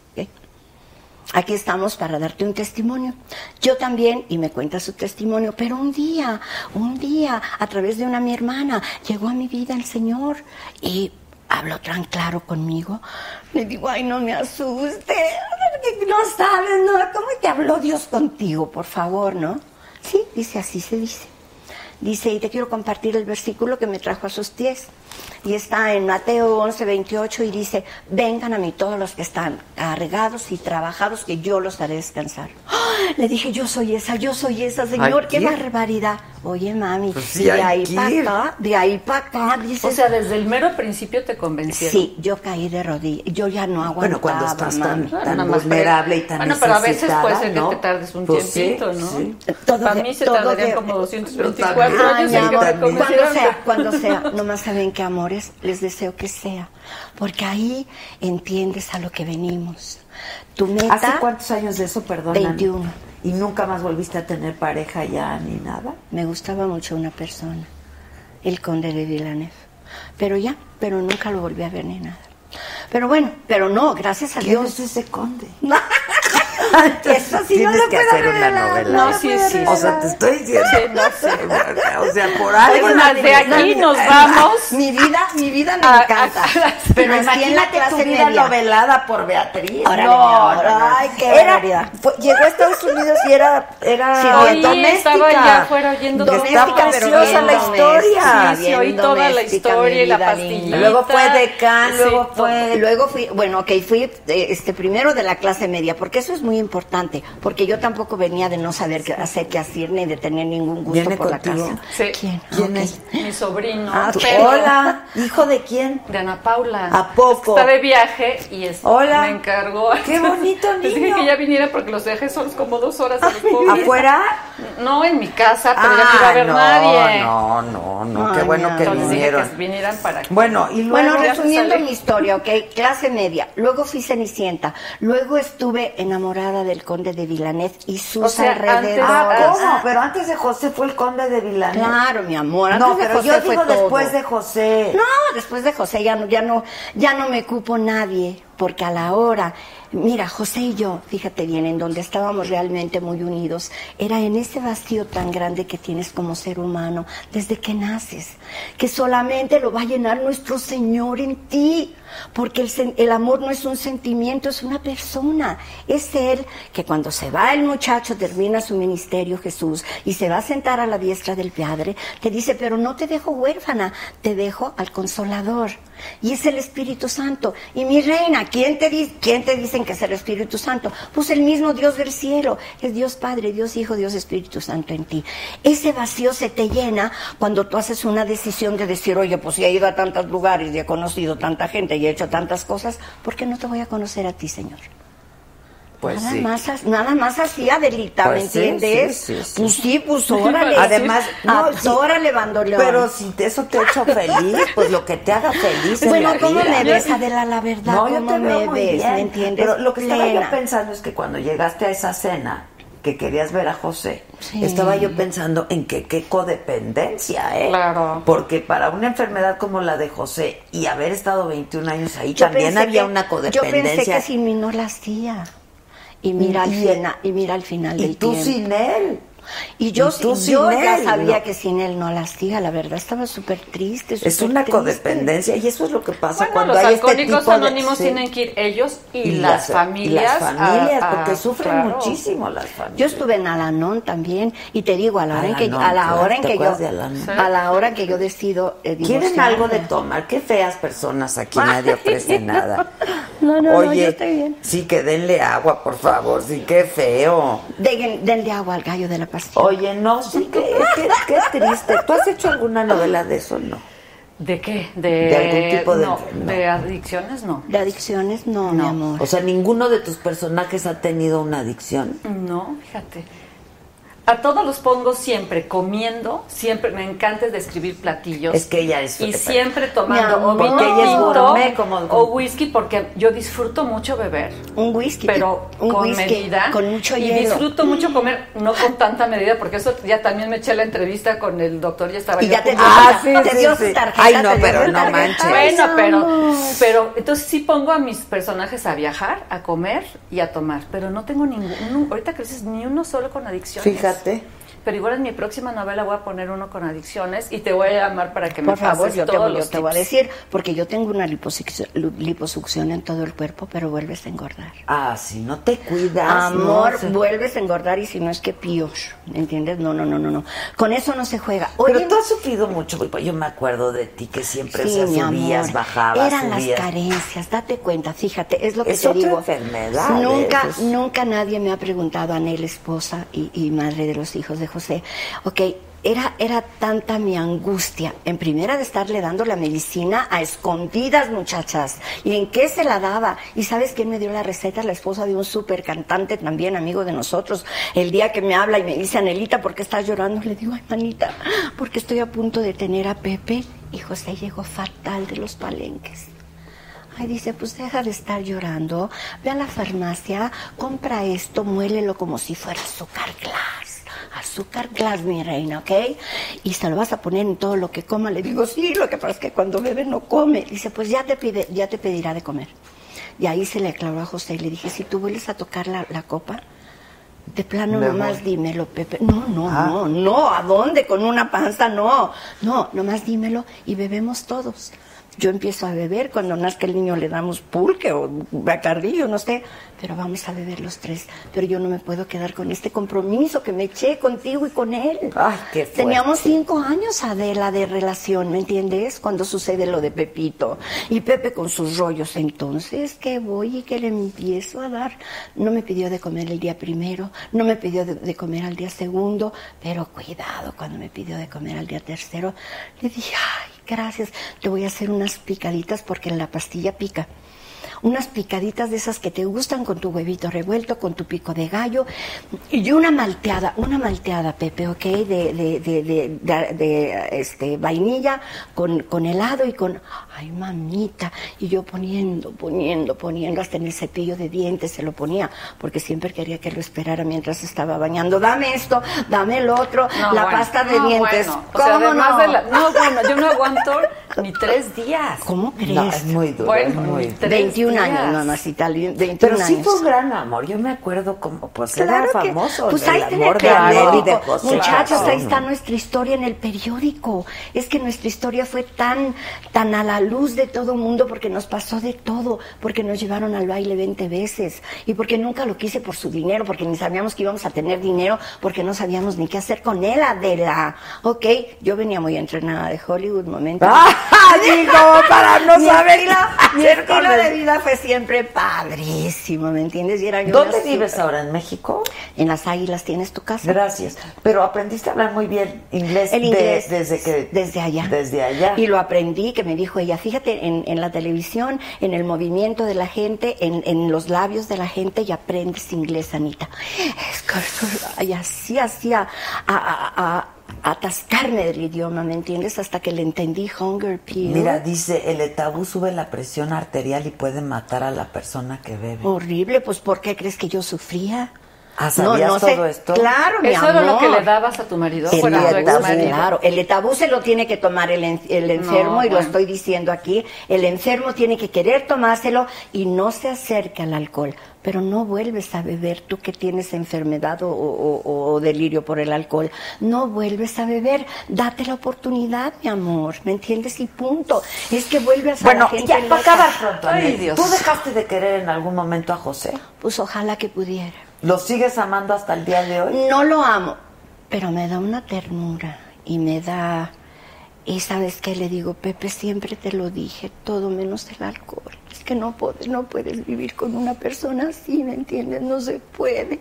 Aquí estamos para darte un testimonio. Yo también, y me cuenta su testimonio, pero un día, un día, a través de una mi hermana, llegó a mi vida el Señor y habló tan claro conmigo. Le digo, ay, no me asuste, no sabes, ¿no? ¿Cómo que habló Dios contigo, por favor, no? Sí, dice, así se dice. Dice, y te quiero compartir el versículo que me trajo a sus pies. Y está en Mateo 11, 28 y dice, vengan a mí todos los que están cargados y trabajados, que yo los haré descansar. ¡Ah! Le dije, yo soy esa, yo soy esa, Señor, qué barbaridad. Oye, mami, Pues sí, de ahí que para acá, de ahí para acá, dice. O sea, desde el mero principio te convencieron. Sí, yo caí de rodillas, yo ya no aguantaba, Bueno, cuando estás tan, mami. tan más vulnerable y tan Bueno, pero a veces necesitada, puede ser que ¿no? te tardes un Pues sí, tiempito, ¿no? sí. Todo Para de- mí se tardarían de- como Yo 224 también. años en que cuando sea, cuando sea, nomás saben que amores, les deseo que sea, porque ahí entiendes a lo que venimos. Tu meta, ¿Hace cuántos años de eso, perdón? 21. ¿Y nunca más volviste a tener pareja ya ni nada? me gustaba mucho una persona, el conde de Villeneuve, pero ya, pero nunca lo volví a ver ni nada. Pero bueno, pero no, gracias a ¿Quién Dios. es ese conde? Eso sí no Tienes lo que puedo hacer una revelar, novela. No, sí, sí. O sea, te estoy diciendo, no sé, o sea, por algo. De aquí nos Ah, vamos. Mi vida, mi vida me A- encanta. a- pero imagínate tu vida media. novelada por Beatriz. Órale, no, no, no. ay, qué Era- barbaridad. fue- llegó a Estados Unidos y era, era Sí, Oí, doméstica. estaba allá afuera oyendo Doméstica, todo. Está pero preciosa la historia. Sí, sí, oí toda la historia y la pastillita. Luego fue decán, Sí, luego fue... Luego fui, bueno, ok, fui eh, este primero de la clase media, porque eso es muy importante, porque yo tampoco venía de no saber qué hacer, qué hacer, ni de tener ningún gusto Viene por contigo. la casa. Sí. ¿Quién? ¿Quién Ok. es? Mi sobrino. Ah, pero- Hola, ¿hijo de quién? De Ana Paula. ¿A poco? Está de viaje y es, Hola. me encargó. Qué bonito Les dije niño. que ya viniera porque los dejé solos como dos horas a los pobres. ¿Afuera? No, en mi casa, pero ya no iba a ver no, nadie. no, no, no, qué bueno que dije vinieron. que vinieran para aquí. Bueno, y luego... Bueno, resumiendo mi historia, ok, clase media. Luego fui Cenicienta. Luego estuve enamorada del conde de Vilanet y sus O sea, antes- alrededores. Ah, ¿cómo? Ah, Pero antes de José fue el conde de Vilán. Claro, mi amor. Antes No, de pero José yo fue digo todo. después de José. No, después de José ya no, ya no, ya no me cupo nadie. porque a la hora, mira, José y yo, fíjate bien, en donde estábamos realmente muy unidos, era en ese vacío tan grande que tienes como ser humano desde que naces, que solamente lo va a llenar nuestro Señor en ti, porque el, el amor no es un sentimiento, es una persona, es Él que cuando se va el muchacho, termina su ministerio Jesús y se va a sentar a la diestra del Padre, te dice, pero no te dejo huérfana, te dejo al consolador. Y es el Espíritu Santo. Y mi reina, ¿quién te, ¿quién te que es el Espíritu Santo? Pues el mismo Dios del cielo. Es Dios Padre, Dios Hijo, Dios Espíritu Santo en ti. Ese vacío se te llena cuando tú haces una decisión de decir, oye, pues si he ido a tantos lugares y he conocido tanta gente y he hecho tantas cosas, ¿por qué no te voy a conocer a ti, Señor? Pues nada, sí. más, nada más así, Adelita, Pues ¿me entiendes? sí, sí, sí. Pues sí, pues órale. Además, Ah, no, sí. órale, bandoleón. Pero si te- eso te ha hecho feliz, pues lo que te haga feliz. en Bueno, la ¿cómo vida. me ves, Adela, la verdad? No, yo ¿Cómo te veo me muy ves? bien. ¿Me entiendes? Pero lo que estaba yo pensando es que cuando llegaste a esa cena, que querías ver a José, Sí. estaba yo pensando en que qué codependencia, ¿eh? Claro. Porque para una enfermedad como la de José y haber estado 21 años ahí, Yo también había que- una Yo codependencia. pensé que sin mí no la hacía. Y mira, al, Y- final, y mira al final y del tú tiempo. sin él. Y yo, Y tú yo sin ya él, sabía ¿no? que sin él no la hacía, la verdad, estaba súper triste. Es súper una triste. codependencia y eso es lo que pasa Bueno, cuando los hay este tipo de- anónimos sí. tienen que ir ellos y, Y las, las- familias. y las familias, a- a- porque sufren claro. muchísimo las familias. Yo estuve en Alanón también y te digo a la hora en que Alanón, a la claro, hora en ¿te que yo de Alanón? a la hora en que yo decido eh, ¿Quieren algo de tomar? Qué feas personas aquí, nadie ofrece nada. No, no, no, Oye, yo estoy bien. sí que denle agua, por favor, sí, qué feo. Den- denle agua al gallo de la Oye, no, sí, que, qué, qué triste. ¿Tú has hecho alguna novela de eso, no? ¿De qué? De, De algún tipo de no, de adicciones, no. De adicciones, no, mi amor. O sea, ninguno de tus personajes ha tenido una adicción. No, fíjate. A todos los pongo siempre comiendo, siempre me encanta describir platillos. Es que ella es- Y siempre tomando o Porque ella es tinto gourmet, como- o whisky, porque yo disfruto mucho beber. Un whisky. Pero un con whisky medida. Con mucho y hielo. disfruto mucho comer, no con tanta medida, porque eso ya también me eché la entrevista con el doctor, ya estaba Y yo ya te dio, Ah, sí, te sí, dio sí. su tarjeta. Ay, no, pero no tarjeta. manches. Bueno, pero, pero entonces sí pongo a mis personajes a viajar, a comer y a tomar, pero no tengo ningún, ahorita que dices, ni uno solo con adicciones. Fíjate. Namaste. Pero igual en mi próxima novela voy a poner uno con adicciones y te voy a llamar para que me Por favor, pases yo te, todos voy, yo te voy a decir, porque yo tengo una liposucción, en todo el cuerpo, pero vuelves a engordar. Ah, si no te cuidas. Amor, no, se- vuelves a engordar y si no es que peor, ¿entiendes? No, no, no, no, no. Con eso no se juega. Oye, Pero tú has sufrido mucho, yo me acuerdo de ti que siempre Sí, o sea, subías, amor. bajabas, Eran las carencias, date cuenta, fíjate, es lo que Es te otra digo. enfermedad, Nunca, nunca nadie me ha preguntado, Anel, esposa y, y madre de los hijos de José, ok, era, era tanta mi angustia, en primera de estarle dando la medicina a escondidas, muchachas, y en qué se la daba. Y sabes quién me dio la receta, la esposa de un súper cantante también, amigo de nosotros. El día que me habla y me dice, Anelita, ¿por qué estás llorando? Le digo, ay, manita, porque estoy a punto de tener a Pepe. Y José llegó fatal de los palenques. Ay, dice, pues deja de estar llorando, ve a la farmacia, compra esto, muélelo como si fuera azúcar glass. Azúcar glass, mi reina, ¿ok? Y se lo vas a poner en todo lo que coma. Le digo, sí, lo que pasa es que cuando bebe no come. Dice, pues ya te, pide, ya te pedirá de comer. Y ahí se le aclaró a José y le dije, si tú vuelves a tocar la, la copa, de plano nomás dímelo, Pepe. No, no, Ah. no, no, ¿a dónde? Con una panza, no. No, nomás dímelo y bebemos todos. Yo empiezo a beber, cuando nazca el niño le damos pulque o bacardillo, no sé, pero vamos a beber los tres. Pero yo no me puedo quedar con este compromiso que me eché contigo y con él. Ay, qué. Teníamos cinco años, Adela, de relación, ¿me entiendes? Cuando sucede lo de Pepito. Y Pepe con sus rollos. Entonces, que voy y que le empiezo a dar. No me pidió de comer el día primero, no me pidió de, de comer al día segundo, pero cuidado, cuando me pidió de comer al día tercero, le dije, ay, gracias, te voy a hacer unas picaditas porque la pastilla pica unas picaditas de esas que te gustan con tu huevito revuelto, con tu pico de gallo y una malteada, una malteada, Pepe, ¿ok? De, de, de- de, este, vainilla con, con helado y con, ay mamita, y yo poniendo, poniendo, poniendo, hasta en el cepillo de dientes se lo ponía, porque siempre quería que lo esperara mientras estaba bañando. Dame esto, dame el otro, No, la bueno, pasta de no, dientes. bueno. O sea, ¿Cómo no? de la- no, bueno, yo no aguanto Ni tres días. ¿Cómo crees? No, es muy duro, Bueno, es muy tres 21 días. años, mamacita, 21 Pero sí años. fue un gran amor. Yo me acuerdo como, pues Claro era que- famoso. Pues el ahí de periódico. José. Muchachos, Claro. ahí está nuestra historia en el periódico. Es que nuestra historia fue tan, tan a la luz de todo mundo porque nos pasó de todo, porque nos llevaron al baile 20 veces y porque nunca lo quise por su dinero, porque ni sabíamos que íbamos a tener dinero, porque no sabíamos ni qué hacer con él, Adela. Ok, yo venía muy entrenada de Hollywood, momento. ¡Ah! Digo, para no Mi saber estilo- Mi estilo de vida fue siempre padrísimo, ¿me entiendes? Y era yo ¿Dónde vives super- ahora? ¿En México? En las Águilas tienes tu casa. Gracias. Pero aprendiste a hablar muy bien inglés, El de- inglés desde que desde allá. desde allá. Y lo aprendí, que me dijo ella, fíjate en, en la televisión, en el movimiento de la gente, en, en los labios de la gente y aprendes inglés, Anita. Es que- Y así hacía a, a- a- a atascarme del idioma, ¿me entiendes? Hasta que le entendí Hunger Pill. Mira, dice, el etabú sube la presión arterial y puede matar a la persona que bebe. Horrible, pues ¿por qué crees que yo sufría? Ah, ¿sabías sé. todo esto? Claro, mi Eso era lo amor. que le dabas a tu marido. El exmarido. claro, el etabú se lo tiene que tomar el, en- el enfermo No, y lo bueno. estoy diciendo aquí. El enfermo tiene que querer tomárselo y no se acerca al alcohol. Pero no vuelves a beber, tú que tienes enfermedad o, o- o delirio por el alcohol. No vuelves a beber. Date la oportunidad, mi amor. ¿Me entiendes? Y punto. Es que vuelves a Bueno, la gente ya loca. para acabar pronto. Ay, Dios. ¿Tú dejaste de querer en algún momento a José? Pues ojalá que pudiera. ¿Lo sigues amando hasta el día de hoy? No lo amo, pero me da una ternura y me da... Y sabes qué le digo, Pepe, siempre te lo dije, todo menos el alcohol. Es que no puedes, no puedes vivir con una persona así, ¿me entiendes? No se puede.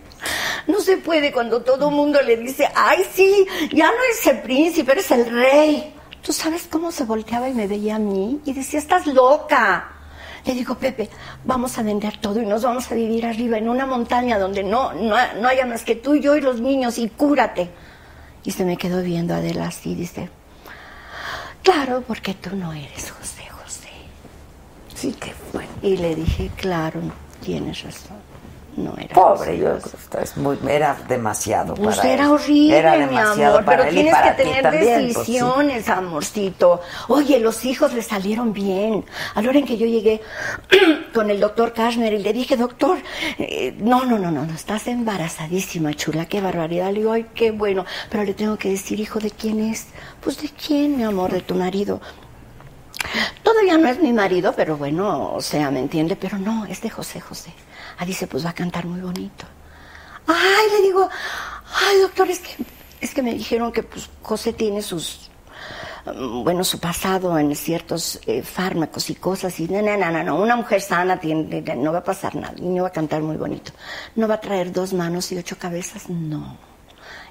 No se puede cuando todo el mundo le dice, ay, sí, ya no eres el príncipe, eres el rey. ¿Tú sabes cómo se volteaba y me veía a mí? Y decía, estás loca. Le digo, Pepe, vamos a vender todo y nos vamos a vivir arriba en una montaña donde no, no, no haya más que tú, yo y los niños y cúrate. Y se me quedó viendo Adela así, dice, claro, porque tú no eres José José. Sí, que fue. Y le dije, claro, tienes razón. No era Pobre, yo José". es muy, era demasiado Pues para era él. horrible, Era mi amor, para pero él y tienes para que tener también, pues, sí. decisiones, amorcito. Oye, los hijos le salieron bien. A la hora en que yo llegué con el doctor Kashner y le dije, doctor, eh, no, no, no, no, no, estás embarazadísima, chula, qué barbaridad. Le digo, ay, qué bueno, pero le tengo que decir, hijo, ¿de quién es? Pues de quién, mi amor, de tu marido. Todavía no es mi marido, pero bueno, o sea, ¿me entiende? Pero no, es de José José. Ah, dice, pues va a cantar muy bonito. Ay, le digo, ay, doctor, es que, es que me dijeron que pues José tiene sus, mm, bueno, su pasado en ciertos eh, fármacos y cosas. Y no, no, no, no, una mujer sana tiene, no va a pasar nada. El niño va a cantar muy bonito. No va a traer dos manos y ocho cabezas, no.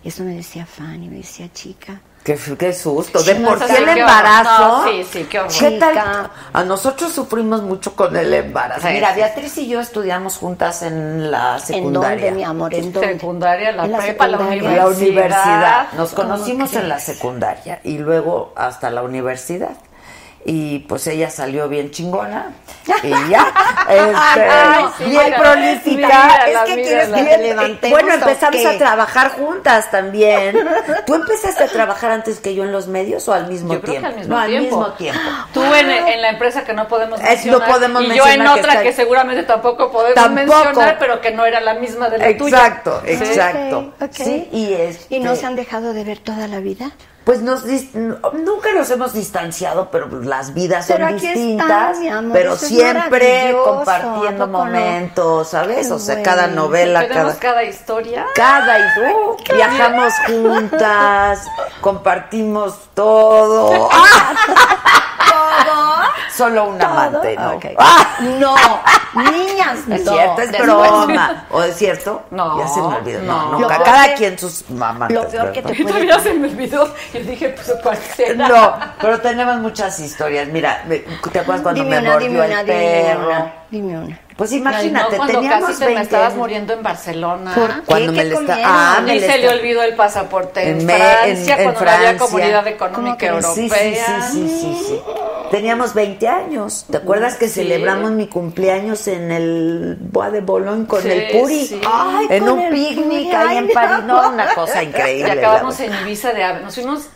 Eso me decía Fanny, me decía chica. Qué, qué susto. De por sí, el embarazo. No, sí, sí, qué horror. ¿Qué tal? A nosotros sufrimos mucho con el embarazo. Sí, Mira. Beatriz y yo estudiamos juntas en la ¿En secundaria. dónde, mi amor? ¿En dónde? Secundaria, la En la prepa, la secundaria. En la universidad. universidad. Nos ¿Cómo conocimos en la secundaria y luego hasta la universidad. Y pues ella salió bien chingona. Y ya. este, Ay, sí, bien mira, prolífica. mírala, es que quieres mírala. que ¿Que levantemos Bueno, empezamos a trabajar juntas también. ¿Tú empezaste a trabajar antes que yo en los medios o al mismo Yo creo tiempo? que al mismo no, tiempo. al mismo tiempo. Tú en, en la empresa que no podemos Es, no mencionar. podemos y yo mencionar en que otra está- que seguramente tampoco podemos Tampoco. mencionar, pero que no era la misma de la tuya. Exacto, Sí. exacto. Sí, y este, ¿Y no se han dejado de ver toda la vida? Pues nos nunca nos hemos distanciado, pero las vidas Pero son aquí distintas, están, mi amor, pero siempre compartiendo momentos, ¿sabes? Qué o sea, bueno. cada novela, cada cada historia. cada uh, viajamos juntas, compartimos todo. Solo un amante, ¿no? Ah, No, niñas, es cierto, es broma. ¿O es cierto? No, Ya se me olvidó. No, no. no, Lo ca- peor cada que- quien sus amantes. Lo peor que te puede todavía se me olvidó. Yo dije, pues cualquiera. No, pero tenemos muchas historias. Mira, me- ¿te acuerdas cuando Dime me una, mordió dime el una, dime perro? una. Dime una. Pues imagínate, no, cuando teníamos casi te 20 me estabas años. muriendo en Barcelona. ¿Por Cuando ¿Qué? me ¿Qué le está comieron? ah, me y le se le olvidó el pasaporte en, En Francia, en- en cuando no había Francia. comunidad ¿Cómo económica europea. sí, sí, sí, sí, sí. Teníamos 20 años. ¿Te acuerdas que Sí. celebramos mi cumpleaños en el Bois de Boulogne con Sí, el Puri? sí. Ay, en con un el picnic Puri, ahí ay, en París. No, una cosa Y increíble. acabamos la en Ibiza de ave. Nos fuimos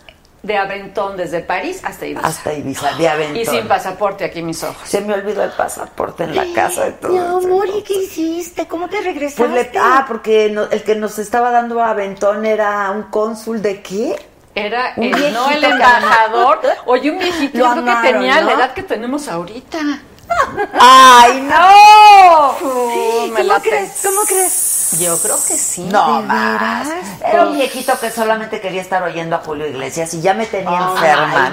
de aventón desde París hasta Ibiza. Hasta Ibiza, de aventón. Y sin pasaporte aquí mis ojos. Se me olvidó el pasaporte en la casa de todo. Mi amor, ¿y qué hiciste? ¿Cómo te regresaste? Pues le- ah, porque no- el que nos estaba dando aventón era un cónsul de qué? Era Un el, no viejito el embajador. Oye, un viejito, Lo yo creo que tenía la ¿no? edad que tenemos ahorita. ¡Ay, no! Uh, me ¿Cómo crees? ¿Cómo crees? Yo creo que sí. No ¿De más. veras? Era un viejito que solamente quería estar oyendo a Julio Iglesias y ya me tenía Oh, enferma.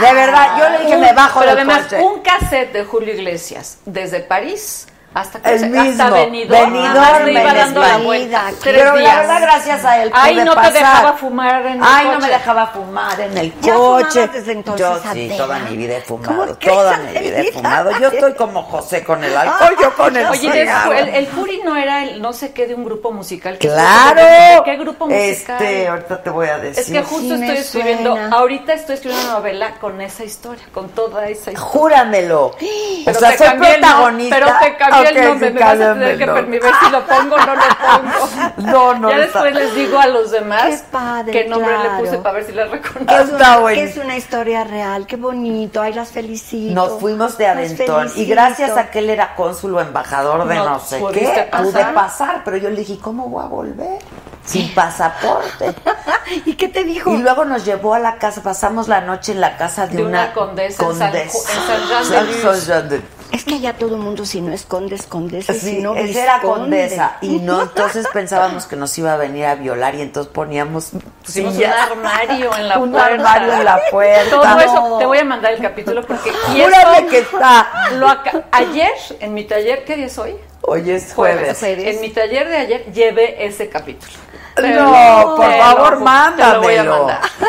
De verdad, yo le dije, Un- me bajo Pero del además, coche. un cassette de Julio Iglesias desde París hasta, El mismo. hasta iba en dando la vuelta. Pero la verdad, gracias a él Ay, pude no pasar. te dejaba fumar en el Ay, no coche. me dejaba fumar en el ¿Ya coche. desde entonces, Yo sí, Adela? toda mi vida he fumado. ¿Cómo crees, Toda mi vida he fumado. Yo estoy como José con el alcohol, yo con el Oye, después, el, el Puri no era el no sé qué de un grupo musical. que ¡Claro! ¿De qué grupo musical? Este, ahorita te voy a decir. es que justo Sí me estoy escribiendo, suena. ahorita estoy escribiendo una novela con esa historia, con toda esa historia. Júramelo. o Pero sea, te soy protagonista. pero te cambié Ok, el nombre, sí, me vas a tener que permitir ver si lo pongo o no lo pongo. No, no, Ya está- después les digo a los demás Qué padre, qué nombre claro. le puse para ver si la una, bueno. que es una historia real, qué bonito, ay, las felicito. Nos fuimos de aventón y gracias a que él era cónsul o embajador de No no, sé qué, pasar. pude pasar, pero yo le dije, ¿cómo voy a volver? Sin pasaporte. ¿Y qué te dijo? Y luego nos llevó a la casa, pasamos la noche en la casa de, De una condesa en San Ju- en San Jean de Luz. Es que allá todo el mundo, si no esconde, esconde. Sí, si no esa era condesa y no entonces pensábamos que nos iba a venir a violar y entonces poníamos Pusimos sillas. un armario en la Un puerta. armario en la puerta. Todo eso, te voy a mandar el capítulo porque y eso que está. lo ayer en mi taller, ¿qué día es hoy? Hoy es jueves. En mi taller de ayer llevé ese capítulo. No, por favor, mándamelo.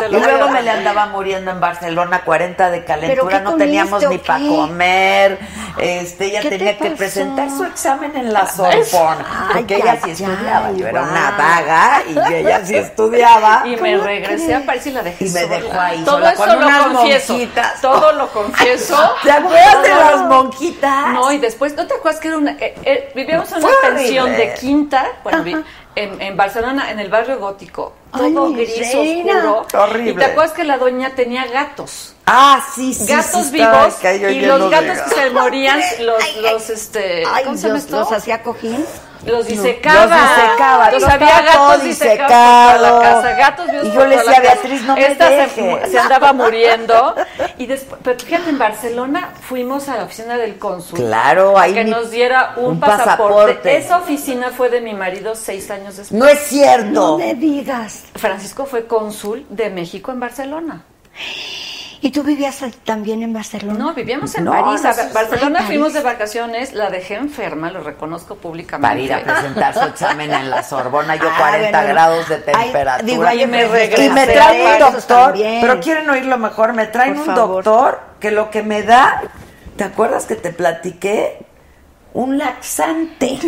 Y luego me le andaba muriendo en Barcelona, 40 de ¿Pero calentura, no teníamos ni para comer. Este, ella ¿Qué te tenía que presentar su examen en la Sorbonne, Ay, porque ella sí estudiaba, yo era una vaga y ella sí estudiaba. Y me ¿Cómo regresé a? París y la dejé Y me dejó ahí Todo eso con lo confieso. Todo lo confieso. ¿Te acuerdas de las monjitas? No, y después, ¿no te acuerdas que era una... eh, eh, vivíamos en una pensión de quinta, bueno, vi- en, en Barcelona, en el barrio gótico. Todo Ay, gris, reina. oscuro. Horrible. Y te acuerdas que la doña tenía gatos. Ah, sí, sí. gatos sí, vivos y los gatos que se morían, los, los, este, Ay, ¿cómo Dios, los hacía cojín. Los disecaba. Los disecaba, Entonces todo había gatos disecados la casa. Gatos Y yo le decía, casa. Beatriz, no me Esta se, dejes. se andaba muriendo. Y después, pero fíjate, en Barcelona fuimos a la oficina del cónsul. Claro, a ahí que mi- nos diera un, un pasaporte. pasaporte. Esa oficina fue de mi marido seis años después. No es cierto. No me digas. Francisco fue cónsul de México en Barcelona. ¿Y tú vivías también en Barcelona? No, vivíamos en No, París. A Barcelona París. fuimos de vacaciones, la dejé enferma, lo reconozco públicamente. Para ir a presentar su examen en la Sorbona, yo Ah, 40 bueno. grados de Ay, temperatura. digo, ahí Y me regresé y me traen un doctor, también. pero quieren oírlo mejor, me traen Por un favor. doctor que lo que me da, ¿te acuerdas que te platiqué? Un laxante.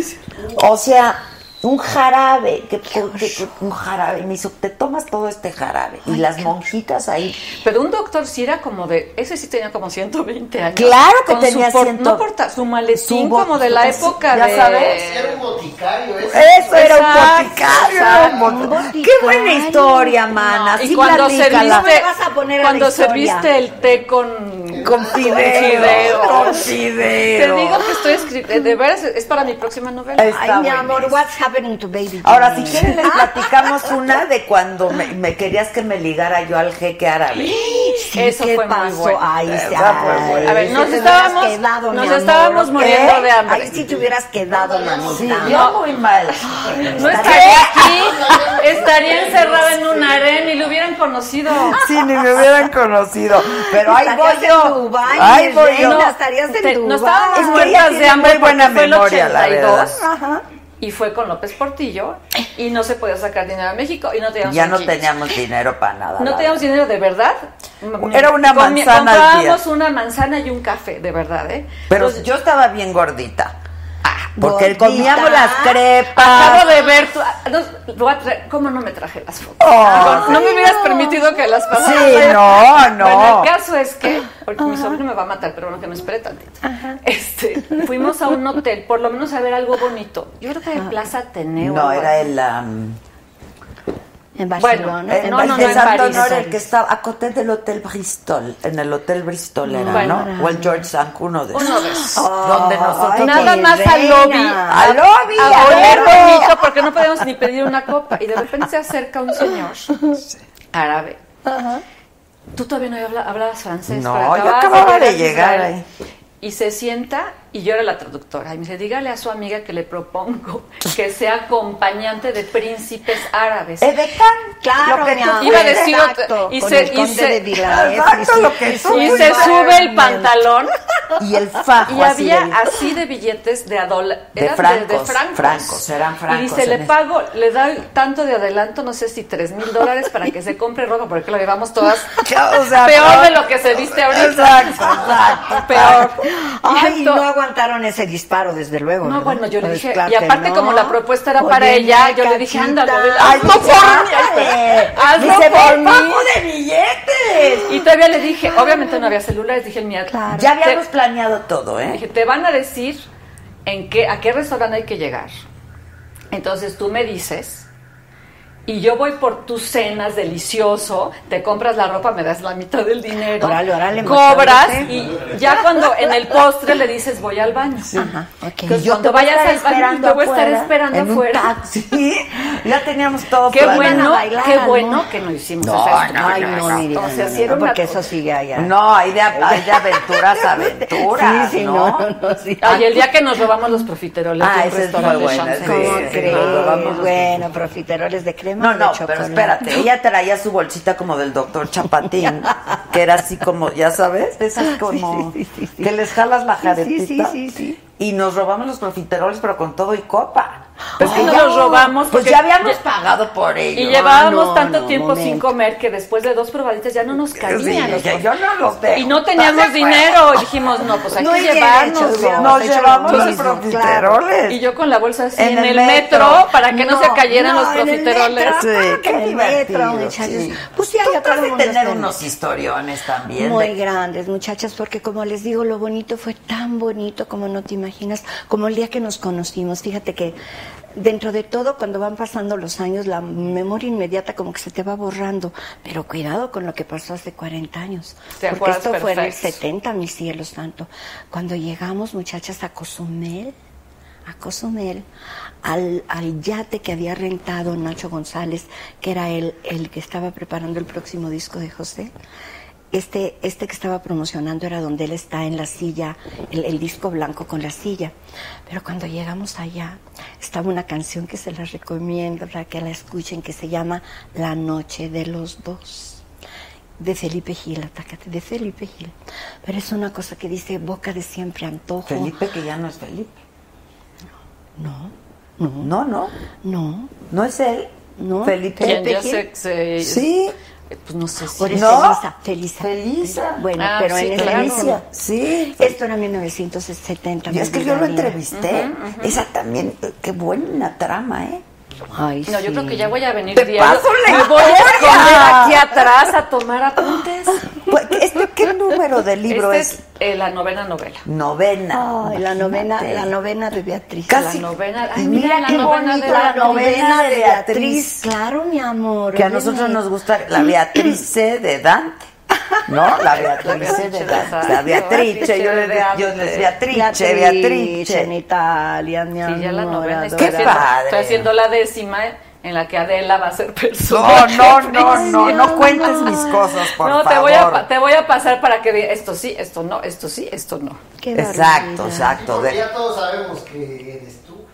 O sea, un jarabe, que, un jarabe, me hizo, te tomas todo este jarabe. Y las monjitas ahí, Pero un doctor sí era como de, ese sí tenía como 120 años. Claro que Con su tenía por- 100. No porta, su maletín Su como de la sí, época ya de... sabes. Era un boticario ese. Eso era un boticario. un Qué buena historia, mana. Y sí, cuando serviste, me vas a poner cuando historia. serviste el té con, Con fideo. fideo. Con Te fideo. digo que estoy escribiendo, de veras, es para mi próxima novela. Ay, mi amor, what's happening to baby? Ahora, si quieren, les platicamos una de cuando me, me querías que me ligara yo al jeque árabe. Sí, Eso ¿qué fue muy pasó? bueno. Ay, ay. A ver, nos estábamos- quedado, nos amor. estábamos muriendo ¿Eh? de hambre. Ay, sí te hubieras quedado, mamita. Sí, yo muy mal. No estaría aquí, estaría encerrada en un harén y lo hubieran conocido. Sí, ni me hubieran conocido. Pero ahí voy yo. Ahí voy yo. estarías en Te- Dubái. nos estábamos muertas de hambre muy buena memoria, la 82, verdad. Ajá. Y fue con López Portillo y no se podía sacar dinero a México y no teníamos Ya no teníamos dinero para nada. No teníamos dinero de verdad. Era una manzana al día. Comprábamos una manzana y un café, de verdad, ¿eh? Pero Entonces, yo estaba bien gordita. Porque Gordita. comíamos las crepas. Acabo de ver tu, ah, no, ¿Cómo no me traje las fotos? Oh, no, no me hubieras permitido que las pasaras. Sí, no, no. Bueno, el caso es que, porque mi sobrino me va a matar, pero bueno, que me espere tantito. Este, fuimos a un hotel, por lo menos a ver algo bonito. Yo creo que de Plaza Ateneo. No, era el. En Barcelona. Bueno, no, no, no, de en Santo París. Honor, el que estaba a Coté del Hotel Bristol, en el Hotel Bristol era, Bueno. ¿no? O el George Sank, uno de esos. Uno de esos. Donde nosotros... Ay, Nada más al lobby. ¡Al lobby! A ¡Al oler lobby! bonito porque no podemos ni pedir una copa. Y de repente se acerca un señor árabe. Tú todavía no habla- hablabas francés. No, yo acababa de a llegar Israel. Y se sienta y yo era la traductora. Y me dice, dígale a su amiga que le propongo que sea acompañante de príncipes árabes. Edecán, Claro, lo que mi tú amor, Iba a decir exacto, y se- y se- de Exacto, lo que y se sube el pantalón Y el fajo y así había de- así de billetes de adola- De eran francos, francos. francos, eran francos Y dice, en le pago, le da tanto de adelanto, no sé si tres mil dólares para que se compre ropa, porque lo llevamos todas O sea, peor peor. de lo que se viste ahorita. Exacto, exacto. Peor. Ay, Y no ento- aguantaron ese disparo, desde luego. No, bueno, yo le Pues dije, claro y aparte no. como la propuesta era para ella, yo le dije, ándale, hazlo no por mí, hazlo por "Ve, mí". de billetes. Y todavía le dije, obviamente no había celulares, dije, mira, Claro. Ya te- habíamos planeado todo, ¿eh? Dije, te van a decir en qué, a qué restaurante hay que llegar. Entonces tú me dices y yo voy por tus cenas delicioso, te compras la ropa, me das la mitad del dinero, Órale, órale, cobras y ya cuando en el postre le dices voy al baño. Ajá, ok. Entonces, Yo cuando vayas al baño, te voy a estar afuera, esperando en un afuera. taxi. Ya teníamos todo Qué bueno, bailar, qué ¿no? bueno que no hicimos No, eso. no, Ay, no, ni digan, O sea, no, si no, era porque eso sigue allá. No, hay de, hay de aventuras, aventuras, Sí, sí, ¿no? no, no, no, sí. Ay, el día que nos robamos los profiteroles Ah, un ese es muy bueno, sí, ¿Cómo sí, bueno, profiteroles de crema. No, de no, pero espérate, ella traía su bolsita como del doctor Chapatín, que era así como, ya sabes, esas como Sí, sí, sí, sí. que les jalas la Sí, jaretita. sí, sí, sí. Y nos robamos los profiteroles, pero con todo y copa. Pues Porque no ya- los robamos Pues porque ya habíamos pagado por ello. Y llevábamos no, tanto no, tiempo momento. sin comer que después de dos probaditas ya no nos cabían Sí, los que yo no los dejo. Y no teníamos dinero. Y dijimos, no, pues hay No que hay llevarnos. Nos llevamos lo los profiteroles. Y yo con la bolsa así en, En el, metro, metro. para que no, se cayeran no, los profiteroles. que qué en el metro, divertido. Pues sí, has de tener unos historiones también. Muy de- grandes, muchachas, porque como les digo, lo bonito fue tan bonito como no te imaginas, como el día que nos conocimos. Fíjate que dentro de todo, cuando van pasando los años, la memoria inmediata como que se te va borrando. Pero cuidado con lo que pasó hace 40 años. Te porque esto fue en el perfecto. 70, mis cielos santo. Cuando llegamos, muchachas, a Cozumel, a Cozumel, al, al yate que había rentado Nacho González, que era el, el que estaba preparando el próximo disco de José. Este, este que estaba promocionando era donde él está en la silla, el, el disco blanco con la silla. Pero cuando llegamos allá, estaba una canción que se la recomiendo para que la escuchen, que se llama La Noche de los Dos de Felipe Gil, atácate, de Felipe Gil. Pero es una cosa que dice boca de siempre antojo. Felipe, que ya no es Felipe. No, No, no. no, No es él. no. Felipe. ¿Quién ya Gil. se, se- Sí. Pues no sé si. Por eso No. Felisa, Felisa. Felisa. Bueno, Ah, pero sí, en claro. Felicia. Sí. Esto era 1970. Y es que yo lo vida mía. entrevisté. Esa también, eh, qué buena trama, ¿eh? Ay, No, yo sí. creo que ya voy a venir Te diario. paso la Me voy a esconder aquí atrás a tomar apuntes. Pues, ¿Este qué número de libro Este es? es eh, la novena novela. Novena. Ay, la novena, la novena de Beatriz. Casi. La novena. Ay, Mira mira, la qué de la la novena de Beatriz. Beatriz. Claro, mi amor. Que a nosotros nos gusta la Beatrice de Dante. ¿No? La Beatrice de Dante. La Beatrice, yo le yo les Beatrice, en Beatrice. Italia, mi amor. Sí, ya la novena. Qué padre. estoy haciendo la décima en la que Adela va a ser No, persona. no, no, no, no cuentes mis cosas, por no, favor. te voy, a, pa- te voy a pasar para que diga esto sí, esto no, esto sí, esto no. Qué Exacto, barbaridad. exacto. Porque de- ya todos sabemos que eres tú.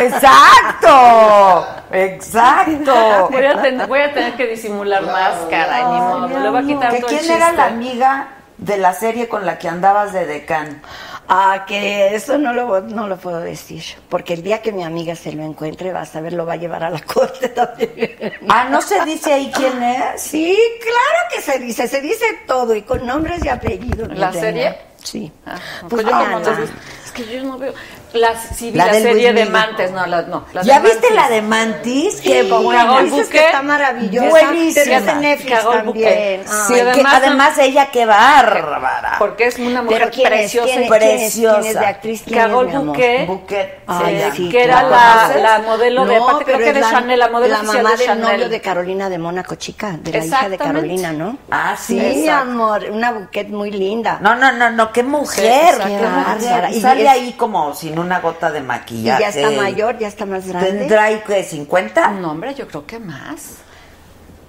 Exacto, exacto. Voy a, ten- voy a tener que disimular más, cara, ni modo. Me lo va a quitar ¿Que todo el ¿Quién era la amiga de la serie con la que andabas de decán? Ah, que eso no lo, no lo puedo decir. Porque el día que mi amiga se lo encuentre, vas a ver, lo va a llevar a la corte también. Ah, ¿no se dice ahí quién es? Sí, claro que se dice, se dice todo y con nombres y apellidos. ¿La serie? Sí. Ah, Pues pues yo como no- es que yo no veo. La, sí, La la, de serie Luis de. Mantes, no, la, no. la de ¿Ya viste Mantis. la de Mantis? Sí, Qué con buena. Dices que Bouquet. está maravillosa. Buenísima. Pero es de Netflix Carol también. Bouquet. Ay, Sí, Que además, además ella qué bárbara. Porque es una mujer ¿quién preciosa ¿Quién preciosa. ¿Quién es de actriz? Bouquet, Bouquet. Ay, sí, que era la, la modelo de, aparte creo que de Chanel, la modelo la oficial mamá de del Chanel. novio de Carolina de Mónaco, chica, de la hija de. Carolina, ¿no? Ah, sí. Sí, mi amor, una buquet muy linda. No, no, no, no, qué mujer. Y sale ahí como sin una gota de y maquillaje. ya está mayor, ya está más grande. ¿Tendrá ahí que 50? No, hombre, yo creo que más.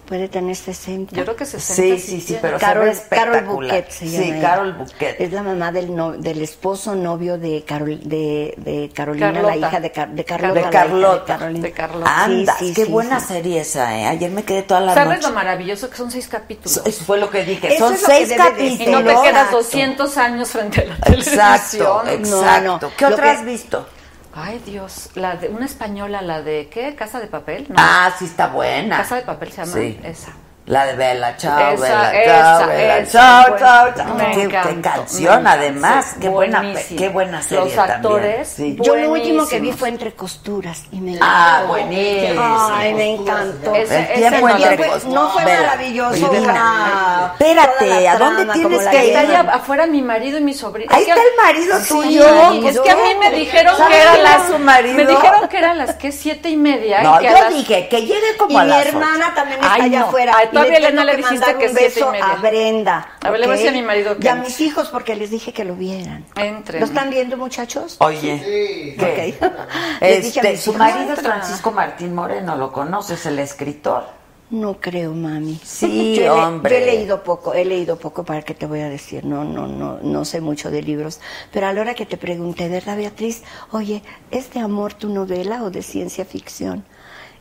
Puede tener 60. Yo creo que 60 Sí, sí, sí, pero Carol, se ve Carol espectacular. Bouquet se llama Sí, ella. Carol Bouquet. Es la mamá del, no- del esposo novio de, Carol, de, de Carolina, la Carlota. hija de, Car- de De Carlota. la hija Carlota. Carolina. De Carlota. Anda, Sí, sí, qué sí, buena sí. serie esa, ¿eh? Ayer me quedé toda la ¿Sabes noche. lo maravilloso que son seis capítulos? Eso fue lo que dije. Eso Son seis de capítulos. Y no te Exacto. quedas 200 años frente a la Exacto, televisión. exacto. ¿Qué Lo otra que- has visto? Ay, Dios. La de, una española, la de, ¿qué? ¿Casa de papel? No. Ah, sí está buena. Casa de papel se llama Sí. esa. La de Bella, chao, Esa, Bella, esa, chao, Bella, esa. chao, chao, chao. Qué, canción, además. Qué buena, qué buena serie Los también. actores, Sí. Yo lo último que vi fue Entre Costuras y me Ah, encantó. buenísimo. Ay, me encantó. Ese- El tiempo no entre fue maravilloso. Una- Espérate, la ¿a dónde tienes la que ir? Allá afuera mi marido y mi sobrino. Ahí Es que- está el marido Sí, tuyo. Es que a mí me dijeron ¿Sabes que era las su marido? Me dijeron que eran las que siete y media. No, yo dije que llegue como Y a mi las hermana ocho. también está allá afuera. Todavía le que dijiste que un y beso media. a Brenda. A ver, le voy a ¿ok? decir a mi marido que Y a mis hijos porque les dije que lo vieran. Entren. ¿Lo están viendo, muchachos? Oye, ¿qué? Ok. Les dije a Este, su marido es. Francisco Martín Moreno, ¿lo conoces? El escritor. No creo, mami. Sí, Yo he le- hombre. Yo he leído poco, he leído poco para que te voy a decir. No, no, no, no sé mucho de libros. Pero a la hora que te pregunté, ¿verdad, Beatriz? Oye, ¿es de amor tu novela o de ciencia ficción?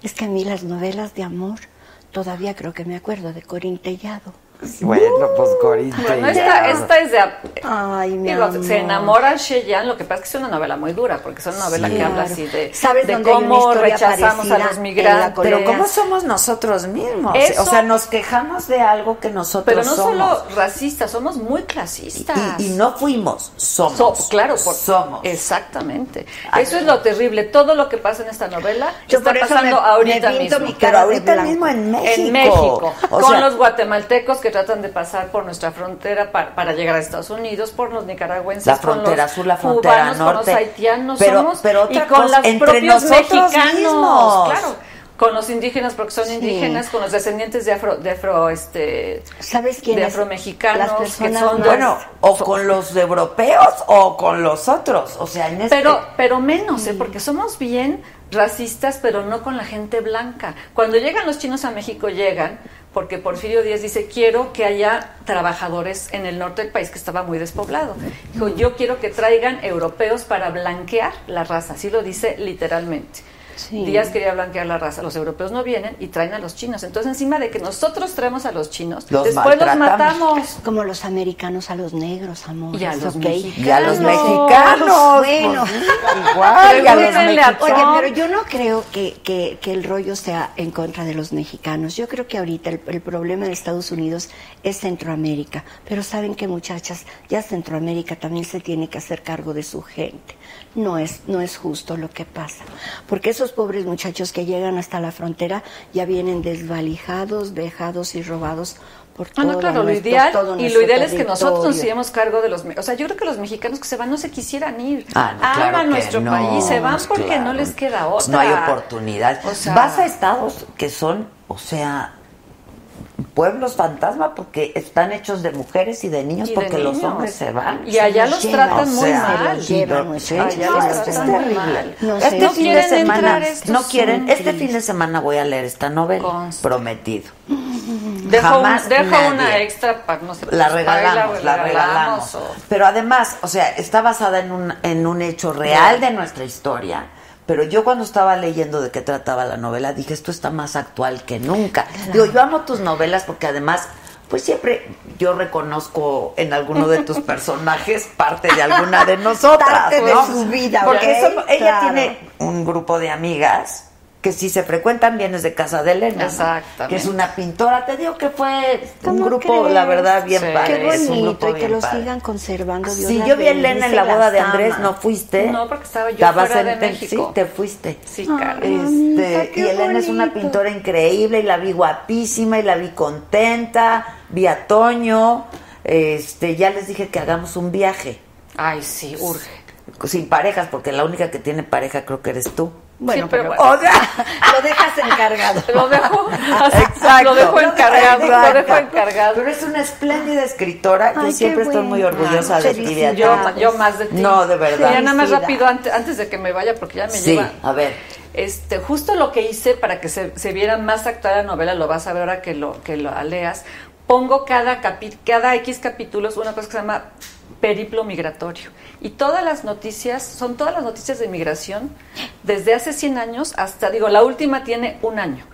Es que a mí las novelas de amor todavía creo que me acuerdo de Corín Tellado. Bueno, pues Corita. Bueno, esta, esta es de... Ay, mi Digo, amor. se enamora Cheyenne, lo que pasa es que es una novela muy dura, porque es una novela Sí. que habla así de, ¿Sabes de cómo rechazamos a los migrantes. Pero ¿cómo somos nosotros mismos? Eso- o sea, nos quejamos de algo que nosotros Pero no somos. solo racistas, somos muy clasistas. Y, y no fuimos, somos. So- claro, por- somos. Exactamente. Ay, Eso es lo terrible. Todo lo que pasa en esta novela Yo está pasando me- ahorita me mismo. mi Pero ahorita mismo en México. En México, O con sea, los guatemaltecos que tratan de pasar por nuestra frontera pa- para llegar a Estados Unidos, por los nicaragüenses, La con frontera los sur, la frontera cubanos, con norte. los haitianos, Pero- somos, pero otra y con cosa, los entre propios mexicanos, mismos. claro, con los indígenas porque son indígenas, con los descendientes de afro, de afro, este, ¿Sabes quién de afromexicanos Las que son más- Bueno, o con los europeos o con los otros. O sea, en este... Pero, pero menos, ¿eh? porque somos bien racistas, pero no con la gente blanca. Cuando llegan los chinos a México, llegan porque Porfirio Díaz dice, quiero que haya trabajadores en el norte del país que estaba muy despoblado. Dijo, yo quiero que traigan europeos para blanquear la raza, así lo dice literalmente. Sí. Díaz quería blanquear la raza, los europeos no vienen y traen a los chinos. Entonces, encima de que nosotros traemos a los chinos, Los después los matamos. Como los americanos a los negros, amor. Y a los ¿ok? mexicanos. Y a los No, mexicanos. bueno. pues, igual, y a los Pregúntenle a mexicanos. Oye, pero yo no creo que, que- que el rollo sea en contra de los mexicanos. Yo creo que ahorita el, el problema de Estados Unidos es Centroamérica. Pero saben que muchachas, ya Centroamérica también se tiene que hacer cargo de su gente. No es, no es justo lo que pasa. Porque esos pobres muchachos que llegan hasta la frontera ya vienen desvalijados, dejados y robados por Ah, todo no, claro, lo ideal, todo y lo ideal es que nosotros nos hiciéramos cargo de los... O sea, yo creo que los mexicanos que se van no se quisieran ir. Ah, no, claro Aman nuestro no, país, se van porque claro. no les queda otra. No hay oportunidad. O sea, Vas a estados que son, o sea, pueblos fantasma porque están hechos de mujeres y de niños Y de porque los hombres se van. Y allá los tratan muy mal. no, es terrible. sé, este no fin de quieren semana, no quieren, este fin de semana voy a leer esta novela, Consta. prometido. Dejo, Jamás un- dejo nadie. una extra para, no sé, La pues, regalamos, baila, la regalamos. o- Pero además, o sea, está basada en un, en un hecho real de nuestra historia. Pero yo cuando estaba leyendo de qué trataba la novela, dije, esto está más actual que nunca. Digo, yo amo tus novelas porque además, pues siempre yo reconozco en alguno de tus personajes parte de alguna de nosotras. Parte de su vida, Porque ella Claro. tiene un grupo de amigas que si se frecuentan bien es de casa de Elena. ¿no? Exactamente. Que es una pintora. Te digo que fue un ¿Cómo grupo, crees? la verdad, bien Sí. padre. Qué es un bonito grupo y que lo padre. sigan conservando. Sí, las yo vi a Elena en la boda de Andrés, ama. ¿no fuiste? No, porque estaba yo Estabas fuera de México. Sí, te fuiste. Sí, mamita, Este, y Elena es una bonito. pintora increíble y la vi guapísima y la vi contenta, vi a Toño, este, ya les dije que hagamos un viaje Ay, sí, urge. sin parejas porque la única que tiene pareja creo que eres tú. Bueno, Sí, pero pero, bueno. O sea, lo dejas encargado. Lo dejo, Exacto. lo dejo encargado, lo dejo encargado. Pero es una espléndida escritora. Yo Ay, siempre estoy muy orgullosa Ay, de ti. Beatriz. Yo, yo más de ti. No, de verdad. Ya nada más rápido, antes, antes de que me vaya, porque ya me Sí, lleva. a ver. Este, justo lo que hice para que se, se viera más actual la novela, lo vas a ver ahora que lo, que lo leas. Pongo cada, capi- cada X capítulos una cosa que se llama periplo migratorio. Y todas las noticias, son todas las noticias de migración desde hace 100 años hasta, digo, la última tiene un año.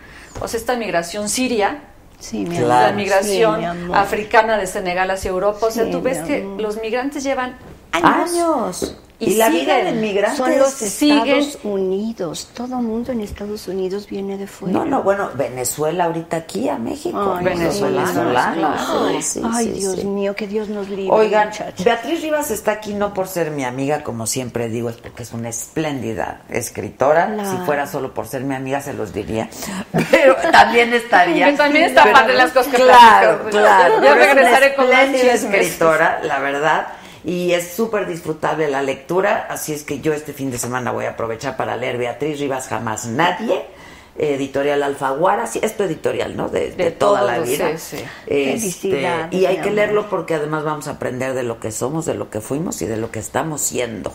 O sea, esta migración siria, Sí, mi Claro. amor. la migración Sí, mi amor. africana de Senegal hacia Europa. O sea, Sí, tú ves que los migrantes llevan años. Años. Y Y, la vida siguen. del migrante Son los siguen- Estados Unidos. Todo mundo en Estados Unidos viene de fuera. No, no, bueno, Venezuela ahorita aquí a México. Ay, Venezolanos. Sí, Ay, sí, Dios sí. mío, que Dios nos libre. Oigan, muchachos. Beatriz Rivas está aquí no por ser mi amiga, como siempre digo, es porque es una espléndida escritora. Si fuera solo por ser mi amiga, se los diría. Pero también estaría. También está Pero- padre las cosas que Claro, claro. Es regresaré una con chismes. escritora, la verdad. Y es súper disfrutable la lectura, así es que yo este fin de semana voy a aprovechar para leer Beatriz Rivas Jamás Nadie, editorial Alfaguara, sí, es tu editorial, ¿no? De, de De toda la vida. sí, sí. Este, y hay que leerlo porque además vamos a aprender de lo que somos, de lo que fuimos y de lo que estamos siendo.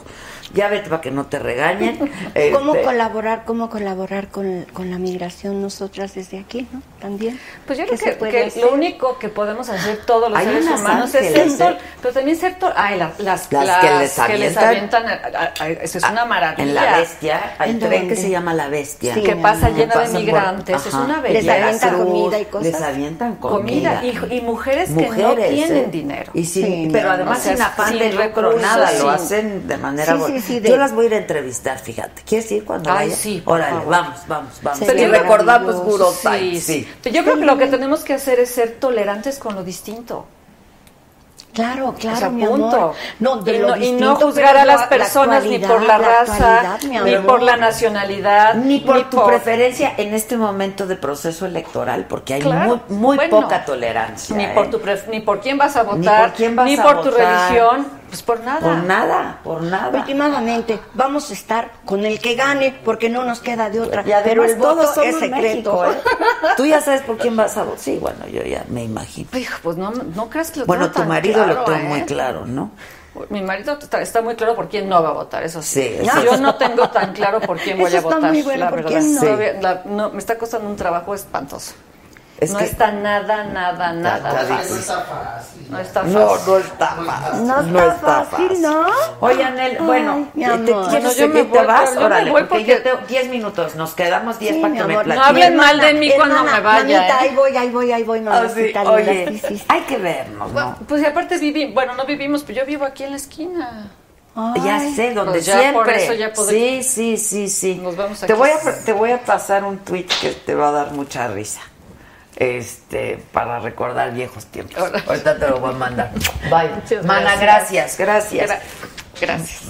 Ya vete para que no te regañen. ¿Cómo Este, colaborar, cómo colaborar con, con la migración nosotras desde aquí, ¿no? También. Pues yo ¿Qué creo que, lo único que podemos hacer todos los Hay seres humanos es ángeles, ser ¿eh? pero también ser ay, la- las, Las que les avientan- avientan, a- a- a- eso es una maravilla. En la bestia, hay ¿En un tren que se llama La Bestia. Sí, que pasa llena de Pasan por- migrantes, es una Les belleza. avientan comida y cosas. Les avientan comida comida. y, y mujeres, que no Mujeres, tienen ¿eh? dinero. Y sin, Sí, pero además sin O sea, afán sin de recursos, nada, lo sin- hacen de manera Sí, sí, de- Yo las voy a ir a entrevistar, fíjate. ¿Quieres ir cuando Ay, vaya? sí, Órale, vamos, vamos, vamos. Y recordamos maravilloso. Guro Sí, sí. Pero yo creo que lo que tenemos que hacer es ser tolerantes con lo distinto. Claro, claro, O sea, mi punto. amor. No, de y, lo no, y distinto, no juzgar a las la- personas ni por la raza, ni por la nacionalidad, Ni por tu preferencia en este momento de proceso electoral, porque hay Claro. muy, muy Bueno, poca tolerancia. Ni ¿eh? por, tu pref- ni por quién vas a votar, Ni por quién vas ni a por tu religión, pues por nada. Por nada, por nada. Últimamente vamos a estar con el que gane porque no nos queda de otra. Y además pero el voto todos somos es secreto. México, ¿eh? Tú ya sabes por quién vas a votar. Sí, bueno, yo ya me imagino. Hijo, pues no, no creas que lo Bueno, tu marido claro, lo tengo ¿eh? muy claro, ¿no? Mi marido está, está muy claro por quién no va a votar, eso sí. Sí, eso Yo sí. no tengo tan claro por quién voy Eso a está votar, muy bueno, la ¿por verdad. quién no? La- no, me está costando un trabajo espantoso. Es no que- está nada, nada, nada está fácil. difícil. está fácil. No está No, fácil. no está fácil. No está fácil, ¿no? Oye, Anel, bueno, Ay, mi ¿te Bueno, yo me ¿Te voy, vas? yo me Órale, voy porque, porque- yo tengo 10 minutos, nos quedamos 10 Sí, para que me amor. No platiques. hablen mal de mí cuando hermana, me vaya, mamita, ¿eh? ahí voy, ahí voy, ahí voy, Ah, sí. Oye, Sí, sí, sí. hay que vernos, ¿no? Pues y aparte viví, bueno, no vivimos, pero yo vivo aquí en la esquina. Ya Ay, sé, donde pues ya siempre. por eso ya Sí, sí, sí, sí. Nos vemos Te voy, a, te voy a pasar un tweet que te va a dar mucha risa. Este, para recordar viejos tiempos. Ahorita te lo voy a mandar. Bye. Muchas Mana, gracias, gracias. Gra- gracias.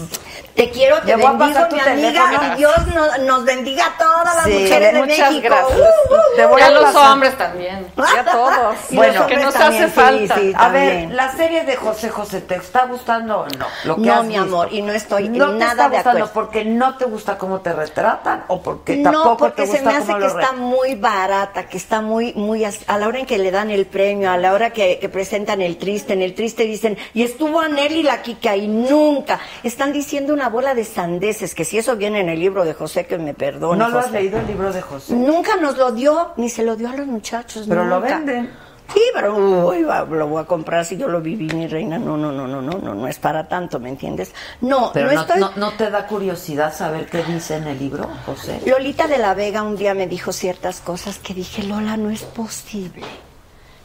Te quiero, te Le voy a bendigo, pasar tu mi amiga, y Dios nos, nos bendiga a todas las Sí, mujeres de Muchas México. gracias. Uh, uh, uh. Te voy ya a los pasar. hombres también, ya todos. Y Bueno, que nos también, hace sí, falta. sí, A ver, la serie de José José, ¿te está gustando o no? Lo que No, has mi visto. amor, y no estoy no te nada está de gustando acuerdo. porque no te gusta cómo te retratan o porque No, tampoco porque te se gusta me hace que está muy barata, que está muy, muy, a la hora en que le dan el premio, a la hora que, que presentan el triste, en el triste dicen, y estuvo Anel y la Kika, y nunca. Están diciendo una bola de sandeces, que si eso viene en el libro de José, que me perdone. ¿No lo has leído el libro de José? Nunca nos lo dio, ni se lo dio a los muchachos. Pero lo venden. Sí, pero uy, lo voy a comprar si yo lo viví, mi reina. No, no, no, no, no, no, no es para tanto, ¿me entiendes? No, Pero no no, estoy. no- no te da curiosidad saber qué dice en el libro, José. Lolita de la Vega un día me dijo ciertas cosas que dije, Lola, no es posible.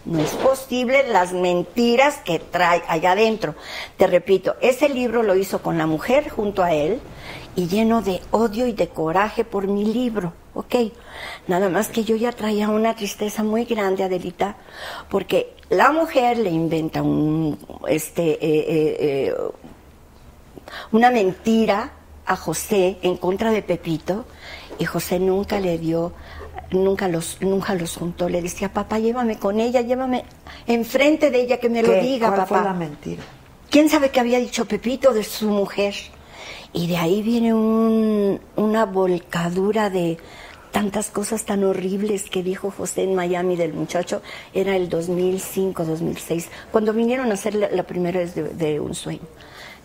No es posible las mentiras que trae allá adentro. Te repito, ese libro lo hizo con la mujer junto a él y lleno de odio y de coraje por mi libro. ok. Nada más que yo ya traía una tristeza muy grande, Adelita, porque la mujer le inventa un, este, eh, eh, eh, una mentira a José en contra de Pepito y José nunca le dio, nunca los, nunca los juntó. Le decía, papá, llévame con ella, llévame enfrente de ella que me lo diga, ¿Cuál papá. fue la mentira? ¿Quién sabe qué había dicho Pepito de su mujer? Y de ahí viene un- una volcadura de tantas cosas tan horribles que dijo José en Miami del muchacho. Era el 2005, 2006, cuando vinieron a hacer la, la primera vez de, de Un Sueño.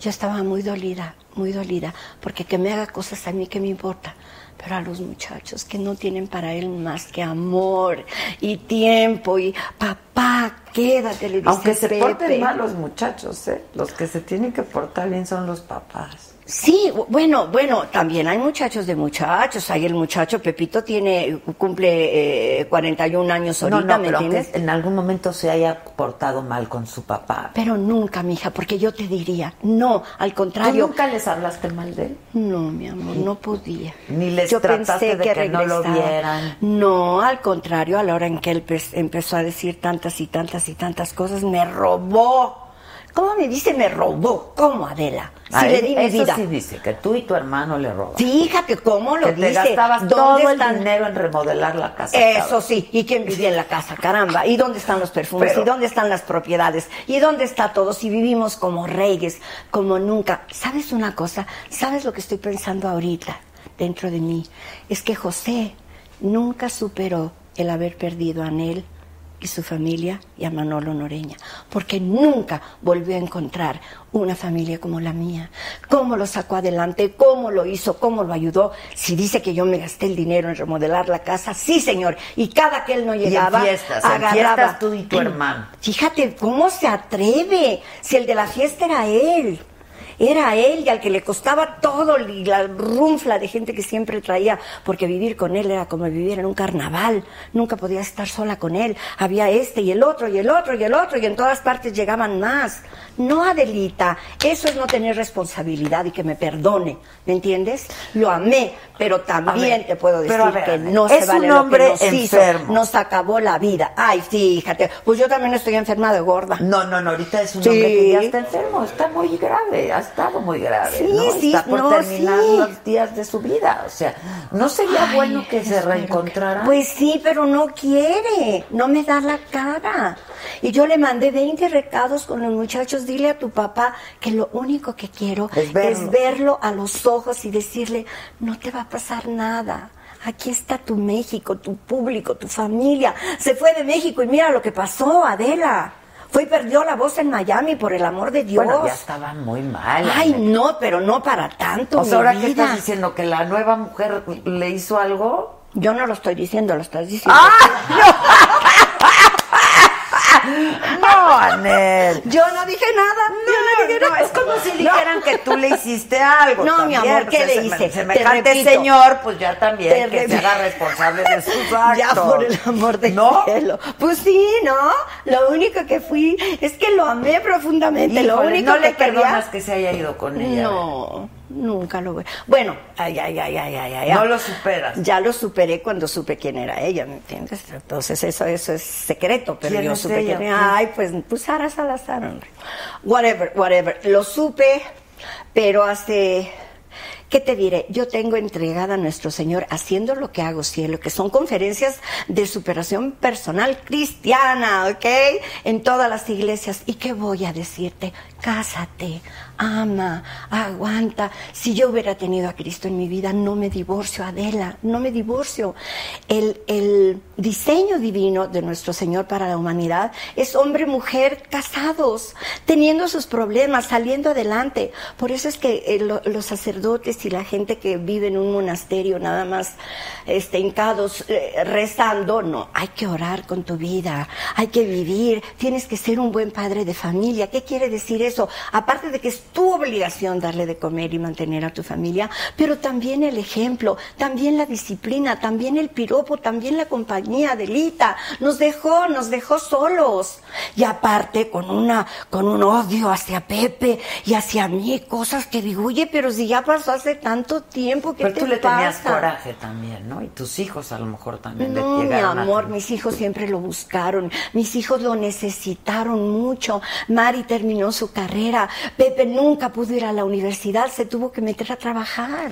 Yo estaba muy dolida, muy dolida, porque que me haga cosas a mí que me importa. Pero a los muchachos que no tienen para él más que amor y tiempo y papá, quédate, le dice Aunque se Pepe. porten mal los muchachos, ¿eh? Los que se tienen que portar bien son los papás. Sí, bueno, bueno, también hay muchachos de muchachos. Hay el muchacho, Pepito tiene, cumple eh, 41 años No, ahorita, no, ¿me pero aunque entiendes? en algún momento se haya portado mal con su papá. Pero nunca, mija, porque yo te diría, no, al ¿Tú contrario. nunca les hablaste mal de él? No, mi amor, no podía. Ni les yo trataste pensé de que, que no lo regresaba. vieran. No, al contrario, a la hora en que él empezó a decir tantas y tantas y tantas cosas, me robó. ¿Cómo me dice me robó? ¿Cómo, Adela? Si le di mi eso vida. sí dice, que tú y tu hermano le roban. Fíjate cómo lo que te dice. gastabas ¿Dónde todo el dinero en remodelar la casa. Eso cabrón. sí, ¿y quién vivía en la casa? Caramba, ¿y dónde están los perfumes? Pero- ¿Y dónde están las propiedades? ¿Y dónde está todo? Si vivimos como reyes, como nunca. ¿Sabes una cosa? ¿Sabes lo que estoy pensando ahorita dentro de mí? Es que José nunca superó el haber perdido a Anel y su familia y a Manolo Noreña, porque nunca volvió a encontrar una familia como la mía. ¿Cómo lo sacó adelante? ¿Cómo lo hizo? ¿Cómo lo ayudó? Si dice que yo me gasté el dinero en remodelar la casa, sí, señor. Y cada que él no Y en llegaba, fiestas, en agarraba. fiestas tú y tu hermano. Fíjate cómo se atreve. Si el de la fiesta era él. Era él y al que le costaba todo y la runfla de gente que siempre traía, porque vivir con él era como vivir en un carnaval. Nunca podía estar sola con él. Había este y el otro y el otro y el otro y en todas partes llegaban más. No, Adelita, eso es no tener responsabilidad y que me perdone, ¿me entiendes? Lo amé, pero también ver, te puedo decir ver, que no se vale un lo que nos hizo. enfermo. Nos acabó la vida. Ay, fíjate, pues yo también estoy enferma de gorda. No, no, no, ahorita es un Sí. hombre que ya está enfermo, está muy grave, estado muy grave. Sí, ¿no? sí, está por no, terminar sí. los días de su vida. O sea, ¿no sería Ay, bueno que se espero reencontraran? Pues sí, pero no quiere, no me da la cara. Y yo le mandé 20 recados con los muchachos, dile a tu papá que lo único que quiero Es verlo. verlo a los ojos y decirle, no te va a pasar nada. Aquí está tu México, tu público, tu familia. Se fue de México y mira lo que pasó, Adela. Fue y perdió la voz en Miami, por el amor de Dios. Bueno, ya estaba muy mal. Ay, no, pero no para tanto. O sea, ahora que estás diciendo que la nueva mujer le hizo algo. Yo no lo estoy diciendo, lo estás diciendo. No, Anel. Yo no dije nada. yo no dije nada. es como si dijeran que tú le hiciste algo. No, mi amor, ¿qué le hice? Te Semejante repito. señor, pues ya también Te que se haga responsable de sus actos. Ya por el amor del ¿No? cielo. Pues sí, ¿no? Lo único que fui es que lo amé profundamente. lo Híjole, único no le que quería- perdonas que se haya ido con ella. No, nunca lo voy. Bueno, ay, ay, ay, ay, ay, ay. No lo superas. Ya lo superé cuando supe quién era ella, ¿me entiendes? Entonces eso, eso es secreto, pero ¿Quién yo es supe ella? quién era. Ay, pues, pues Sara Salazar, hombre. Whatever, whatever. Lo supe, pero hace ¿Qué te diré? Yo tengo entregada a nuestro Señor haciendo lo que hago cielo, que son conferencias de superación personal cristiana, ¿ok? En todas las iglesias. ¿Y qué voy a decirte? Cásate, ama, aguanta. Si yo hubiera tenido a Cristo en mi vida, no me divorcio, Adela, no me divorcio. El, el diseño divino de nuestro Señor para la humanidad es hombre, mujer, casados, teniendo sus problemas, saliendo adelante. Por eso es que eh, lo- los sacerdotes y la gente que vive en un monasterio nada más este, eh, rezando, no, hay que orar con tu vida, hay que vivir, tienes que ser un buen padre de familia. ¿Qué quiere decir eso? Aparte de que tu obligación darle de comer y mantener a tu familia, pero también el ejemplo, también la disciplina, también el piropo, también la compañía, Delita. Nos dejó, nos dejó solos. Y aparte con una, con un odio hacia Pepe y hacia mí, cosas que digo, oye, pero si ya pasó hace tanto tiempo, ¿qué Pero te tú le tenías coraje también, ¿no? Y tus hijos a lo mejor también No, le mi a amor, mis hijos siempre lo buscaron, mis hijos lo necesitaron mucho. Mari terminó su carrera, Pepe nunca pudo ir a la universidad, se tuvo que meter a trabajar.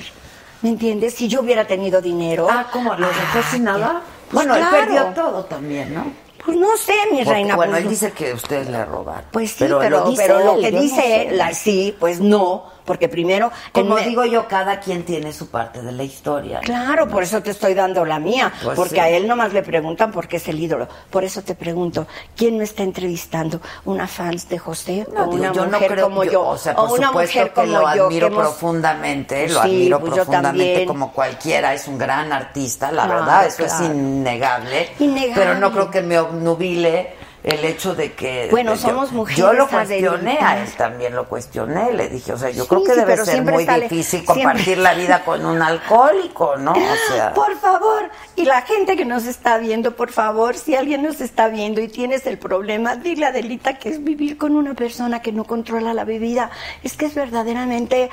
¿Me entiendes? Si yo hubiera tenido dinero. Ah, ¿cómo? ¿Lo dejó sin nada? Pues bueno, él perdió todo también, ¿no? Pues no sé, mi Porque, reina. Bueno, pues él no. dice que ustedes le robaron. Pues sí, pero, pero, lo dice pero lo que no dice sé. él, la- sí, pues no, porque primero... Como digo yo, cada quien tiene su parte de la historia. ¿no? Claro, por eso te estoy dando la mía, Pues porque sí. a él nomás le preguntan por qué es el ídolo. Por eso te pregunto, ¿quién me está entrevistando? ¿Una fans de José No, o digo, una yo no mujer creo, como yo- yo? o sea, por una mujer que como lo yo, admiro que hemos- profundamente, lo sí, admiro pues yo profundamente como cualquiera, es un gran artista, la Claro, verdad, eso es innegable, Innegable. pero no creo que me obnubile el hecho de que Bueno, yo- somos mujeres yo lo cuestioné a él también lo cuestioné le dije o sea yo Sí, creo que sí, debe ser muy sale- difícil compartir siempre- la vida con un alcohólico no o sea Por favor, y la gente que nos está viendo, por favor, si alguien nos está viendo y tienes el problema, dile a Adelita que es vivir con una persona que no controla la bebida. Es que es verdaderamente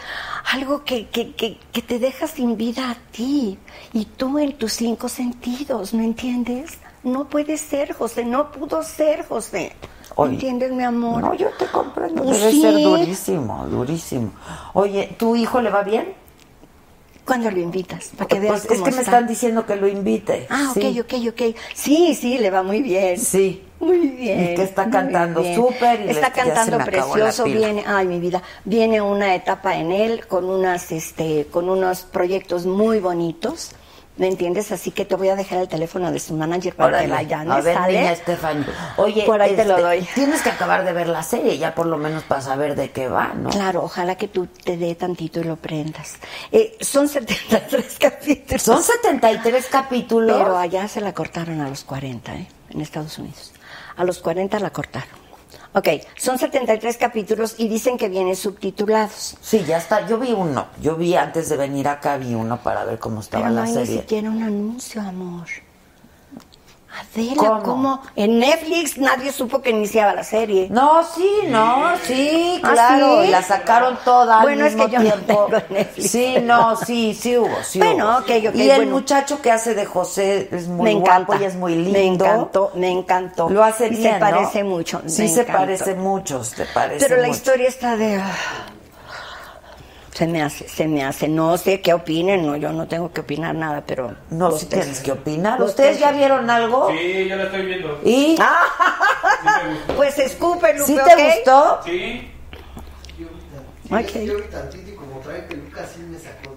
algo que, que, que, que te deja sin vida a ti y tú en tus cinco sentidos, ¿me entiendes? No puede ser, José, no pudo ser, José. ¿Me Oye, entiendes, mi amor? no yo te comprendo Pues debe sí. ser durísimo durísimo oye tu hijo le va bien ¿Cuándo lo invitas? Para que veas pues es cómo que me está. están diciendo que lo invite Ah, ok, Sí. ok, ok. Sí, sí, le va muy bien. Sí. Muy bien. Y que está cantando súper Está cantando precioso. Viene, ay, mi vida. Viene una etapa en él con unas, este, con unos proyectos muy bonitos. ¿Me entiendes? Así que te voy a dejar el teléfono de su manager para Órale. que la llames. A ver, ¿sale? niña Estefan. Oye, Por ahí te lo este, doy. Tienes que acabar de ver la serie ya por lo menos para saber de qué va, ¿no? Claro, ojalá que tú te dé tantito y lo prendas. Eh, son 73 capítulos. Son 73 capítulos. Pero allá se la cortaron a los 40, ¿eh? En Estados Unidos. A los 40 la cortaron. Ok, son 73 capítulos y dicen que vienen subtitulados. Sí, ya está. Yo vi uno. Yo vi antes de venir acá, vi uno para ver cómo estaba Pero no la hay ni serie. siquiera un anuncio, amor. Adela, ¿Cómo? ¿cómo? En Netflix nadie supo que iniciaba la serie. No, sí, no, sí, ¿Ah, claro. sí? Y la sacaron toda al Bueno, es que yo no tiempo. tengo Netflix. Sí, no, sí, sí hubo, sí Bueno, hubo. ok, ok, Y el bueno. muchacho que hace de José es muy me encanta. guapo y es muy lindo. Me encantó, me encantó. Lo hace Y bien, Se ¿no? parece mucho. Sí me se encantó. parece mucho, se parece Pero la historia está de... Se me hace, se me hace. No sé qué opinen, no, yo no tengo que opinar nada, pero... No, sí tres- tienes que opinar. los ¿Ustedes tres- ya vieron algo? Sí, yo la estoy viendo. ¿Y? Pues escupe, Lupe, ¿Sí te gustó? Sí. Yo vi tantito y como trae peluca sí me sacó.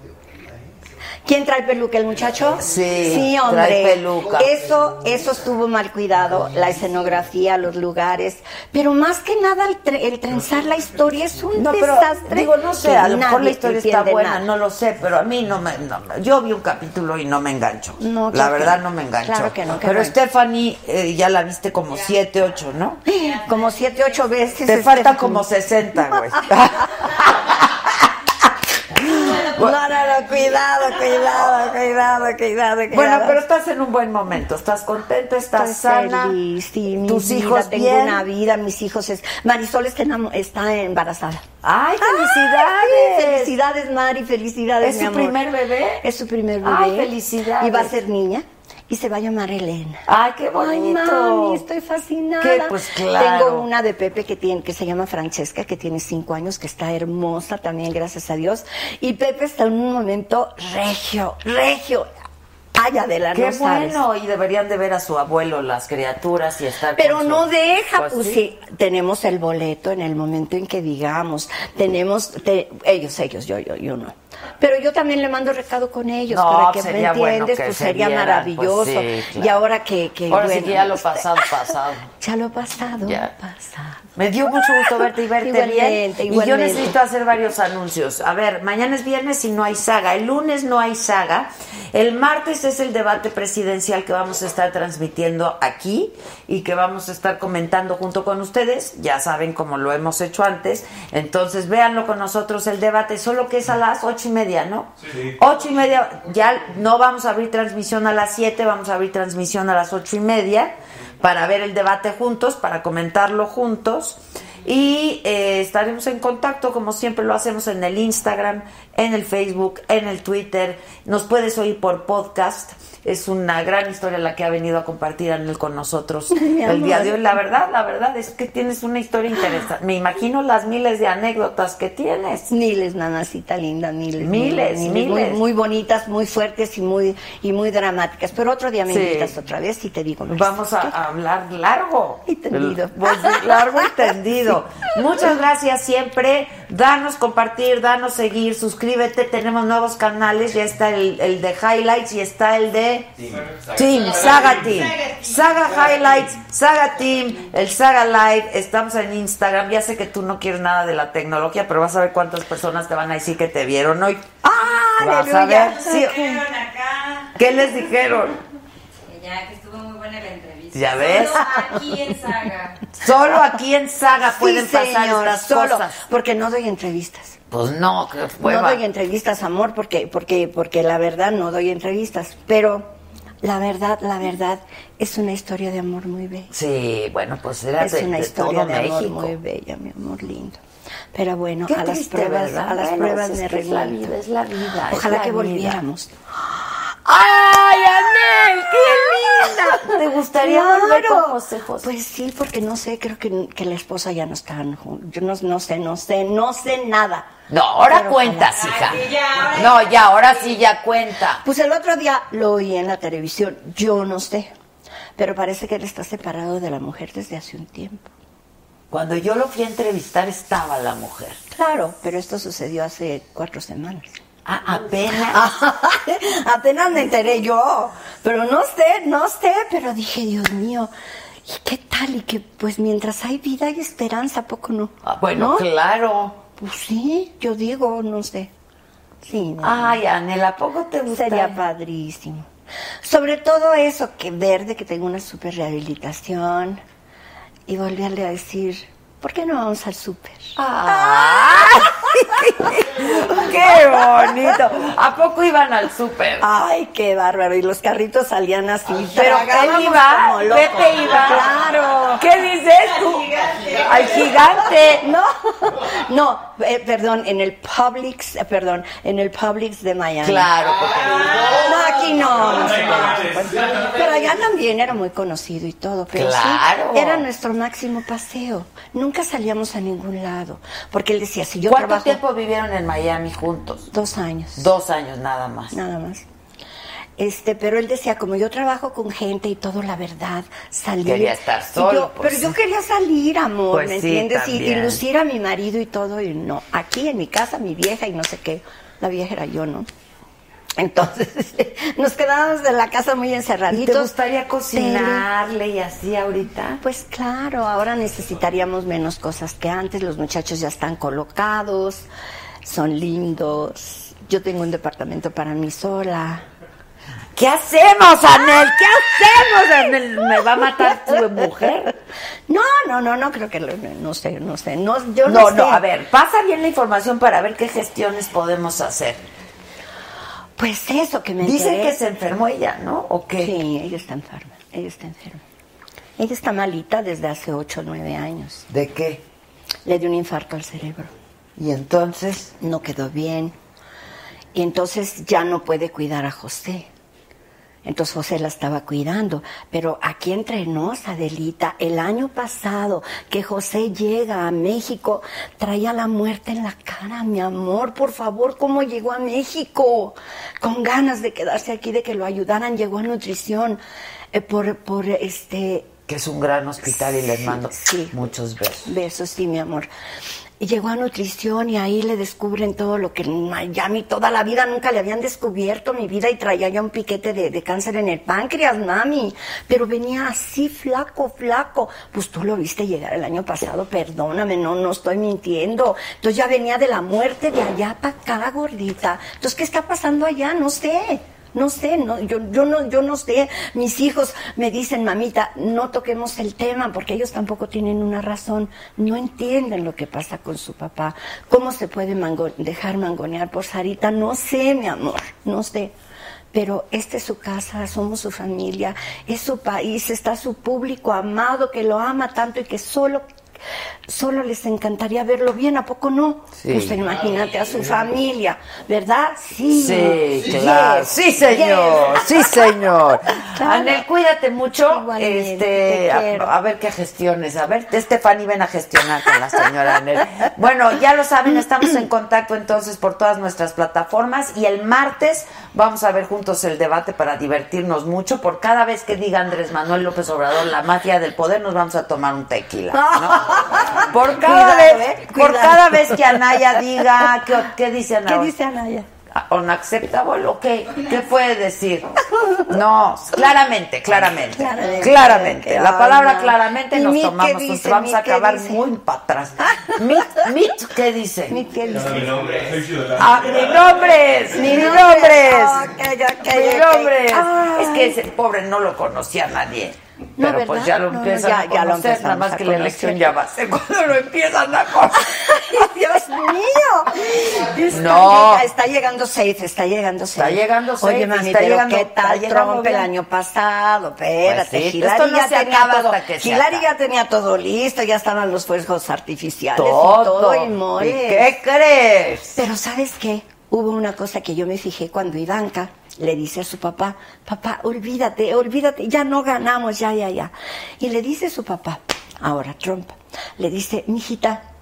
¿Quién trae peluca, el muchacho? Sí, Sí, hombre. trae peluca. Eso, eso estuvo mal cuidado, la escenografía, los lugares. Pero más que nada, el, tre- el trenzar la historia es un No, pero desastre. digo, no sé, a lo mejor la historia está buena, nada. no lo sé, pero a mí no me, no yo vi un capítulo y no me enganchó. No, la que verdad no. me enganchó. Claro que no, pero bueno. Stephanie eh, ya la viste como siete, ocho, ¿no? Como siete, ocho veces. Te falta como 60, güey. No, no, no, cuidado, cuidado, cuidado, cuidado, cuidado. Bueno, pero estás en un buen momento, estás contento, estás Estoy sana. feliz, sí, mi tus vida, hijos tengo bien. una vida, mis hijos es Marisol está, está embarazada. ¡Ay, felicidades! felicidades, Mari, felicidades, ¿Es mi su amor. primer bebé? Es su primer bebé. Ay, felicidades. Y va a ser niña y se va a llamar Elena. Ay, qué bonito. Ay, mami, estoy fascinada. Que, pues, claro. Tengo una de Pepe que tiene, que se llama Francesca, que tiene cinco años, que está hermosa también, gracias a Dios. Y Pepe está en un momento regio, regio. Ay, Adela, Qué no sabes. bueno, y deberían de ver a su abuelo las criaturas y estar Pero con su- no deja, Pues pues, sí. sí, tenemos el boleto en el momento en que digamos, tenemos, te- ellos, ellos, yo, yo, yo no. Pero yo también le mando recado con ellos No, para que me sería bueno entiendes, que pues se sería vieran, maravilloso. pues sí, claro. Y ahora que, que Ahora sí bueno, que ya lo pasado, pasado. Ya lo pasado, Ya. pasado. Me dio mucho gusto verte y verte Igualmente, bien. Y yo necesito hacer varios anuncios. A ver, mañana es viernes y no hay saga. El lunes no hay saga. El martes es el debate presidencial que vamos a estar transmitiendo aquí y que vamos a estar comentando junto con ustedes. Ya saben cómo lo hemos hecho antes. Entonces véanlo con nosotros el debate, solo que es a las ocho y media, ¿no? Sí. Ocho y media, ya no vamos a abrir transmisión a las siete, vamos a abrir transmisión a las ocho y media para ver el debate juntos, para comentarlo juntos. Y eh, estaremos en contacto, como siempre lo hacemos en el Instagram, en el Facebook, en el Twitter. Nos puedes oír por podcast. Es una gran historia la que ha venido a compartir Anel con nosotros Mi el día de hoy. La verdad, la verdad es que tienes una historia interesante. Me imagino las miles de anécdotas que tienes. Miles, nanacita linda, miles. Miles, miles. muy bonitas, muy fuertes y muy y muy dramáticas. Pero otro día me Sí. invitas otra vez y te digo. Vamos a, hablar largo. Y tendido. Pues, largo y tendido. Muchas gracias siempre. Danos compartir, danos seguir, suscríbete. Tenemos nuevos canales. Ya está el, el de Highlights y está el de Team, Saga Team. Saga Highlights, Saga Team, el Saga Live. Estamos en Instagram. Ya sé que tú no quieres nada de la tecnología, pero vas a ver cuántas personas te van a decir que te vieron hoy. ¡Ah, Vas a aleluya! ver. Sí. ¿Qué les dijeron? Ya que estuvo muy buena la entrevista. ¿Ya ves? Solo aquí en Saga. Solo aquí en Saga Sí, pueden pasar señora, estas solo, cosas. porque no doy entrevistas. Pues no, que fue. no va. doy entrevistas, amor, porque, porque, porque la verdad no doy entrevistas. Pero la verdad, la verdad, es una historia de amor muy bella. Sí, bueno, pues era es de, una de historia todo de amor muy bella, mi amor lindo. Pero bueno, Qué a las triste, pruebas, ¿verdad? a las Bueno, pruebas es me que es la vida, es la vida, es Ojalá la que vida. ¡Ay, Anel! ¡Qué linda! ¿Te gustaría volver Claro. con José José? Pues sí, porque no sé, creo que, que la esposa ya no están juntos. Yo no, no sé, no sé, no sé nada. No, ahora Pero cuentas, hija. No, ya, ahora sí ya cuenta. Pues el otro día lo oí en la televisión, yo no sé. Pero parece que él está separado de la mujer desde hace un tiempo. Cuando yo lo fui a entrevistar estaba la mujer. Claro, pero esto sucedió hace cuatro semanas. Ah, apenas. apenas me enteré yo. Pero no sé, no sé, pero dije, Dios mío, ¿y qué tal? Y que pues mientras hay vida hay esperanza, ¿a poco no? Ah, bueno, ¿No? claro. Pues sí, yo digo, no sé. Sí, no. Ay, Anel, ¿a poco te gustaría? Sería padrísimo. Sobre todo eso, que ver de que tengo una super rehabilitación y volverle a decir, ¿por qué no vamos al súper? ¡Qué bonito! ¿A poco iban al súper? Ay, qué bárbaro. Y los carritos salían así. Pero él iba, como. Pepe iba. Claro. ¿Qué dices tú? Al gigante. No, no, eh, perdón, en el Publix, eh, perdón, en el Publix de Miami. Claro, porque- No, aquí no, no. Pero allá también era muy conocido y todo, pero sí, Claro. era nuestro máximo paseo. Nunca salíamos a ningún lado, porque él decía, si yo ¿Cuánto trabajo tiempo vivieron en Miami juntos? dos años. Dos años nada más. Nada más. Este, pero él decía, como yo trabajo con gente y todo, la verdad, salir. Quería estar solo, yo- pues. pero yo quería salir, amor, Pues ¿me sí, entiendes? Y- y, lucir a mi marido y todo, y no. Aquí en mi casa, mi vieja y no sé qué. La vieja era yo, ¿no? Entonces, nos quedábamos en la casa muy ¿Y encerraditos. te gustaría cocinarle y así ahorita? Pues claro, ahora necesitaríamos menos cosas que antes. Los muchachos ya están colocados, son lindos. Yo tengo un departamento para mí sola. ¿Qué hacemos, Anel? ¿Qué hacemos, Anel? ¿Me va a matar tu mujer? No, no, no, no creo que lo- no sé, no sé. No, yo no, No, sé. no, a ver, pasa bien la información para ver qué gestiones podemos hacer. Pues eso que me Dicen enteré. que se enfermó ella, ¿no? ¿O qué? Sí, ella está enferma. Ella está enferma. Ella está malita desde hace 8 o 9 años. ¿De qué? Le dio un infarto al cerebro. Y entonces, No quedó bien. Y entonces ya no puede cuidar a José. Entonces José la estaba cuidando. Pero aquí entre nos, Adelita, el año pasado que José llega a México, traía la muerte en la cara, mi amor. Por favor, ¿cómo llegó a México? Con ganas de quedarse aquí, de que lo ayudaran, llegó a nutrición. eh, por, por este que es un gran hospital y les mando Sí. muchos besos. Besos, sí, mi amor. Y llegó a nutrición y ahí le descubren todo lo que en Miami toda la vida nunca le habían descubierto mi vida y traía ya un piquete de, de cáncer en el páncreas, mami. Pero venía así flaco, flaco. Pues tú lo viste llegar el año pasado, perdóname, no, no estoy mintiendo. Entonces ya venía de la muerte de allá para acá, gordita. Entonces, ¿qué está pasando allá? No sé. No sé, no, yo, yo, no, yo no sé. Mis hijos me dicen, mamita, no toquemos el tema porque ellos tampoco tienen una razón. No entienden lo que pasa con su papá. ¿Cómo se puede dejar mangonear por Sarita? No sé, mi amor, no sé. Pero esta es su casa, somos su familia, es su país, está su público amado que lo ama tanto y que solo solo les encantaría verlo bien, ¿a poco no? Sí. Pues imagínate a su familia, ¿verdad? Sí. Sí, claro. Sí, señor. Sí, señor. Anel, cuídate mucho. Este, a, a ver qué gestiones. A ver, Estefany, ven a gestionar con la señora Anel. Bueno, ya lo saben, estamos en contacto entonces por todas nuestras plataformas y el martes vamos a ver juntos el debate para divertirnos mucho. Por cada vez que diga Andrés Manuel López Obrador la mafia del poder, nos vamos a tomar un tequila. ¿no? Por cada Cuidado, vez, eh, por cada vez que Anaya diga, ¿qué, qué dice Anaya? ¿Qué dice Anaya? Unacceptable, ok. ¿Qué puede decir? No, claramente, claramente. Claramente. Claramente. La palabra claramente ¿Y nos Mick qué tomamos, dice? un- vamos a Mick qué acabar dice? muy para atrás. Mit, Mit, ¿qué dice? Mi nombre. Ah, mi nombre es, mi nombre es, Ok, ok, mi ok. nombre es. Es que ese pobre no lo conocía nadie. No, Pero pues ya lo No, empiezan ya- a ya lo conocer, nada más que la conocer. elección ya va a ser cuando lo empiezan a conocer. Dios mío. Está, No. llega- está llegando seis, está llegando seis. Está llegando seis, Oye, mami, está pero llegando- ¿qué tal Trump el año pasado? Espérate, Pues sí, Hillary ya tenía todo, hasta que se Hillary acabe. ya tenía todo listo, ya estaban los fuegos artificiales Todo. y todo, y mole. ¿Y qué crees? Pero ¿sabes qué? Hubo una cosa que yo me fijé cuando Ivanka le dice a su papá, papá, olvídate, olvídate, ya no ganamos, ya, ya, ya. Y le dice su papá, ahora Trump, le dice, mijita,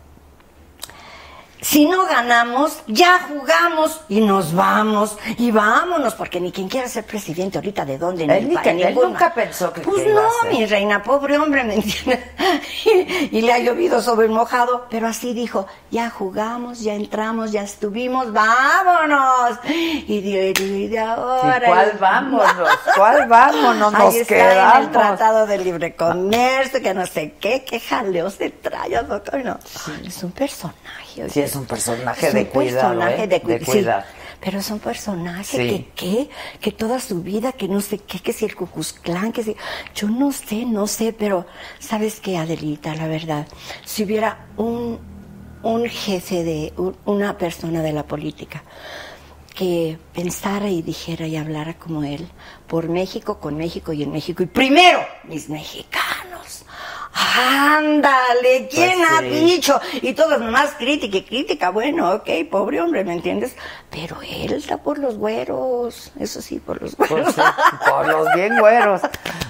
si no ganamos, ya jugamos y nos vamos y vámonos, porque ni quien quiera ser presidente ahorita de dónde Él, ni ni pa- que- él nunca pensó que Pues no, mi reina, pobre hombre, ¿me entiendes? Y, y le ha llovido sobre el mojado, pero así dijo, ya jugamos, ya entramos, ya estuvimos, vámonos. Y de, y de ahora... ¿Y cuál vámonos? ¿Cuál vámonos? Nos Ahí está en el Tratado de Libre Comercio, que no sé qué, qué jaleo se trae, ¿a poco no? Es un personaje. Sí, es un personaje Es de un cuidado, personaje ¿eh? de, cu- De sí, pero es un personaje Sí. que qué, que toda su vida, que no sé qué, que si el Cucuzclán, que si... Yo no sé, no sé, pero ¿sabes qué, Adelita? La verdad, si hubiera un, un jefe de, un- una persona de la política que pensara y dijera y hablara como él, por México, con México y en México, y primero, mis mexicanos. Ándale, ¿quién Pues ha sí. dicho? Y todos nomás crítica y crítica, bueno, ok, pobre hombre, ¿me entiendes? Pero él está por los güeros, eso sí, por los güeros. Pues sí, por los bien güeros.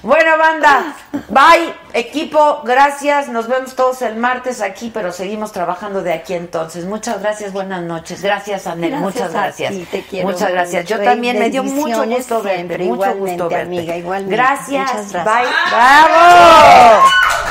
Bueno, banda, bye, equipo, gracias. Nos vemos todos el martes aquí, pero seguimos trabajando de aquí entonces. Muchas gracias, buenas noches. Gracias, Anel, Gracias muchas a gracias. ti, te quiero muchas gracias. Yo mucho también me dio mucho gusto verte, siempre, mucho igualmente, gusto verte. amiga, igualmente. Gracias, gracias. bye. ¡Bravo!